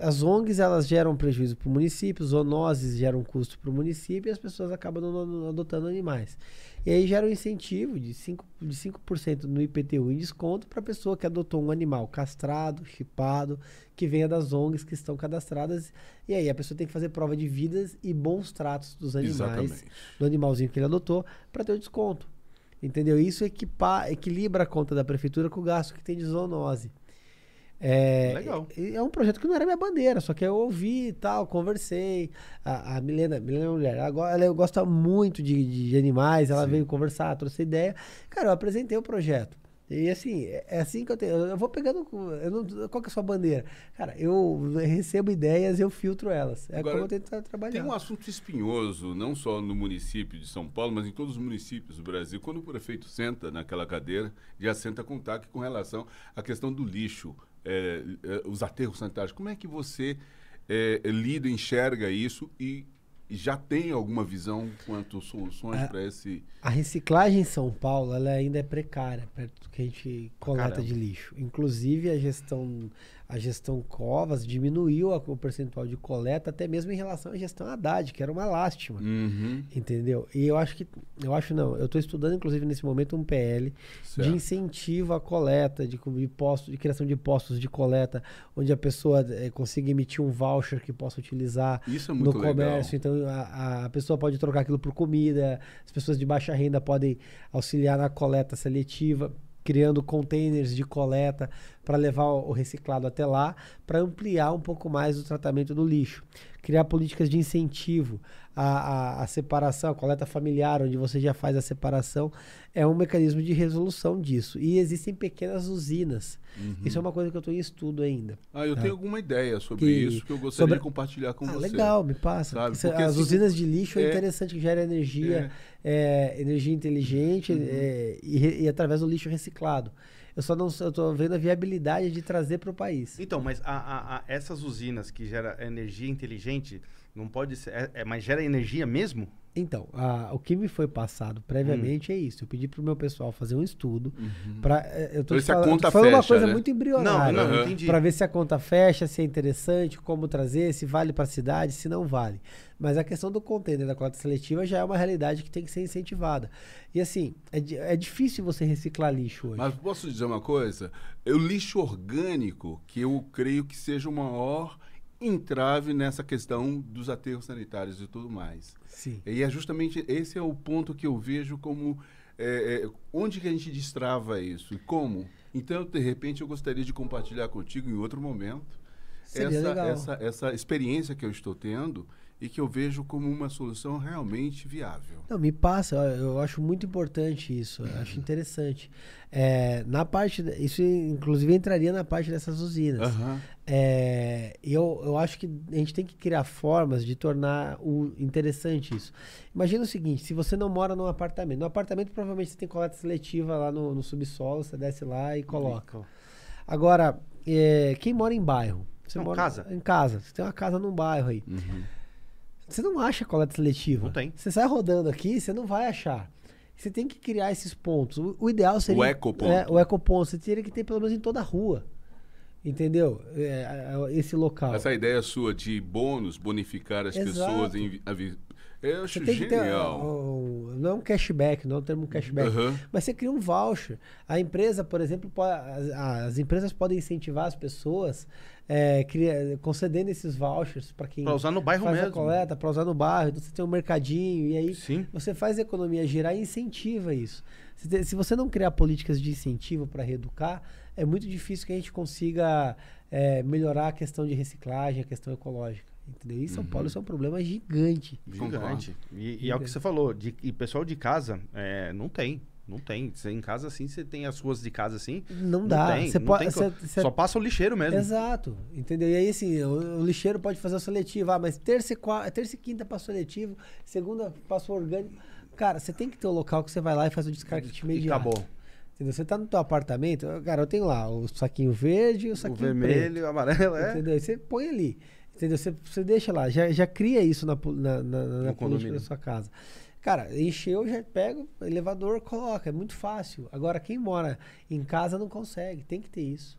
As ONGs elas geram prejuízo para o município, zoonoses geram custo para o município e as pessoas acabam não- não adotando animais. E aí gera um incentivo de 5%, de 5 no IPTU em desconto para a pessoa que adotou um animal castrado, chipado, que venha das ONGs que estão cadastradas. E aí a pessoa tem que fazer prova de vidas e bons tratos dos animais, Exatamente. do animalzinho que ele adotou, para ter o desconto. Entendeu? Isso equipa, equilibra a conta da prefeitura com o gasto que tem de zoonose. É, Legal. É um projeto que não era minha bandeira, só que eu ouvi e tal, conversei. A, a Milena, Milena é uma mulher, ela, go- ela gosta muito de, de animais, ela veio conversar, trouxe ideia. Cara, eu apresentei o projeto. E assim, é é assim que eu tenho. Eu vou pegando. Eu não, qual que é a sua bandeira? Cara, eu recebo ideias eu filtro elas. É Agora, como eu tento tra- trabalhar. Tem um assunto espinhoso, não só no município de São Paulo, mas em todos os municípios do Brasil. Quando o prefeito senta naquela cadeira, já senta com taque com relação à questão do lixo, é, é, os aterros sanitários. Como é que você é, lida, enxerga isso e já tem alguma visão quanto soluções para esse... A reciclagem em São Paulo ela ainda é precária perto do que a gente coleta Caramba. de lixo. Inclusive a gestão a gestão Covas diminuiu a- o percentual de coleta até mesmo em relação à gestão Haddad, que era uma lástima. Uhum, Entendeu? E eu acho que. Eu acho não. Eu estou estudando, inclusive, nesse momento, um PL certo. de incentivo à coleta, de, de, postos, de criação de postos de coleta, onde a pessoa eh, consiga emitir um voucher que possa utilizar Isso é no muito legal. comércio. Então a, a pessoa pode trocar aquilo por comida, as pessoas de baixa renda podem auxiliar na coleta seletiva, criando containers de coleta para levar o reciclado até lá, para ampliar um pouco mais o tratamento do lixo. Criar políticas de incentivo à, à, à separação, a coleta familiar, onde você já faz a separação, é um mecanismo de resolução disso. E existem pequenas usinas. Uhum. Isso é uma coisa que eu estou em estudo ainda. Ah, eu tenho alguma ideia sobre Que- isso que eu gostaria sobre- de compartilhar com Ah, você. legal, me passa. Sabe? Porque, as assim, usinas de lixo é, é- interessante, que gera energia, é, energia inteligente Uhum. é, e, e através do lixo reciclado. Eu só não eu tô vendo a viabilidade de trazer para o país. Então, mas a- a- a- essas usinas que geram energia inteligente, não pode ser. é- é- mas gera energia mesmo? Então, a- o que me foi passado previamente Hum. é isso. Eu pedi pro meu pessoal fazer um estudo Uhum. para eu tô Pra ver te se a falando, conta tô falando uma fecha, coisa né? muito Não, embrionária. não, entendi. Para ver se a conta fecha, se é interessante, como trazer, se vale para a cidade, se não vale. Mas a questão do container da coleta seletiva já é uma realidade que tem que ser incentivada. E assim, é, é difícil você reciclar lixo hoje. Mas posso dizer uma coisa? O lixo orgânico, que eu creio que seja o maior entrave nessa questão dos aterros sanitários e tudo mais. Sim. E é justamente esse é o ponto que eu vejo como é, é, onde que a gente destrava isso e como. Então, de repente, eu gostaria de compartilhar contigo em outro momento Seria essa, legal. essa, essa experiência que eu estou tendo e que eu vejo como uma solução realmente viável. Não, me passa, eu- acho muito importante isso, eu acho interessante. É, na parte, isso inclusive entraria na parte dessas usinas. Aham. É, eu, eu acho que a gente tem que criar formas de tornar o interessante isso. Imagina o seguinte: se você não mora num apartamento, no apartamento provavelmente você tem coleta seletiva lá no, no subsolo, você desce lá e coloca. Agora, é, quem mora em bairro? Você Não, mora casa. Em casa. Você tem uma casa num bairro aí. Uhum. Você não acha coleta seletiva. Não tem. Você sai rodando aqui, você não vai achar. Você tem que criar esses pontos. O, o ideal seria. O ecoponto. É, o ecoponto. Você teria que ter pelo menos em toda a rua. Entendeu? É, é, esse local. Essa ideia sua de bônus, bonificar as Exato. pessoas, em, eu acho Você tem que ter. genial. um- um- não é um cashback, não é um termo cashback. Aham. Mas você cria um voucher. A empresa, por exemplo, po- as, as empresas podem incentivar as pessoas é, cria- concedendo esses vouchers para quem Pra usar no bairro faz a mesmo. coleta, para usar no bairro. Então você tem um mercadinho e aí Sim. você faz a economia girar e incentiva isso. Se, você não criar políticas de incentivo para reeducar, é muito difícil que a gente consiga é, melhorar a questão de reciclagem, a questão ecológica. Entendeu? E São Paulo isso é um problema gigante. Gigante. E, e é o que você falou, de, e pessoal de casa, é, não tem. Não tem. Você em casa assim, você tem as ruas de casa assim. Não dá. tem, Você não pode, tem Só passa o lixeiro mesmo. Exato, entendeu? E aí, assim, o, o lixeiro pode fazer o seletivo, ah, mas terça e, qua- terça e quinta passou seletivo, segunda passou orgânico. Cara, você tem que ter um local que você vai lá e faz o descarte imediato. acabou. Entendeu? Você tá no teu apartamento, cara, eu tenho lá o saquinho verde o O saquinho vermelho, o amarelo, preto. é. Entendeu? Você põe ali. Entendeu? Você, você deixa lá, já, já cria isso na, na, na, na política da sua casa. Cara, encheu, já pega o elevador, coloca. É muito fácil. Agora, quem mora em casa não consegue. Tem que ter isso.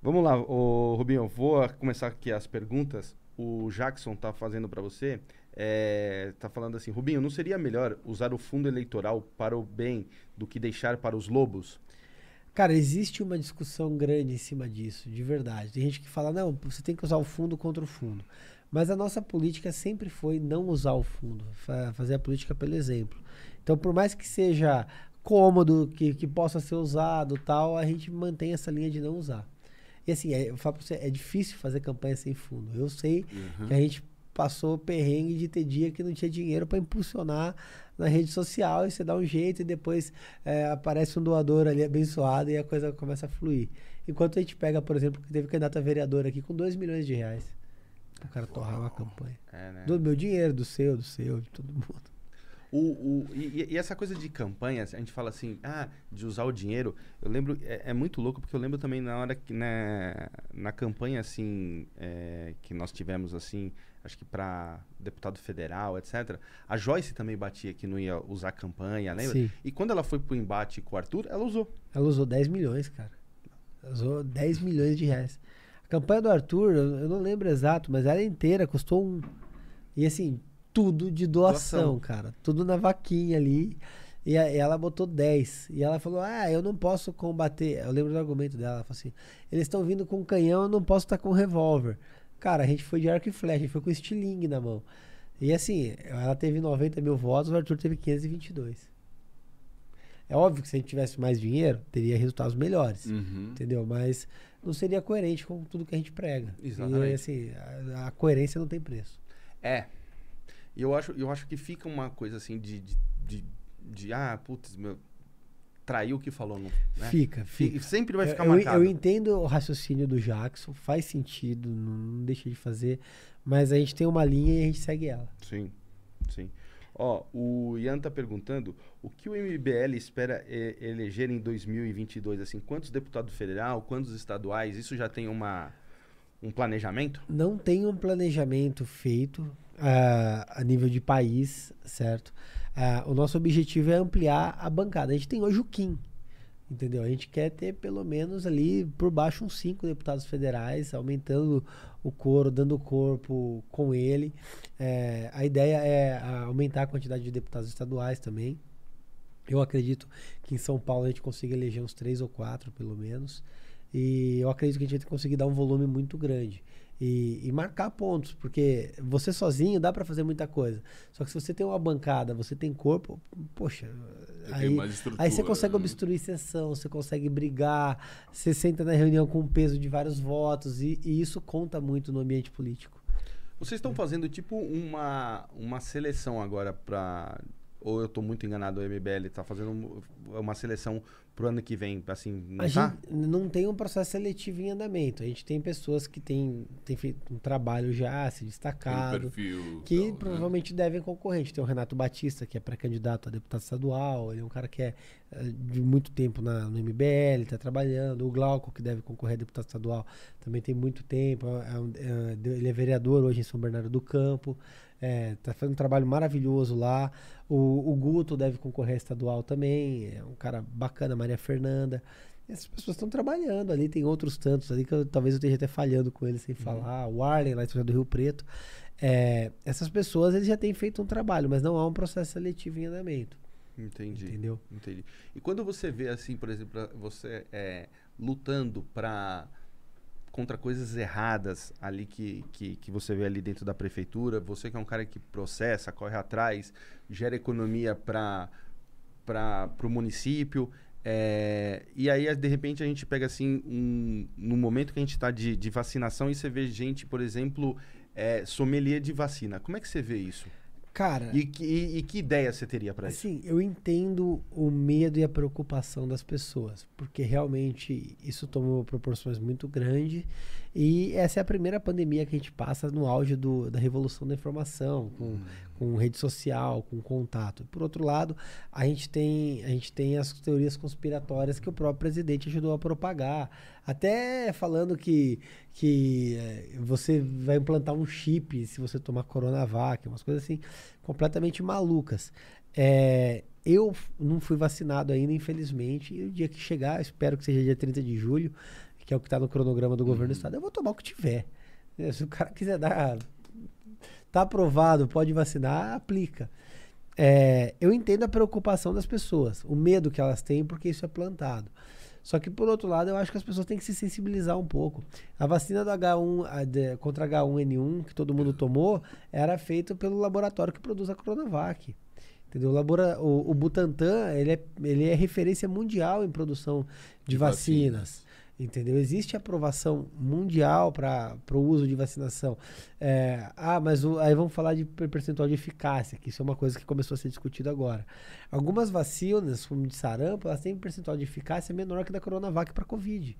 Vamos lá, ô, Rubinho, vou começar aqui as perguntas. O Jackson tá fazendo para você. É, tá falando assim, Rubinho, não seria melhor usar o fundo eleitoral para o bem do que deixar para os lobos? Cara, existe uma discussão grande em cima disso, de verdade. Tem gente que fala, não, você tem que usar o fundo contra o fundo. Mas a nossa política sempre foi não usar o fundo, fa- fazer a política pelo exemplo. Então, por mais que seja cômodo, que, que possa ser usado tal, a gente mantém essa linha de não usar. E assim, é, eu falo pra você, é difícil fazer campanha sem fundo. Eu sei que a gente passou perrengue de ter dia que não tinha dinheiro para impulsionar na rede social e você dá um jeito e depois é, aparece um doador ali abençoado e a coisa começa a fluir. Enquanto a gente pega, por exemplo, que teve candidato a vereador aqui com 2 milhões de reais. O cara torrar uma campanha. É, né? Do meu dinheiro, do seu, do seu, de todo mundo. O, o, e, e essa coisa de campanha, a gente fala assim, ah, de usar o dinheiro. Eu lembro, é, é muito louco, porque eu lembro também na hora que, né, na campanha, assim, é, que nós tivemos, assim, acho que para deputado federal, etc. A Joyce também batia que não ia usar campanha, lembra? Sim. E quando ela foi pro embate com o Arthur, ela usou. Ela usou 10 milhões, cara. Ela usou 10 milhões de reais. A campanha do Arthur, eu eu não lembro exato, mas ela inteira custou um. E assim, tudo de doação, Doação. cara. Tudo na vaquinha ali. E a- ela botou 10. E ela falou: Ah, eu não posso combater. Eu lembro do argumento dela. Ela falou assim: Eles estão vindo com canhão, eu não posso estar com revólver. Cara, a gente foi de arco e flecha, a gente foi com estilingue na mão. E assim, ela teve 90 mil votos, o Arthur teve 522. É óbvio que se a gente tivesse mais dinheiro, teria resultados melhores. Uhum. Entendeu? Mas não seria coerente com tudo que a gente prega. Exatamente. E assim, a, a coerência não tem preço. É. E eu acho, eu acho que fica uma coisa assim de, de, de, de, ah, putz, meu, traiu o que falou. Né? Fica, Fi- fica. Sempre vai ficar eu- marcado. eu entendo o raciocínio do Jackson, faz sentido, não, não deixa de fazer, mas a gente tem uma linha e a gente segue ela. Sim, sim. Ó, o Ian tá perguntando o que o MBL espera eh, eleger em 2022, assim, quantos deputados federal, quantos estaduais, isso já tem uma um planejamento? Não tem um planejamento feito ah, a nível de país, certo? Ah, o nosso objetivo é ampliar a bancada. A gente tem hoje o Kim, entendeu? A gente quer ter pelo menos ali por baixo uns cinco deputados federais, aumentando o coro, dando corpo com ele. É, a ideia é aumentar a quantidade de deputados estaduais também. Eu acredito que em São Paulo a gente consiga eleger uns três ou quatro, pelo menos. E eu acredito que a gente vai conseguir dar um volume muito grande. E, e marcar pontos, porque você sozinho dá para fazer muita coisa. Só que se você tem uma bancada, você tem corpo, poxa, Você aí, aí você consegue né? obstruir sessão, você consegue brigar, você senta na reunião com o peso de vários votos, e, e isso conta muito no ambiente político. Vocês estão fazendo tipo uma, uma seleção agora para ou eu tô muito enganado, o MBL tá fazendo um- uma seleção pro ano que vem, assim, não A tá? gente não tem um processo seletivo em andamento. A gente tem pessoas que têm, têm feito um trabalho já, se Tem um destacado. perfil. que tal, né? provavelmente devem concorrer. A gente tem o Renato Batista, que é pré-candidato a deputado estadual, ele é um cara que é eh, de muito tempo na, no MBL, está trabalhando. O Glauco, que deve concorrer a deputado estadual, também tem muito tempo. é um- é, ele é vereador hoje em São Bernardo do Campo, está fazendo um trabalho maravilhoso lá. O, o Guto deve concorrer a estadual também, é um cara bacana, Maria Fernanda. Essas pessoas estão trabalhando ali, tem outros tantos ali que eu- talvez eu esteja até falhando com eles sem falar. O Arlen, lá do Rio Preto. É, essas pessoas eles já têm feito um trabalho, mas não há um processo seletivo em andamento. Entendi. Entendeu? Entendi. E quando você vê assim, por exemplo, você é, lutando para contra coisas erradas ali que, que, que você vê ali dentro da prefeitura, você que é um cara que processa, corre atrás, gera economia para o município. é, e aí, de repente, a gente pega assim, um, no momento que a gente está de, de vacinação e você vê gente, por exemplo, é, sommelier de vacina. Como é que você vê isso? Cara, E que, e, e que ideia você teria para isso? assim, eu entendo o medo e a preocupação das pessoas, porque realmente isso tomou proporções muito grandes e essa é a primeira pandemia que a gente passa no auge do, da revolução da informação, com, com rede social, com contato. Por outro lado, a gente tem a gente tem as teorias conspiratórias que o próprio presidente ajudou a propagar, até falando que que eh, você vai implantar um chip se você tomar Coronavac, umas coisas assim completamente malucas. É, eu não fui vacinado ainda, infelizmente, e o dia que chegar, espero que seja dia 30 de julho, que é o que está no cronograma do governo do estado, eu vou tomar o que tiver. Eh, Se o cara quiser dar tá aprovado, pode vacinar, aplica. É, eu entendo a preocupação das pessoas, o medo que elas têm porque isso é plantado. Só que, por outro lado, eu acho que as pessoas têm que se sensibilizar um pouco. A vacina do H1, a de- contra H1N1, que todo mundo tomou, era feita pelo laboratório que produz a Coronavac. Entendeu? O, labora, o, o Butantan, ele é, ele é referência mundial em produção de, De vacinas. Entendeu? Existe aprovação mundial para o uso de vacinação. É, ah, mas o, aí vamos falar de percentual de eficácia, que isso é uma coisa que começou a ser discutida agora. Algumas vacinas, como de sarampo, elas têm um percentual de eficácia menor que da Coronavac para Covid.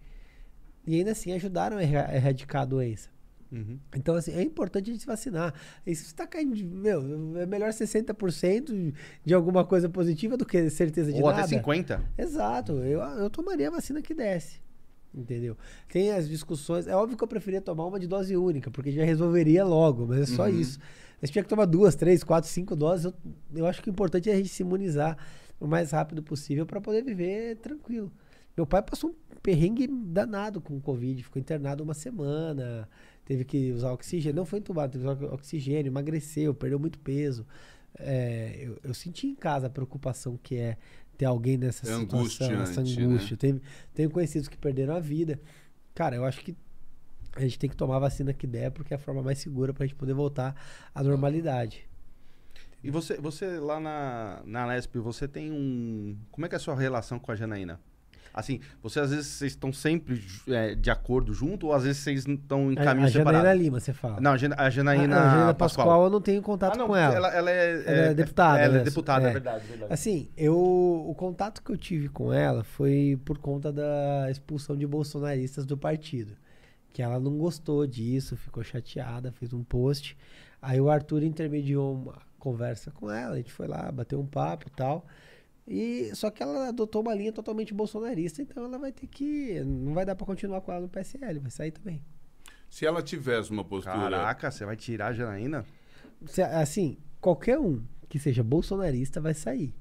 E ainda assim ajudaram a erradicar a doença. Uhum. Então, assim, é importante a gente se vacinar. E se você está caindo, meu, é melhor 60% de alguma coisa positiva do que certeza de Ou nada. Ou até 50%. Exato. Eu, eu tomaria a vacina que desse. Entendeu? Tem as discussões. É óbvio que eu preferia tomar uma de dose única, porque já resolveria logo, mas é só uhum. isso. Mas tinha que tomar duas, três, quatro, cinco doses. Eu, eu acho que o importante é a gente se imunizar o mais rápido possível para poder viver tranquilo. Meu pai passou um perrengue danado com o Covid, ficou internado uma semana, teve que usar oxigênio, não foi entubado, teve que usar oxigênio, emagreceu, perdeu muito peso. É, eu, eu, senti em casa a preocupação que é ter alguém nessa é situação, nessa né? angústia. Né? Tenho, tenho conhecidos que perderam a vida. Cara, eu acho que a gente tem que tomar a vacina que der, porque é a forma mais segura para a gente poder voltar à normalidade. E você, você lá na, na Lesp, você tem um. Como é que é a sua relação com a Janaína? Assim, você às vezes vocês estão sempre é, de acordo junto ou às vezes vocês estão em caminho a, a separado? A Janaína Lima, você fala. Não, a Janaína, a Janaína, a, a Janaína Pascoal. Pascoal. eu não tenho contato ah, não, com ela. Ela, ela, é, ela é, é, deputada. Ela é deputada, é, é verdade, verdade. Assim, eu, o contato que eu tive com ela foi por conta da expulsão de bolsonaristas do partido. Que ela não gostou disso, ficou chateada, fez um post. Aí o Arthur intermediou uma conversa com ela, a gente foi lá, bateu um papo e tal. E só que ela adotou uma linha totalmente bolsonarista, então ela vai ter que não vai dar para continuar com ela no PSL, vai sair também. Se ela tivesse uma postura Caraca, você vai tirar a Janaína? Se, assim, qualquer um que seja bolsonarista vai sair.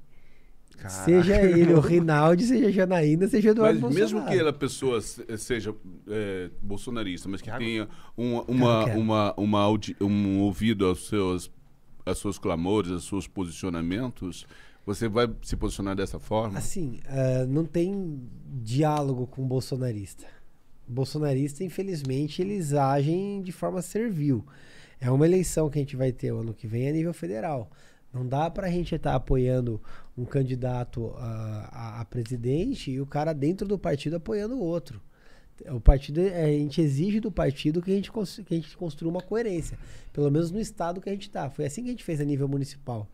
Caraca. Seja ele o Rinaldi, seja a Janaína, seja Eduardo mas Bolsonaro. Mesmo que a pessoa seja é, bolsonarista, mas que tenha uma, uma, uma, uma, um ouvido aos seus, aos seus clamores, aos seus posicionamentos, você vai se posicionar dessa forma? Assim, uh, não tem diálogo com bolsonarista. Bolsonarista, infelizmente, eles agem de forma servil. É uma eleição que a gente vai ter o ano que vem a nível federal. Não dá para a gente estar tá apoiando um candidato uh, a, a, presidente e o cara dentro do partido apoiando o outro. O partido, a gente exige do partido que a gente, que a gente construa uma coerência. Pelo menos no estado que a gente está. Foi assim que a gente fez a nível municipal.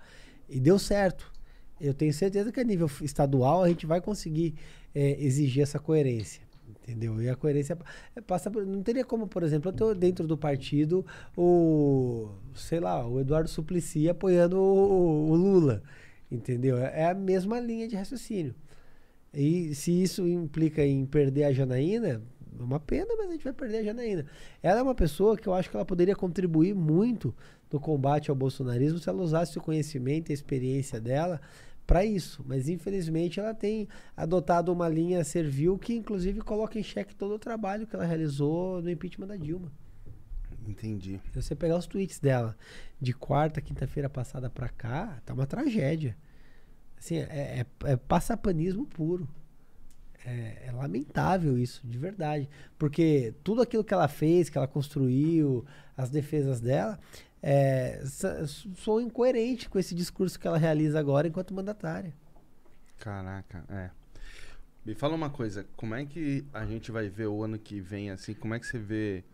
E deu certo eu tenho certeza que a nível estadual a gente vai conseguir é, exigir essa coerência. Entendeu? E a coerência passa por, Não teria como, por exemplo, eu tô dentro do partido o. sei lá, o Eduardo Suplicy apoiando o, o Lula. Entendeu? É, é a mesma linha de raciocínio. E se isso implica em perder a Janaína, é uma pena, mas a gente vai perder a Janaína. Ela é uma pessoa que eu acho que ela poderia contribuir muito no combate ao bolsonarismo se ela usasse o conhecimento e a experiência dela para isso. Mas infelizmente ela tem adotado uma linha servil que inclusive coloca em xeque todo o trabalho que ela realizou no impeachment da Dilma. Entendi. Se você pegar os tweets dela de quarta, quinta-feira passada para cá, tá uma tragédia. Assim, é, é, é passapanismo puro. É, é, lamentável isso, de verdade. Porque tudo aquilo que ela fez, que ela construiu, as defesas dela, é, sou incoerente com esse discurso que ela realiza agora enquanto mandatária. Caraca, é. Me fala uma coisa, como é que a gente vai ver o ano que vem, assim, como é que você vê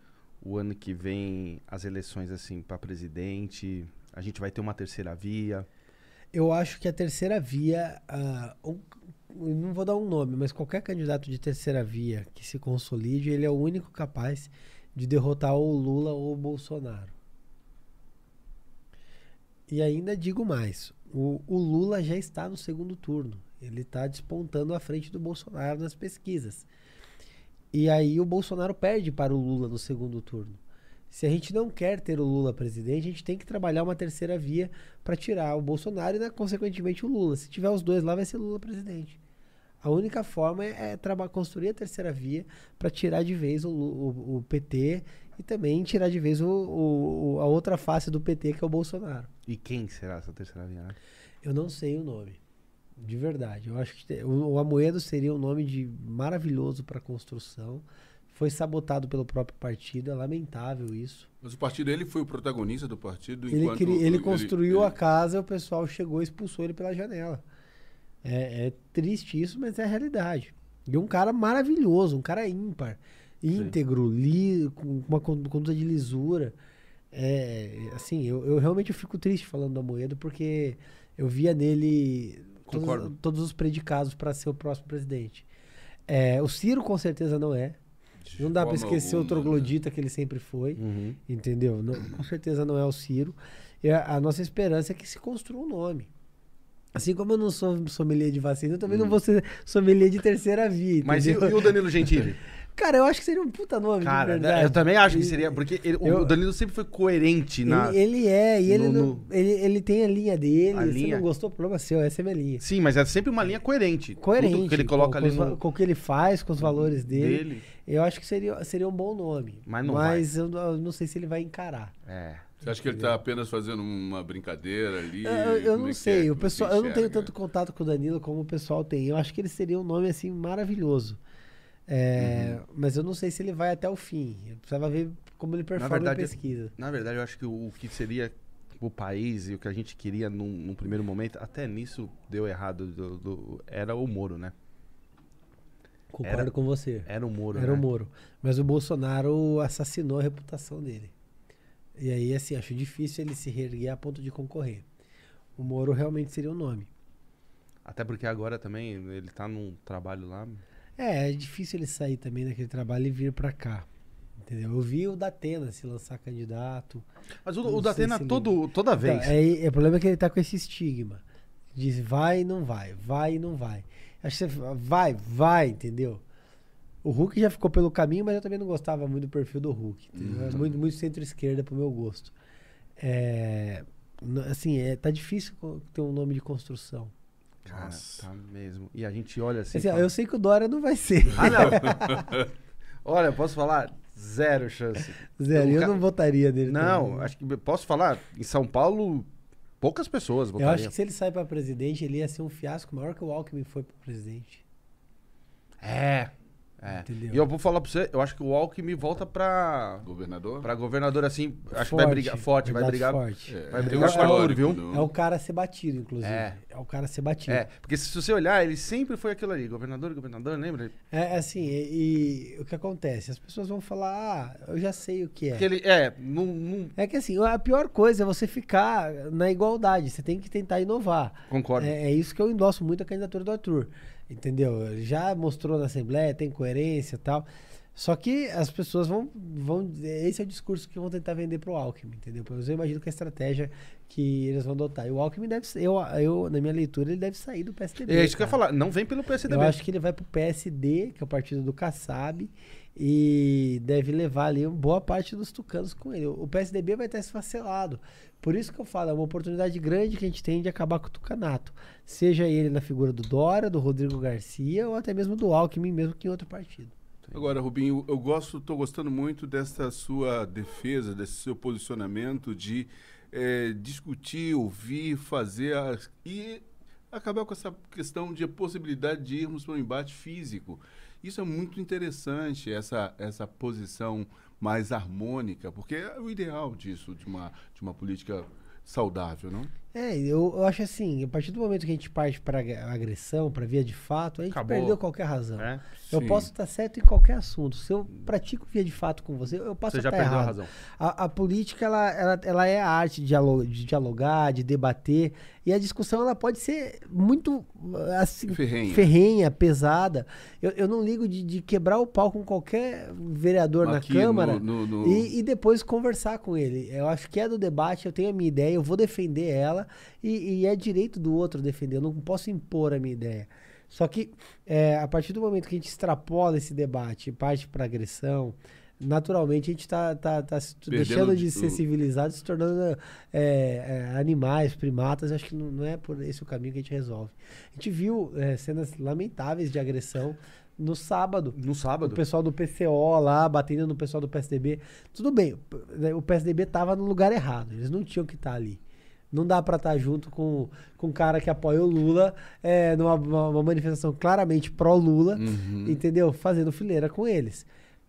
o ano que vem as eleições, assim, para presidente? A gente vai ter uma terceira via? Eu acho que a terceira via, uh, um, não vou dar um nome, mas qualquer candidato de terceira via que se consolide, ele é o único capaz de derrotar ou o Lula ou o Bolsonaro. E ainda digo mais: o, o Lula já está no segundo turno. Ele está despontando à frente do Bolsonaro nas pesquisas. E aí o Bolsonaro perde para o Lula no segundo turno. Se a gente não quer ter o Lula presidente, a gente tem que trabalhar uma terceira via para tirar o Bolsonaro e, né, consequentemente, o Lula. Se tiver os dois lá, vai ser Lula presidente. A única forma é, é construir a terceira via para tirar de vez o, o, o, PT e também tirar de vez o, a outra face do PT, que é o Bolsonaro. E quem será essa terceira via? Né? Eu não sei o nome. De verdade. Eu acho que o, o Amoedo seria um nome de maravilhoso para construção. Foi sabotado pelo próprio partido, é lamentável isso. Mas o partido, ele foi o protagonista do partido ele, ele, ele construiu ele, a casa e o pessoal chegou e expulsou ele pela janela. É, é, triste isso, mas é a realidade. E um cara maravilhoso, um cara ímpar, íntegro, li, com uma con- conduta de lisura. É, assim, eu, eu realmente fico triste falando do Amoedo porque eu via nele todos, todos os predicados para ser o próximo presidente. É, o Ciro com certeza não é. Não dá pra forma esquecer o né? troglodita que ele sempre foi. Uhum. Entendeu? Não- com certeza não é o Ciro. E a, a nossa esperança é que se construa um nome. Assim como eu não sou sommelier de vacina, eu também não vou ser sommelier de terceira via. Hum. Mas e, e o Danilo Gentili? Cara, eu acho que seria um puta nome. Cara, de verdade. eu também acho que seria. Porque ele- o- eu- o Danilo sempre foi coerente na. Ele, ele é, e ele, no- não- no- ele, ele tem a linha dele. A Se linha. não gostou, problema seu, essa é minha linha. Sim, mas é sempre uma linha coerente. Coerente. Tudo que ele coloca com, ali com no. com o que ele faz, com os valores dele. dele. Eu acho que seria, seria um bom nome. Mas não eu, não- eu não sei se ele vai encarar. É. Você acha que ele está apenas fazendo uma brincadeira ali? Eu, eu- não é sei, é o que pessoal, eu não tenho tanto contato com o Danilo como o pessoal tem. Eu acho que ele seria um nome assim maravilhoso. É, Uhum. Mas eu não sei se ele vai até o fim. Eu precisava ver como ele performa verdade, em pesquisa. Na verdade, eu acho que o, o que seria o país e o que a gente queria num, num primeiro momento, até nisso deu errado, do- do- era o Moro, né? Concordo Era- com você. Era o Moro. Era né? o Moro. Mas o Bolsonaro assassinou a reputação dele. E aí, assim, acho difícil ele se reerguer a ponto de concorrer. O Moro realmente seria o nome. Até porque agora também ele tá num trabalho lá. É, é difícil ele sair também daquele trabalho e vir pra cá. Entendeu? Eu vi o Datena se lançar candidato. Mas o, o Datena, se ele- todo, toda vez. Então, é, é, o problema é que ele tá com esse estigma. Diz vai e não vai, vai e não vai. Acho que você vai, vai, entendeu? O Hulk já ficou pelo caminho, mas eu também não gostava muito do perfil do Hulk. É muito, muito centro-esquerda pro meu gosto. É, assim, é, tá difícil ter um nome de construção. Cara, Nossa. tá mesmo. E a gente olha assim. Assim, fala, eu sei que o Dória não vai ser. Ah, não! olha, posso falar? Zero chance. Zero, eu ca- não votaria nele. Não, também. acho que posso falar. Em São Paulo, poucas pessoas Eu votariam. acho que se ele sair pra presidente, ele ia ser um fiasco maior que o Alckmin foi pra presidente. É. É. Entendeu? E eu vou falar pra você, eu acho que o Alckmin volta pra, Governador? pra governador assim. Acho que vai brigar forte, vai brigar. Forte. É, Vai brigar um com o Arthur, viu? do- É o cara a ser batido, inclusive. É. É, o cara a ser batido. É, porque se você olhar, ele sempre foi aquilo ali, governador, governador, lembra? É assim, e, e o que acontece? As pessoas vão falar, ah, eu já sei o que é. Porque ele, é, não, não É que assim, a pior coisa é você ficar na igualdade. Você tem que tentar inovar. concordo. É, é isso que eu endosso muito a candidatura do Arthur. Entendeu? Já mostrou na Assembleia, tem coerência e tal. Só que as pessoas vão, vão. Esse é o discurso que vão tentar vender pro Alckmin, entendeu? Pois eu imagino que a estratégia que eles vão adotar. E o Alckmin deve ser. Eu, eu, na minha leitura, ele deve sair do PSDB. É isso que eu ia cara. falar, não vem pelo PSDB. Eu acho que ele vai pro PSD, que é o partido do Kassab, e deve levar ali uma boa parte dos tucanos com ele. O PSDB vai estar esfacelado. Por isso que eu falo, é uma oportunidade grande que a gente tem de acabar com o tucanato. Seja ele na figura do Dória, do Rodrigo Garcia, ou até mesmo do Alckmin, mesmo que em outro partido. Agora, Rubinho, eu gosto, estou gostando muito dessa sua defesa, desse seu posicionamento de eh, discutir, ouvir, fazer e acabar com essa questão de a possibilidade de irmos para um embate físico. Isso é muito interessante, essa, essa posição mais harmônica, porque é o ideal disso, de uma, de uma política saudável, não? É, eu, eu acho assim, a partir do momento que a gente parte para agressão, para via de fato, a gente Acabou. perdeu qualquer razão. É, Eu posso estar certo em qualquer assunto. Se eu pratico via de fato com você, eu posso você já estar perdeu a errado. razão. A, a política, ela, ela, ela é a arte de dialo- de dialogar, de debater. E a discussão, ela pode ser muito, assim, Ferrenha. ferrenha, pesada. Eu, eu não ligo de, de quebrar o pau com qualquer vereador Aqui na Câmara no- no- no- E, e depois conversar com ele. Eu acho que é do debate, eu tenho a minha ideia, eu vou defender ela. E, e é direito do outro defender. Eu não posso impor a minha ideia. Só que é, a partir do momento que a gente extrapola esse debate e parte para agressão, naturalmente a gente está tá, tá Perdendo deixando de o- ser civilizado, se tornando é, é, animais, primatas. Acho que não, não é por esse o caminho que a gente resolve. A gente viu é, cenas lamentáveis de agressão no sábado. No O sábado. pessoal do PCO lá, batendo no pessoal do PSDB. Tudo bem, né, o PSDB tava no lugar errado. Eles não tinham que estar ali. Não dá pra estar junto com, com um cara que apoia o Lula é, numa uma- manifestação claramente pró-Lula, Uhum. entendeu? Fazendo fileira com eles.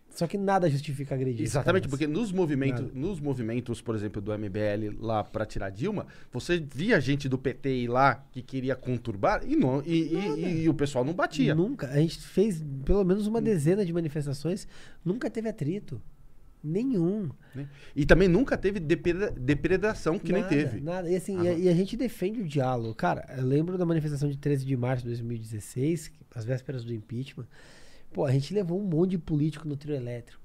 Só que nada justifica agredir. Exatamente, porque nos movimentos, Nada. nos movimentos, por exemplo, do MBL lá pra tirar Dilma, você via gente do PT ir lá que queria conturbar e, não, e, e- e- e o pessoal não batia. Nunca. A gente fez pelo menos uma dezena de manifestações, nunca teve atrito. Nenhum. né? E também nunca teve depre- depredação que nem Nada, teve. Nada. E assim, e a, e a gente defende o diálogo. Cara, eu lembro da manifestação de 13 de março de 2016, que- as vésperas do impeachment. Pô, a gente levou um monte de político no trio elétrico.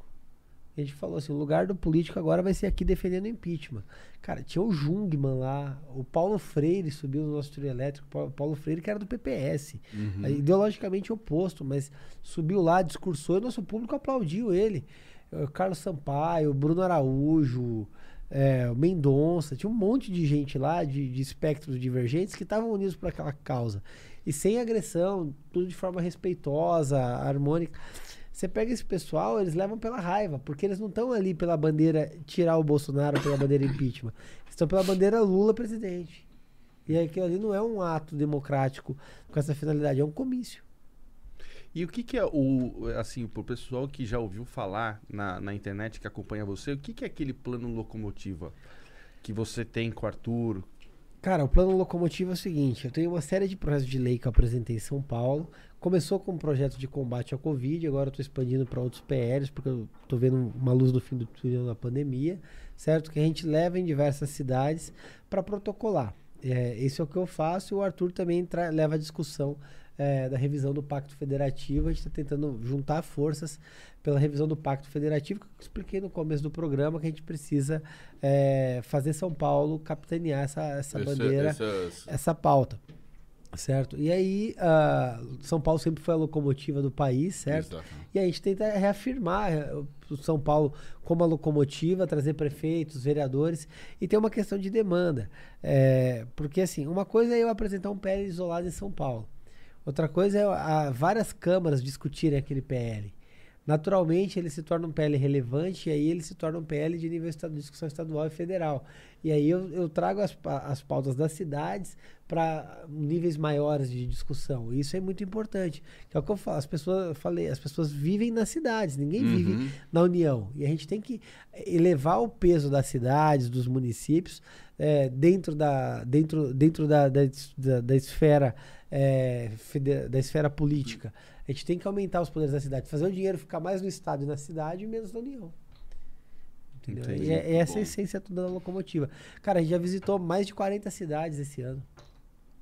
A gente falou assim, o lugar do político agora vai ser aqui defendendo o impeachment. Cara, tinha o Jungmann lá, o Paulo Freire subiu no nosso trio elétrico, Paulo- Paulo Freire que era do PPS, Uhum. ideologicamente oposto, mas subiu lá, discursou e o nosso público aplaudiu ele. Eh, Carlos Sampaio, Bruno Araújo, é, Mendonça, tinha um monte de gente lá, de, de espectros divergentes, que estavam unidos por aquela causa. E sem agressão, tudo de forma respeitosa, harmônica. Você pega esse pessoal, eles levam pela raiva, porque eles não estão ali pela bandeira tirar o Bolsonaro, pela bandeira impeachment. Estão pela bandeira Lula presidente. E aquilo ali não é um ato democrático com essa finalidade, é um comício. E o que, que é o, assim, pro pessoal que já ouviu falar na, na internet, que acompanha você, o que, que é aquele plano locomotiva que você tem com o Arthur? Cara, o plano locomotivo é o seguinte: eu tenho uma série de projetos de lei que eu apresentei em São Paulo. Começou com um projeto de combate à Covid, agora eu estou expandindo para outros PLs, porque eu estou vendo uma luz do fim do túnel da pandemia, certo? Que a gente leva em diversas cidades para protocolar. É, esse é o que eu faço e o Arthur também leva a discussão é, da revisão do Pacto Federativo. A gente está tentando juntar forças pela revisão do Pacto Federativo, que eu expliquei no começo do programa, que a gente precisa é, fazer São Paulo capitanear essa, essa Esse- bandeira essas- essa pauta, certo? E aí, ah, São Paulo sempre foi a locomotiva do país, certo? Exato. E a gente tenta reafirmar eh, o São Paulo como a locomotiva, trazer prefeitos, vereadores, e tem uma questão de demanda. É, porque, assim, uma coisa é eu apresentar um PL isolado em São Paulo, outra coisa é a, várias câmaras discutirem aquele PL. Naturalmente, ele se torna um PL relevante e aí ele se torna um PL de nível de discussão estadual e federal. E aí eu, eu trago as, as pautas das cidades para níveis maiores de discussão. Isso é muito importante. Que é o que eu falo. As pessoas, falei, as pessoas vivem nas cidades, ninguém vive Uhum. na União. E a gente tem que elevar o peso das cidades, dos municípios, eh, dentro, da, dentro, dentro da, da, da- da esfera, fede- da esfera política. A gente tem que aumentar os poderes da cidade, fazer o dinheiro ficar mais no Estado e na cidade e menos na União. Entendeu? Entendi. E é, é essa a Bom. essência toda da locomotiva. Cara, a gente já visitou mais de 40 cidades esse ano.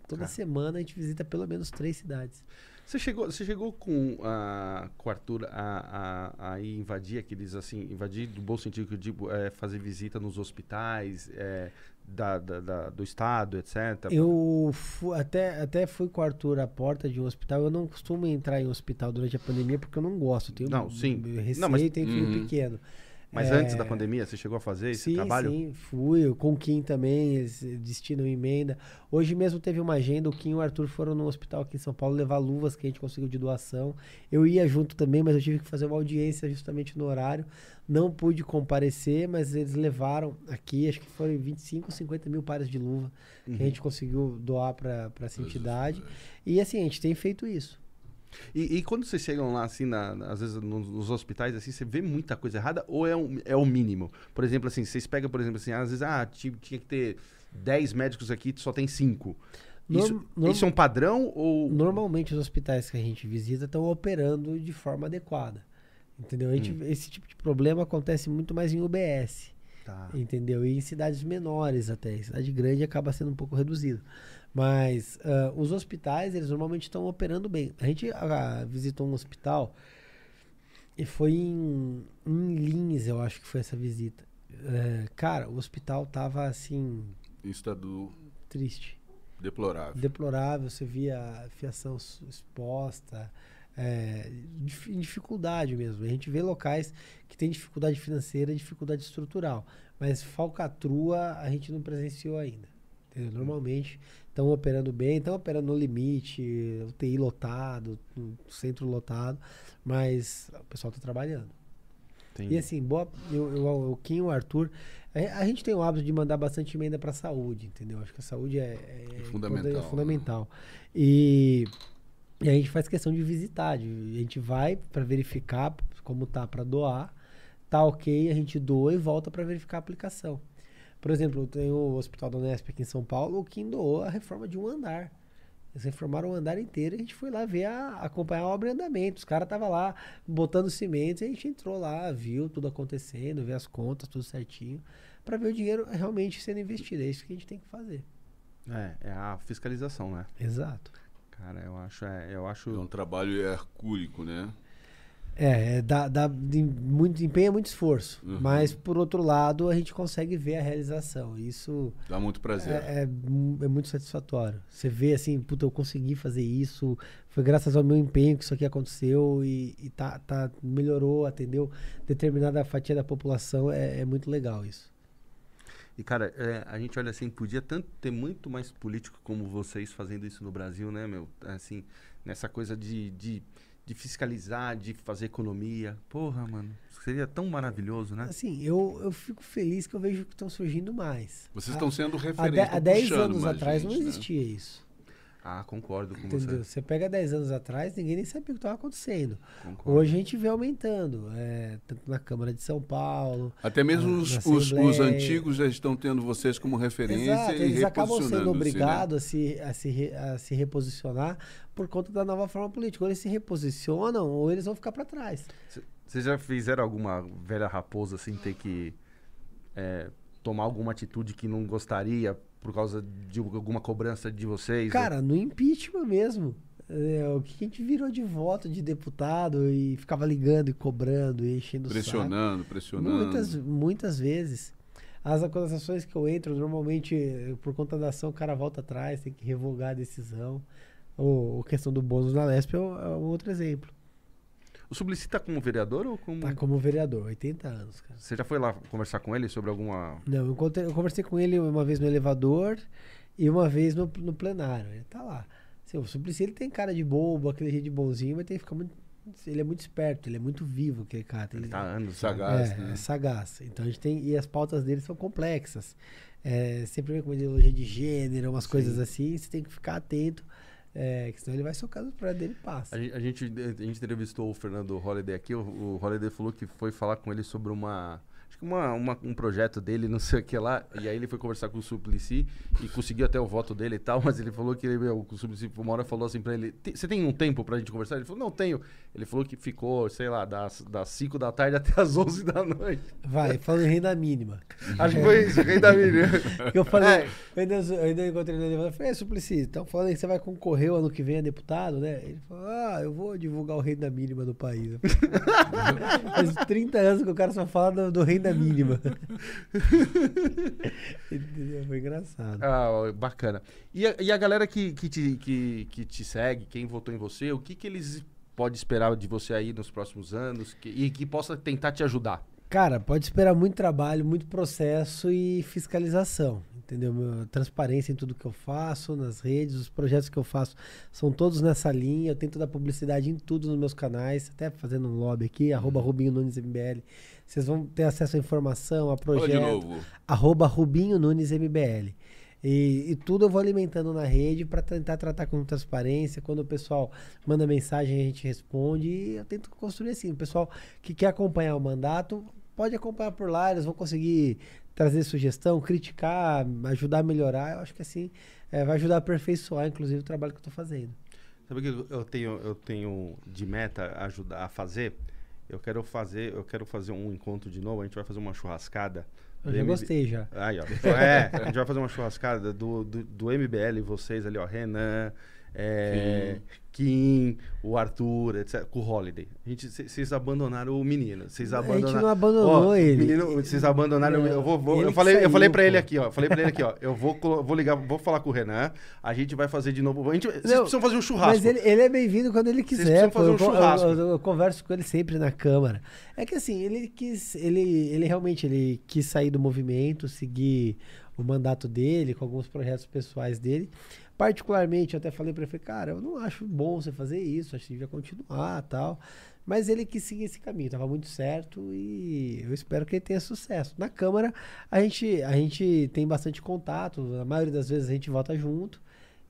Toda Cara. semana a gente visita pelo menos três cidades. Você chegou, você chegou com, a, com o Arthur a, a, a ir invadir aqueles, assim, invadir do bom sentido que eu digo, é, fazer visita nos hospitais é, da, da- da- do estado, etc. Eu até, até fui com o Arthur à porta de um hospital. Eu não costumo entrar em hospital durante a pandemia porque eu não gosto. Tenho Não, sim. receio Não, mas- e tenho filho Uhum. pequeno. Mas É, antes da pandemia, você chegou a fazer esse sim, trabalho? Sim, fui. Com o Kim também, eles destinam emenda. Hoje mesmo teve uma agenda, o Kim e o Arthur foram no hospital aqui em São Paulo levar luvas que a gente conseguiu de doação. Eu ia junto também, mas eu tive que fazer uma audiência justamente no horário. Não pude comparecer, mas eles levaram aqui, acho que foram 25, 50 mil pares de luva que a gente conseguiu doar para essa entidade. E assim, a gente tem feito isso. E, e quando vocês chegam lá, assim, na- às vezes nos, nos hospitais, assim, você vê muita coisa errada ou é, um, é o mínimo? Por exemplo, assim, vocês pegam, por exemplo, assim, às vezes, ah, ti- tinha que ter 10 médicos aqui, só tem 5. Isso, Norm- norm- isso é um padrão ou... Normalmente os hospitais que a gente visita estão operando de forma adequada. Entendeu? Gente, Hum. Esse tipo de problema acontece muito mais em UBS. Tá. Entendeu? E em cidades menores até. Em cidade grande acaba sendo um pouco reduzido. Mas ah, os hospitais, eles normalmente estão operando bem. A gente ah, visitou um hospital e foi em, em Lins, eu acho que foi essa visita. Eh, cara, o hospital tava assim, estado triste deplorável. deplorável, você via a fiação exposta, é, dificuldade mesmo. A gente vê locais que tem dificuldade financeira e dificuldade estrutural, mas falcatrua a gente não presenciou ainda. entendeu? Normalmente estão operando bem, estão operando no limite, UTI lotado, centro lotado, mas o pessoal está trabalhando. Entendi. E assim, boa, eu, eu, o Kim o Arthur, a, a gente tem o hábito de mandar bastante emenda para saúde, entendeu? Acho que a saúde é, é fundamental, é né? fundamental. E E a gente faz questão de visitar, de- a gente vai para verificar como tá para doar, tá ok, a gente doa e volta para verificar a aplicação. Por exemplo, tem o Hospital da Unesp aqui em São Paulo, que doou a reforma de um andar. Eles reformaram o andar inteiro e a gente foi lá ver, a, acompanhar a obra em andamento. Os caras estavam lá botando cimento e a gente entrou lá, viu tudo acontecendo, vê as contas, tudo certinho, para ver o dinheiro realmente sendo investido. É isso que a gente tem que fazer. É, é a fiscalização, né? Exato. Cara, eu acho, é, eu acho. É um trabalho hercúlico, né? É, é dá, dá muito empenho, é muito esforço. Uhum. Mas, por outro lado, a gente consegue ver a realização. Isso Dá muito prazer. é, é é muito satisfatório. Você vê assim, puta, eu consegui fazer isso, foi graças ao meu empenho que isso aqui aconteceu e, e tá, tá, melhorou, atendeu determinada fatia da população. É, é muito legal isso. E, cara, é, a gente olha assim, podia tanto ter muito mais político como vocês fazendo isso no Brasil, né, meu? Assim, nessa coisa de, de, de fiscalizar, de fazer economia. Porra, mano, seria tão maravilhoso, né? Assim, eu, eu fico feliz que eu vejo que estão surgindo mais. Vocês estão sendo referência. há estão 10 puxando anos mais atrás gente, não né? existia isso. Ah, concordo com Entendeu? você. Você pega 10 anos atrás, ninguém nem sabia o que estava acontecendo. Concordo. Hoje a gente vê aumentando, é, tanto na Câmara de São Paulo. Até mesmo na- os, na os, os antigos já estão tendo vocês como referência Exato, e eles acabam sendo né? obrigados a, se, a, se a se reposicionar por conta da nova forma política. Ou eles se reposicionam ou eles vão ficar para trás. Vocês já fizeram alguma velha raposa assim, ter que é, tomar alguma atitude que não gostaria por causa de alguma cobrança de vocês? Cara, no impeachment mesmo. é, o que a gente virou de voto de deputado e ficava ligando e cobrando e enchendo o saco. Pressionando, pressionando. Muitas, muitas vezes. As acusações que eu entro, normalmente, eh, por conta da ação, o cara volta atrás, tem que revogar a decisão. Ou, ou questão do bônus na Lesp é, um- é um outro exemplo. O Suplicy tá como vereador ou como... Tá como vereador, 80 anos, cara. Você já foi lá conversar com ele sobre alguma... Não, eu, encontrei- eu conversei com ele uma vez no elevador e uma vez no, no plenário. Ele tá lá. Assim, o Suplicy, ele tem cara de bobo, aquele jeito de bonzinho, mas tem que ficar muito... Ele é muito esperto, ele é muito vivo, aquele cara. Ele Ele- tá há anos. Sagaz. né? é, né? é sagaz. Então a gente tem. E as pautas dele são complexas. É, sempre vem com uma ideologia de gênero, umas coisas assim, você tem que ficar atento. É, que senão ele vai socar no prato dele e passa. A gente, a, gente, a gente entrevistou o Fernando Holliday aqui. O, o Holliday falou que foi falar com ele sobre uma. Acho que uma, uma- um projeto dele, não sei o que lá. E aí ele foi conversar com o Suplicy e conseguiu até o voto dele e tal. Mas ele falou que ele, meu, o Suplicy uma hora falou assim pra ele: "Tem- Você tem um tempo pra gente conversar? Ele falou: Não tenho. Ele falou que ficou, sei lá, das, das 5 da tarde até as 11 da noite. Vai, falando em renda mínima. Acho que foi isso, rei da menina. Que eu falei, É. eu, ainda, eu ainda encontrei no elevador. Falei, é, Suplicy, estão falando aí que você vai concorrer o ano que vem a deputado, né? Ele falou, ah, eu vou divulgar o renda mínima do país. Faz 30 anos que o cara só fala do, do renda mínima. Foi engraçado. Ah, bacana. E a, e a galera que, que, te, que, que te segue, quem votou em você, o que, que eles podem esperar de você aí nos próximos anos que- e que possa tentar te ajudar? Cara, pode esperar muito trabalho, muito processo e fiscalização. Entendeu? Meu, transparência em tudo que eu faço, nas redes, os projetos que eu faço são todos nessa linha. Eu tento dar publicidade em tudo nos meus canais, até fazendo um lobby aqui, arroba Rubinho Nunes MBL. Vocês vão ter acesso à informação, a Fala de projeto. novo. Arroba Rubinho Nunes MBL. E, e tudo eu vou alimentando na rede para tentar tratar com transparência. Quando o pessoal manda mensagem, a gente responde. E eu tento construir assim. O pessoal que quer acompanhar o mandato, pode acompanhar por lá. Eles vão conseguir trazer sugestão, criticar, ajudar a melhorar. Eu acho que assim eh, vai ajudar a aperfeiçoar, inclusive, o trabalho que eu estou fazendo. Sabe o que eu tenho, eu tenho de meta ajudar a fazer? Eu quero fazer, eu quero fazer um encontro de novo, a gente vai fazer uma churrascada. Eu já MB gostei já. Aí, ó. É, a gente vai fazer uma churrascada do, do, do MBL, vocês ali, ó, Renan, é, Kim, o Arthur, etc, com o Holiday. Vocês abandonaram o menino. Vocês A gente abandonaram. não abandonou Ó, ele. Menino, vocês abandonaram. Não, eu vou, vou- eu falei, eu saiu, falei para ele aqui, ó. Falei para ele aqui, ó. Eu vou, vou ligar, vou falar com o Renan. A gente vai fazer de novo. A gente, vocês Não, precisam fazer um churrasco. Mas ele, ele é bem-vindo quando ele quiser. precisam fazer um Eu con- eu- churrasco. Eu, eu converso com ele sempre na Câmara. É que assim, ele quis. Ele, ele realmente ele quis sair do movimento, seguir o mandato dele, com alguns projetos pessoais dele. Particularmente, eu até falei pra ele, falei, cara, eu não acho bom você fazer isso, acho que devia continuar tal. Mas ele quis seguir esse caminho, tava muito certo e eu espero que ele tenha sucesso. Na Câmara, a gente, a gente tem bastante contato, a maioria das vezes a gente vota junto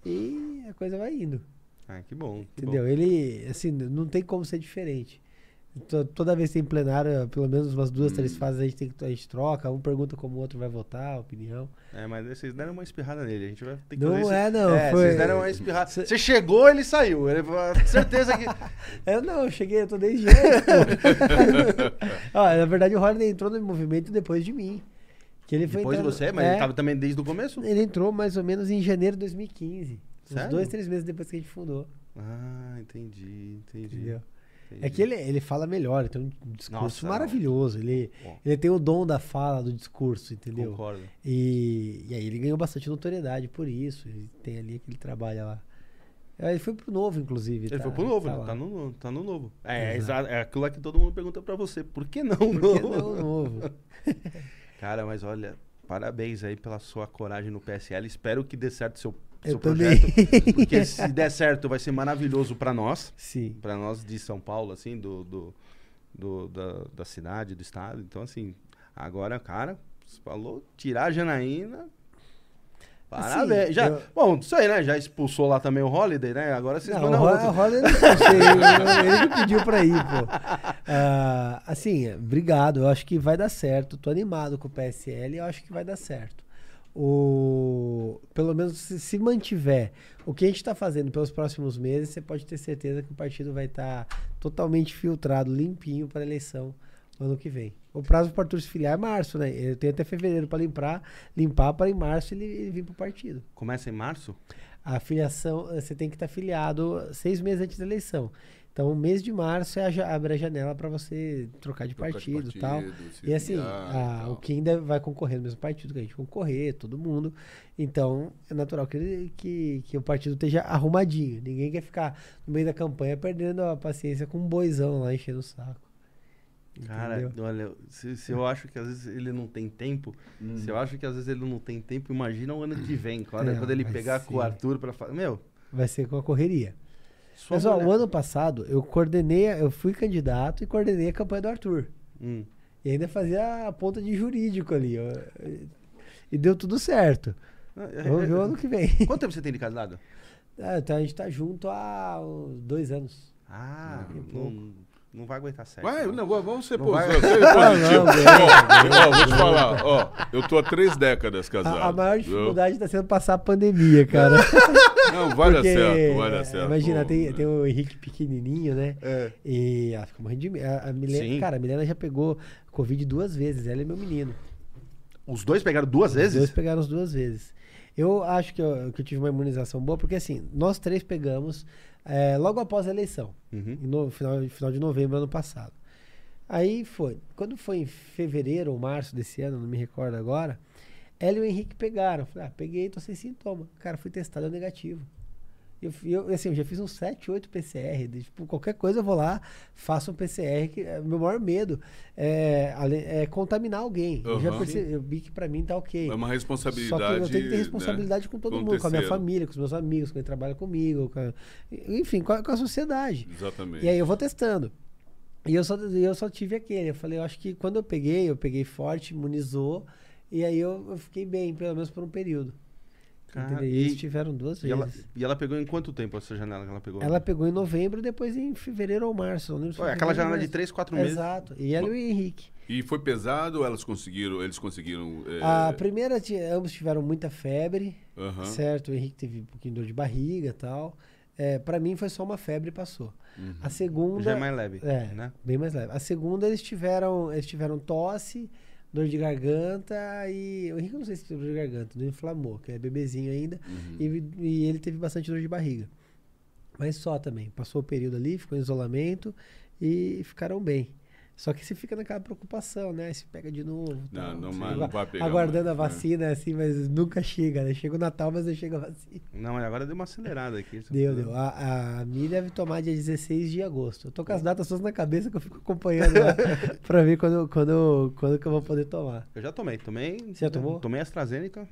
e a coisa vai indo. Ah, que bom. que Entendeu? bom. Ele, assim, não tem como ser diferente. To- Toda vez que tem plenário, pelo menos umas duas, três Hum. fases a gente, tem, que- a gente troca, um pergunta como o outro vai votar, a opinião. É, mas vocês deram uma espirrada nele. A gente vai ter que Não fazer é, não, É, foi- vocês deram uma espirrada. Cê- Você chegou, ele saiu. Ele, certeza que. Eu não, eu cheguei, eu tô desde antes. Ó, na verdade, o Rodney entrou no movimento depois de mim. Que ele foi Depois de você, mas é, ele tava também desde o começo? ele entrou mais ou menos em janeiro de 2015. Uns Sério? dois, três meses depois que a gente fundou. Ah, entendi, entendi. Entendeu? É que ele, ele fala melhor, ele tem um discurso Nossa, maravilhoso. Ele, Bom. ele tem o dom da fala, do discurso, entendeu? Concordo. E, e aí ele ganhou bastante notoriedade por isso. Ele tem ali aquele trabalho lá. Ele foi pro novo, inclusive. Ele tá- foi pro novo, tá né? Tá no, tá no novo. É, é, Exato. exa- é aquilo lá que todo mundo pergunta pra você. Por que não Por que novo? não o novo? Cara, mas olha, parabéns aí pela sua coragem no PSL. Espero que dê certo seu, Eu também. projeto. Porque se der certo, vai ser maravilhoso pra nós. Sim. Pra nós de São Paulo, assim, do, do, do- da, da cidade, do estado. Então, assim, agora, cara, você falou tirar a Janaína. Parabéns. Assim, Já, eu- Bom, isso aí, né? Já expulsou lá também o Holiday, né? Agora vocês Não, mandam o Ro- outro. o Roller não sei, ele que pediu pra ir, pô. Ah, assim, obrigado. Eu acho que vai dar certo. Tô animado com o PSL e eu acho que vai dar certo. O, pelo menos se, se mantiver o que a gente está fazendo pelos próximos meses, você pode ter certeza que o partido vai estar totalmente filtrado, limpinho para a eleição no ano que vem. O prazo para o Arthur se filiar é março, né? Eu tenho até fevereiro para limpar, limpar para em março ele, ele vir para o partido. Começa em março? A filiação, eh, você tem que estar filiado seis meses antes da eleição. Então, o mês de março é a, abre a janela para você trocar de Trocar partido e tal. E assim, a- tal. o que ainda vai concorrer no mesmo partido que a gente concorrer, todo mundo. Então, é natural que, que, que o partido esteja arrumadinho. Ninguém quer ficar no meio da campanha perdendo a paciência com um boizão lá enchendo o saco. Cara, olha, se, se eu acho que às vezes ele não tem tempo, se eu acho que às vezes ele não tem tempo, imagina o ano que vem, quando, É, quando ele pegar com o ser. Arthur pra falar, meu, Vai ser com a correria. Sua mulher- o ano passado eu coordenei, eu fui candidato e coordenei a campanha do Arthur. Hum. E ainda fazia a ponta de jurídico ali. ó. E deu tudo certo. Vamos ver o ano que vem. Quanto tempo você tem de casado? Ah, então a gente tá junto há dois anos. Ah, que não, não vai aguentar certo. Vai, não. vamos ser Não posi- vai- ser Não, positivo. não, Ó, ó, vou te falar, ó, eu tô há três décadas casado. A, a maior dificuldade tá sendo passar a pandemia, cara. Não, vai dar Porque, certo, vai dar certo. Imagina, Pô, tem, né? tem o Henrique pequenininho, né? É. E ela fica morrendo de medo. A, a Milena, Sim. cara, a Milena já pegou Covid duas vezes. Ela é meu menino. Os dois pegaram duas Os vezes? dois pegaram as duas vezes. Eu acho que eu, que eu tive uma imunização boa, porque assim, nós três pegamos é, logo após a eleição, Uhum. no final, final de novembro ano passado. Aí foi. Quando foi em fevereiro ou março desse ano, não me recordo agora, ela e o Henrique pegaram. Falei, ah, peguei, tô sem sintoma. Cara, fui testado, é negativo. Eu, eu, assim, eu já fiz uns 7, 8 PCR. de, tipo, qualquer coisa eu vou lá, faço um PCR. Que, é, meu maior medo é, é contaminar alguém. Eu já percebi, eu vi que pra mim tá ok. É uma Só responsabilidade. que eu tenho que ter né, responsabilidade com todo com o mundo, com a minha família, com os meus amigos, com quem trabalha comigo, com a- enfim, com a, com a sociedade. Exatamente. E aí eu vou testando. E eu só, eu só tive aquele. Eu falei, eu acho que quando eu peguei, eu peguei forte, imunizou, e aí eu, eu fiquei bem, pelo menos por um período. Cara, e- eles tiveram duas E ela, vezes. e ela pegou em quanto tempo essa janela que ela pegou? Ela pegou em novembro, depois em fevereiro ou março. Não lembro se Ué, foi aquela ou janela de. 3, 4 meses. Exato. E ela e o Henrique. E foi pesado, elas conseguiram, eles conseguiram. é, A primeira, ambos tiveram muita febre. Certo, o Henrique teve um pouquinho de dor de barriga e tal. É, para mim foi só uma febre e passou. A segunda. Já é mais leve, É, né? bem mais leve. A segunda eles tiveram, eles tiveram tosse, dor de garganta e. O Henrique eu não sei se teve dor de garganta, não inflamou, que é bebezinho ainda. Uhum. E, e ele teve bastante dor de barriga. Mas só também. Passou o período ali, ficou em isolamento e ficaram bem. Só que você fica naquela preocupação, né? Se pega de novo. Não, não não agua- vai pegar Aguardando mais, a né? vacina, assim, mas nunca chega, né? Chega o Natal, mas não chega a vacina. Não, mas agora deu uma acelerada aqui. Deu, deu. A, a Mi deve tomar dia 16 de agosto. Eu tô com as datas todas na cabeça que eu fico acompanhando lá pra ver quando, quando, quando que eu vou poder tomar. Eu já tomei, tomei. Você já tomou? Tomei AstraZeneca.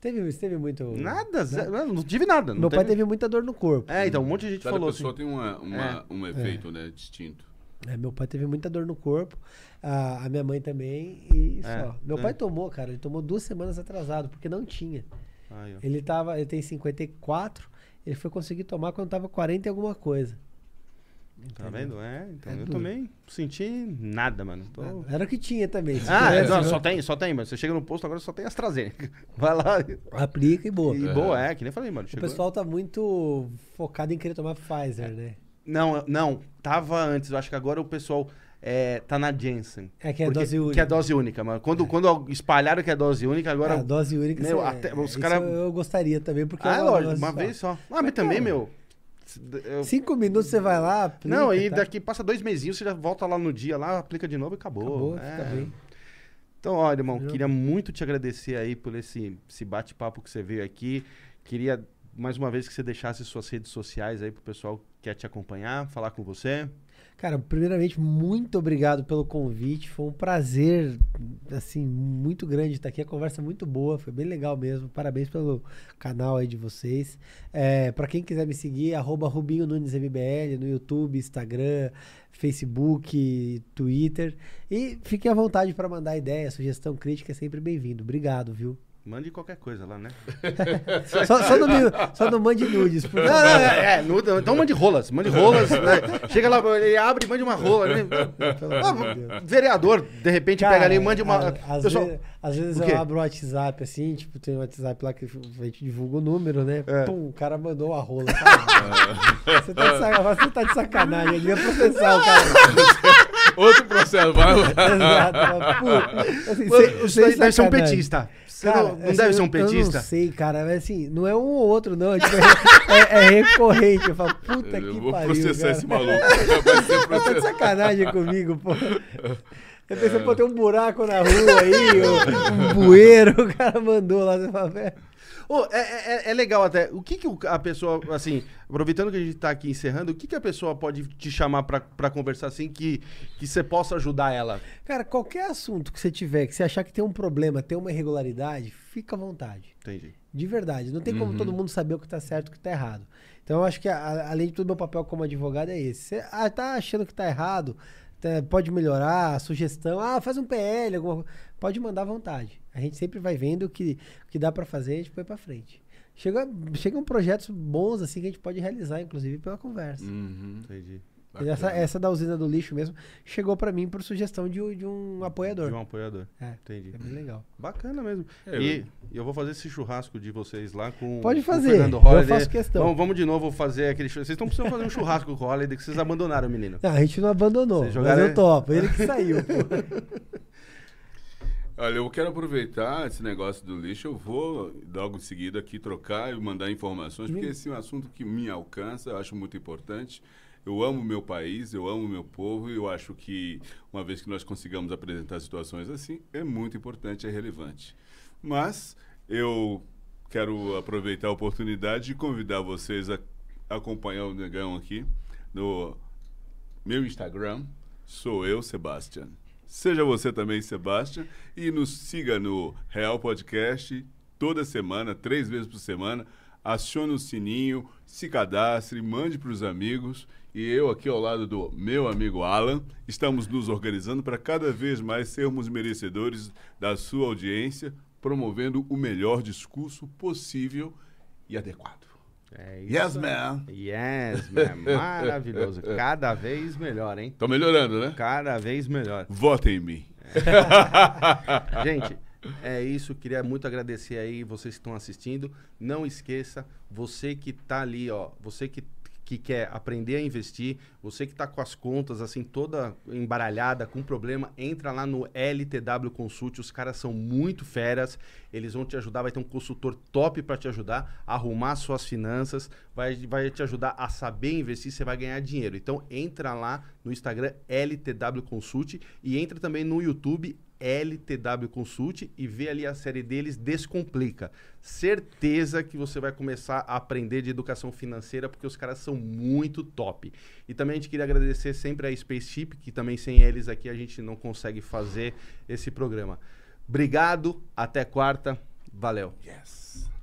Teve, teve muito. Nada, zero, não tive nada. não Meu pai teve muita dor no corpo. É, então, um monte de gente Cada falou pessoa assim. tem uma, uma- um efeito, né, distinto. É, meu pai teve muita dor no corpo. A, a minha mãe também. E É, só. Meu é. pai tomou, cara. Ele tomou duas semanas atrasado, porque não tinha. Ó. Ele tava, ele tem 54, ele foi conseguir tomar quando tava 40 e alguma coisa. Tá vendo? É, então É eu duro. também não senti nada, mano. Tô- Era o que tinha também. Ah, é, não, só tem, só tem, mano. Você chega no posto, agora só tem AstraZeneca. Vai lá Aplica e boa. e boa, é, que nem falei, mano. O chegou- pessoal tá muito focado em querer tomar Pfizer, né? Não, não, tava antes. Eu acho que agora o pessoal é, tá na Janssen. É que é Porque- dose única. Que é dose única, mano. Quando, quando espalharam que é dose única, agora. a dose única, meu, você- até- os cara- eu, gostaria também, porque ah, é é uma- lógico, uma vez só. Ah, mas também, meu. eu- Cinco minutos você vai lá, aplica, Não, aí tá? daqui passa dois mesinhos, você já volta lá no dia, lá, aplica de novo e acabou. Acabou, É. fica bem. Então, ó, irmão, queria muito te agradecer aí por esse, esse bate-papo que você veio aqui. Queria, mais uma vez, que você deixasse suas redes sociais aí pro pessoal quer te acompanhar, falar com você. Cara, primeiramente, muito obrigado pelo convite. Foi um prazer, assim, muito grande estar aqui. A conversa é muito boa, foi bem legal mesmo. Parabéns pelo canal aí de vocês. É, para quem quiser me seguir, arroba Rubinho Nunes MBL no YouTube, Instagram, Facebook, Twitter. E fiquem à vontade para mandar ideia, sugestão, crítica, é sempre bem-vindo. Obrigado, viu? Mande qualquer coisa lá, né? Só, só, não, me- só não mande nudes, por Não, não, é, é, nuda- então mande rolas, mande rolas. né? Chega lá, ele abre e mande uma rola. Né? Pelo Ah, amor de Deus. vereador, de repente Cara, pega ali e mande uma. Às, Pessoal, vezes, às vezes eu abro o WhatsApp assim, tipo, tem um WhatsApp lá que a gente divulga o número, né? É. Pum, o cara mandou a rola. Cara, você, tá de sacanagem, você tá de sacanagem, ele ia processar o cara. Outro processo, vai lá. Exato. assim, daí deve ser um petista. Você Cara, não, não assim, deve ser um eu- petista? Eu não sei, cara, mas assim, não é um ou outro, não. é, tipo, é, é recorrente. Eu falo, puta Eu que vou pariu. processar cara. esse maluco. Vai Tá de sacanagem comigo, pô. Eu pensei, pô, tem um buraco na rua aí, um, um bueiro, o cara mandou lá, você fala, velho. Ô, é, é- é legal até. O que, que a pessoa, assim, aproveitando que a gente tá aqui encerrando, o que, que a pessoa pode te chamar pra, pra conversar assim que, que você possa ajudar ela? Cara, qualquer assunto que você tiver, que você achar que tem um problema, tem uma irregularidade, fica à vontade. Entendi. De verdade. Não tem como Uhum. todo mundo saber o que tá certo e o que tá errado. Então eu acho que, a- além de tudo, meu papel como advogado é esse. Você ah, tá achando que tá errado, pode melhorar, sugestão, ah, faz um PL, alguma coisa. Pode mandar à vontade. A gente sempre vai vendo o que, o que dá pra fazer, a gente põe pra frente. Chega, chegam projetos bons assim que a gente pode realizar, inclusive pela conversa. Uhum. Entendi. Essa, essa da usina do lixo mesmo chegou pra mim por sugestão de, um- de um apoiador. De um apoiador. É, Entendi. é bem legal. Bacana mesmo. É, e eu vou fazer esse churrasco de vocês lá com Pode com o fazer, Fernando eu Holliday. faço questão. Vamos, vamos de novo fazer aquele churrasco. Vocês estão precisando fazer um churrasco com o Holiday que vocês abandonaram, menino. Não, a gente não abandonou, Vocês mas jogaram- eu topo. Ele que saiu, pô. Olha, eu quero aproveitar esse negócio do lixo. Eu vou logo em seguida aqui trocar e mandar informações, porque esse é um assunto que me alcança, eu acho muito importante. Eu amo meu país, eu amo meu povo e eu acho que uma vez que nós consigamos apresentar situações assim, é muito importante, é relevante. Mas eu quero aproveitar a oportunidade de convidar vocês a acompanhar o Negão aqui no meu Instagram, sou eu, Sebastian. Seja você também, Sebastian, e nos siga no Real Podcast toda semana, três vezes por semana. Acione o sininho, se cadastre, mande para os amigos. E eu, aqui ao lado do meu amigo Alan, estamos nos organizando para cada vez mais sermos merecedores da sua audiência, promovendo o melhor discurso possível e adequado. É Yes, man! Yes, man. Maravilhoso. Cada vez melhor, hein? Tô melhorando, né? Cada vez melhor. Votem em mim. Gente, é isso. Queria muito agradecer aí vocês que estão assistindo. Não esqueça, você que tá ali, ó, você que que quer aprender a investir, você que tá com as contas assim toda embaralhada, com problema, entra lá no LTW Consult, os caras são muito feras, eles vão te ajudar, vai ter um consultor top para te ajudar a arrumar suas finanças, vai, vai te ajudar a saber investir, você vai ganhar dinheiro. Então entra lá no Instagram LTW Consult e entra também no YouTube LTW Consult e vê ali a série deles Descomplica. Certeza que você vai começar a aprender de educação financeira porque os caras são muito top. E também a gente queria agradecer sempre a Spaceship, que também sem eles aqui a gente não consegue fazer esse programa. Obrigado, até quarta. Valeu. Yes.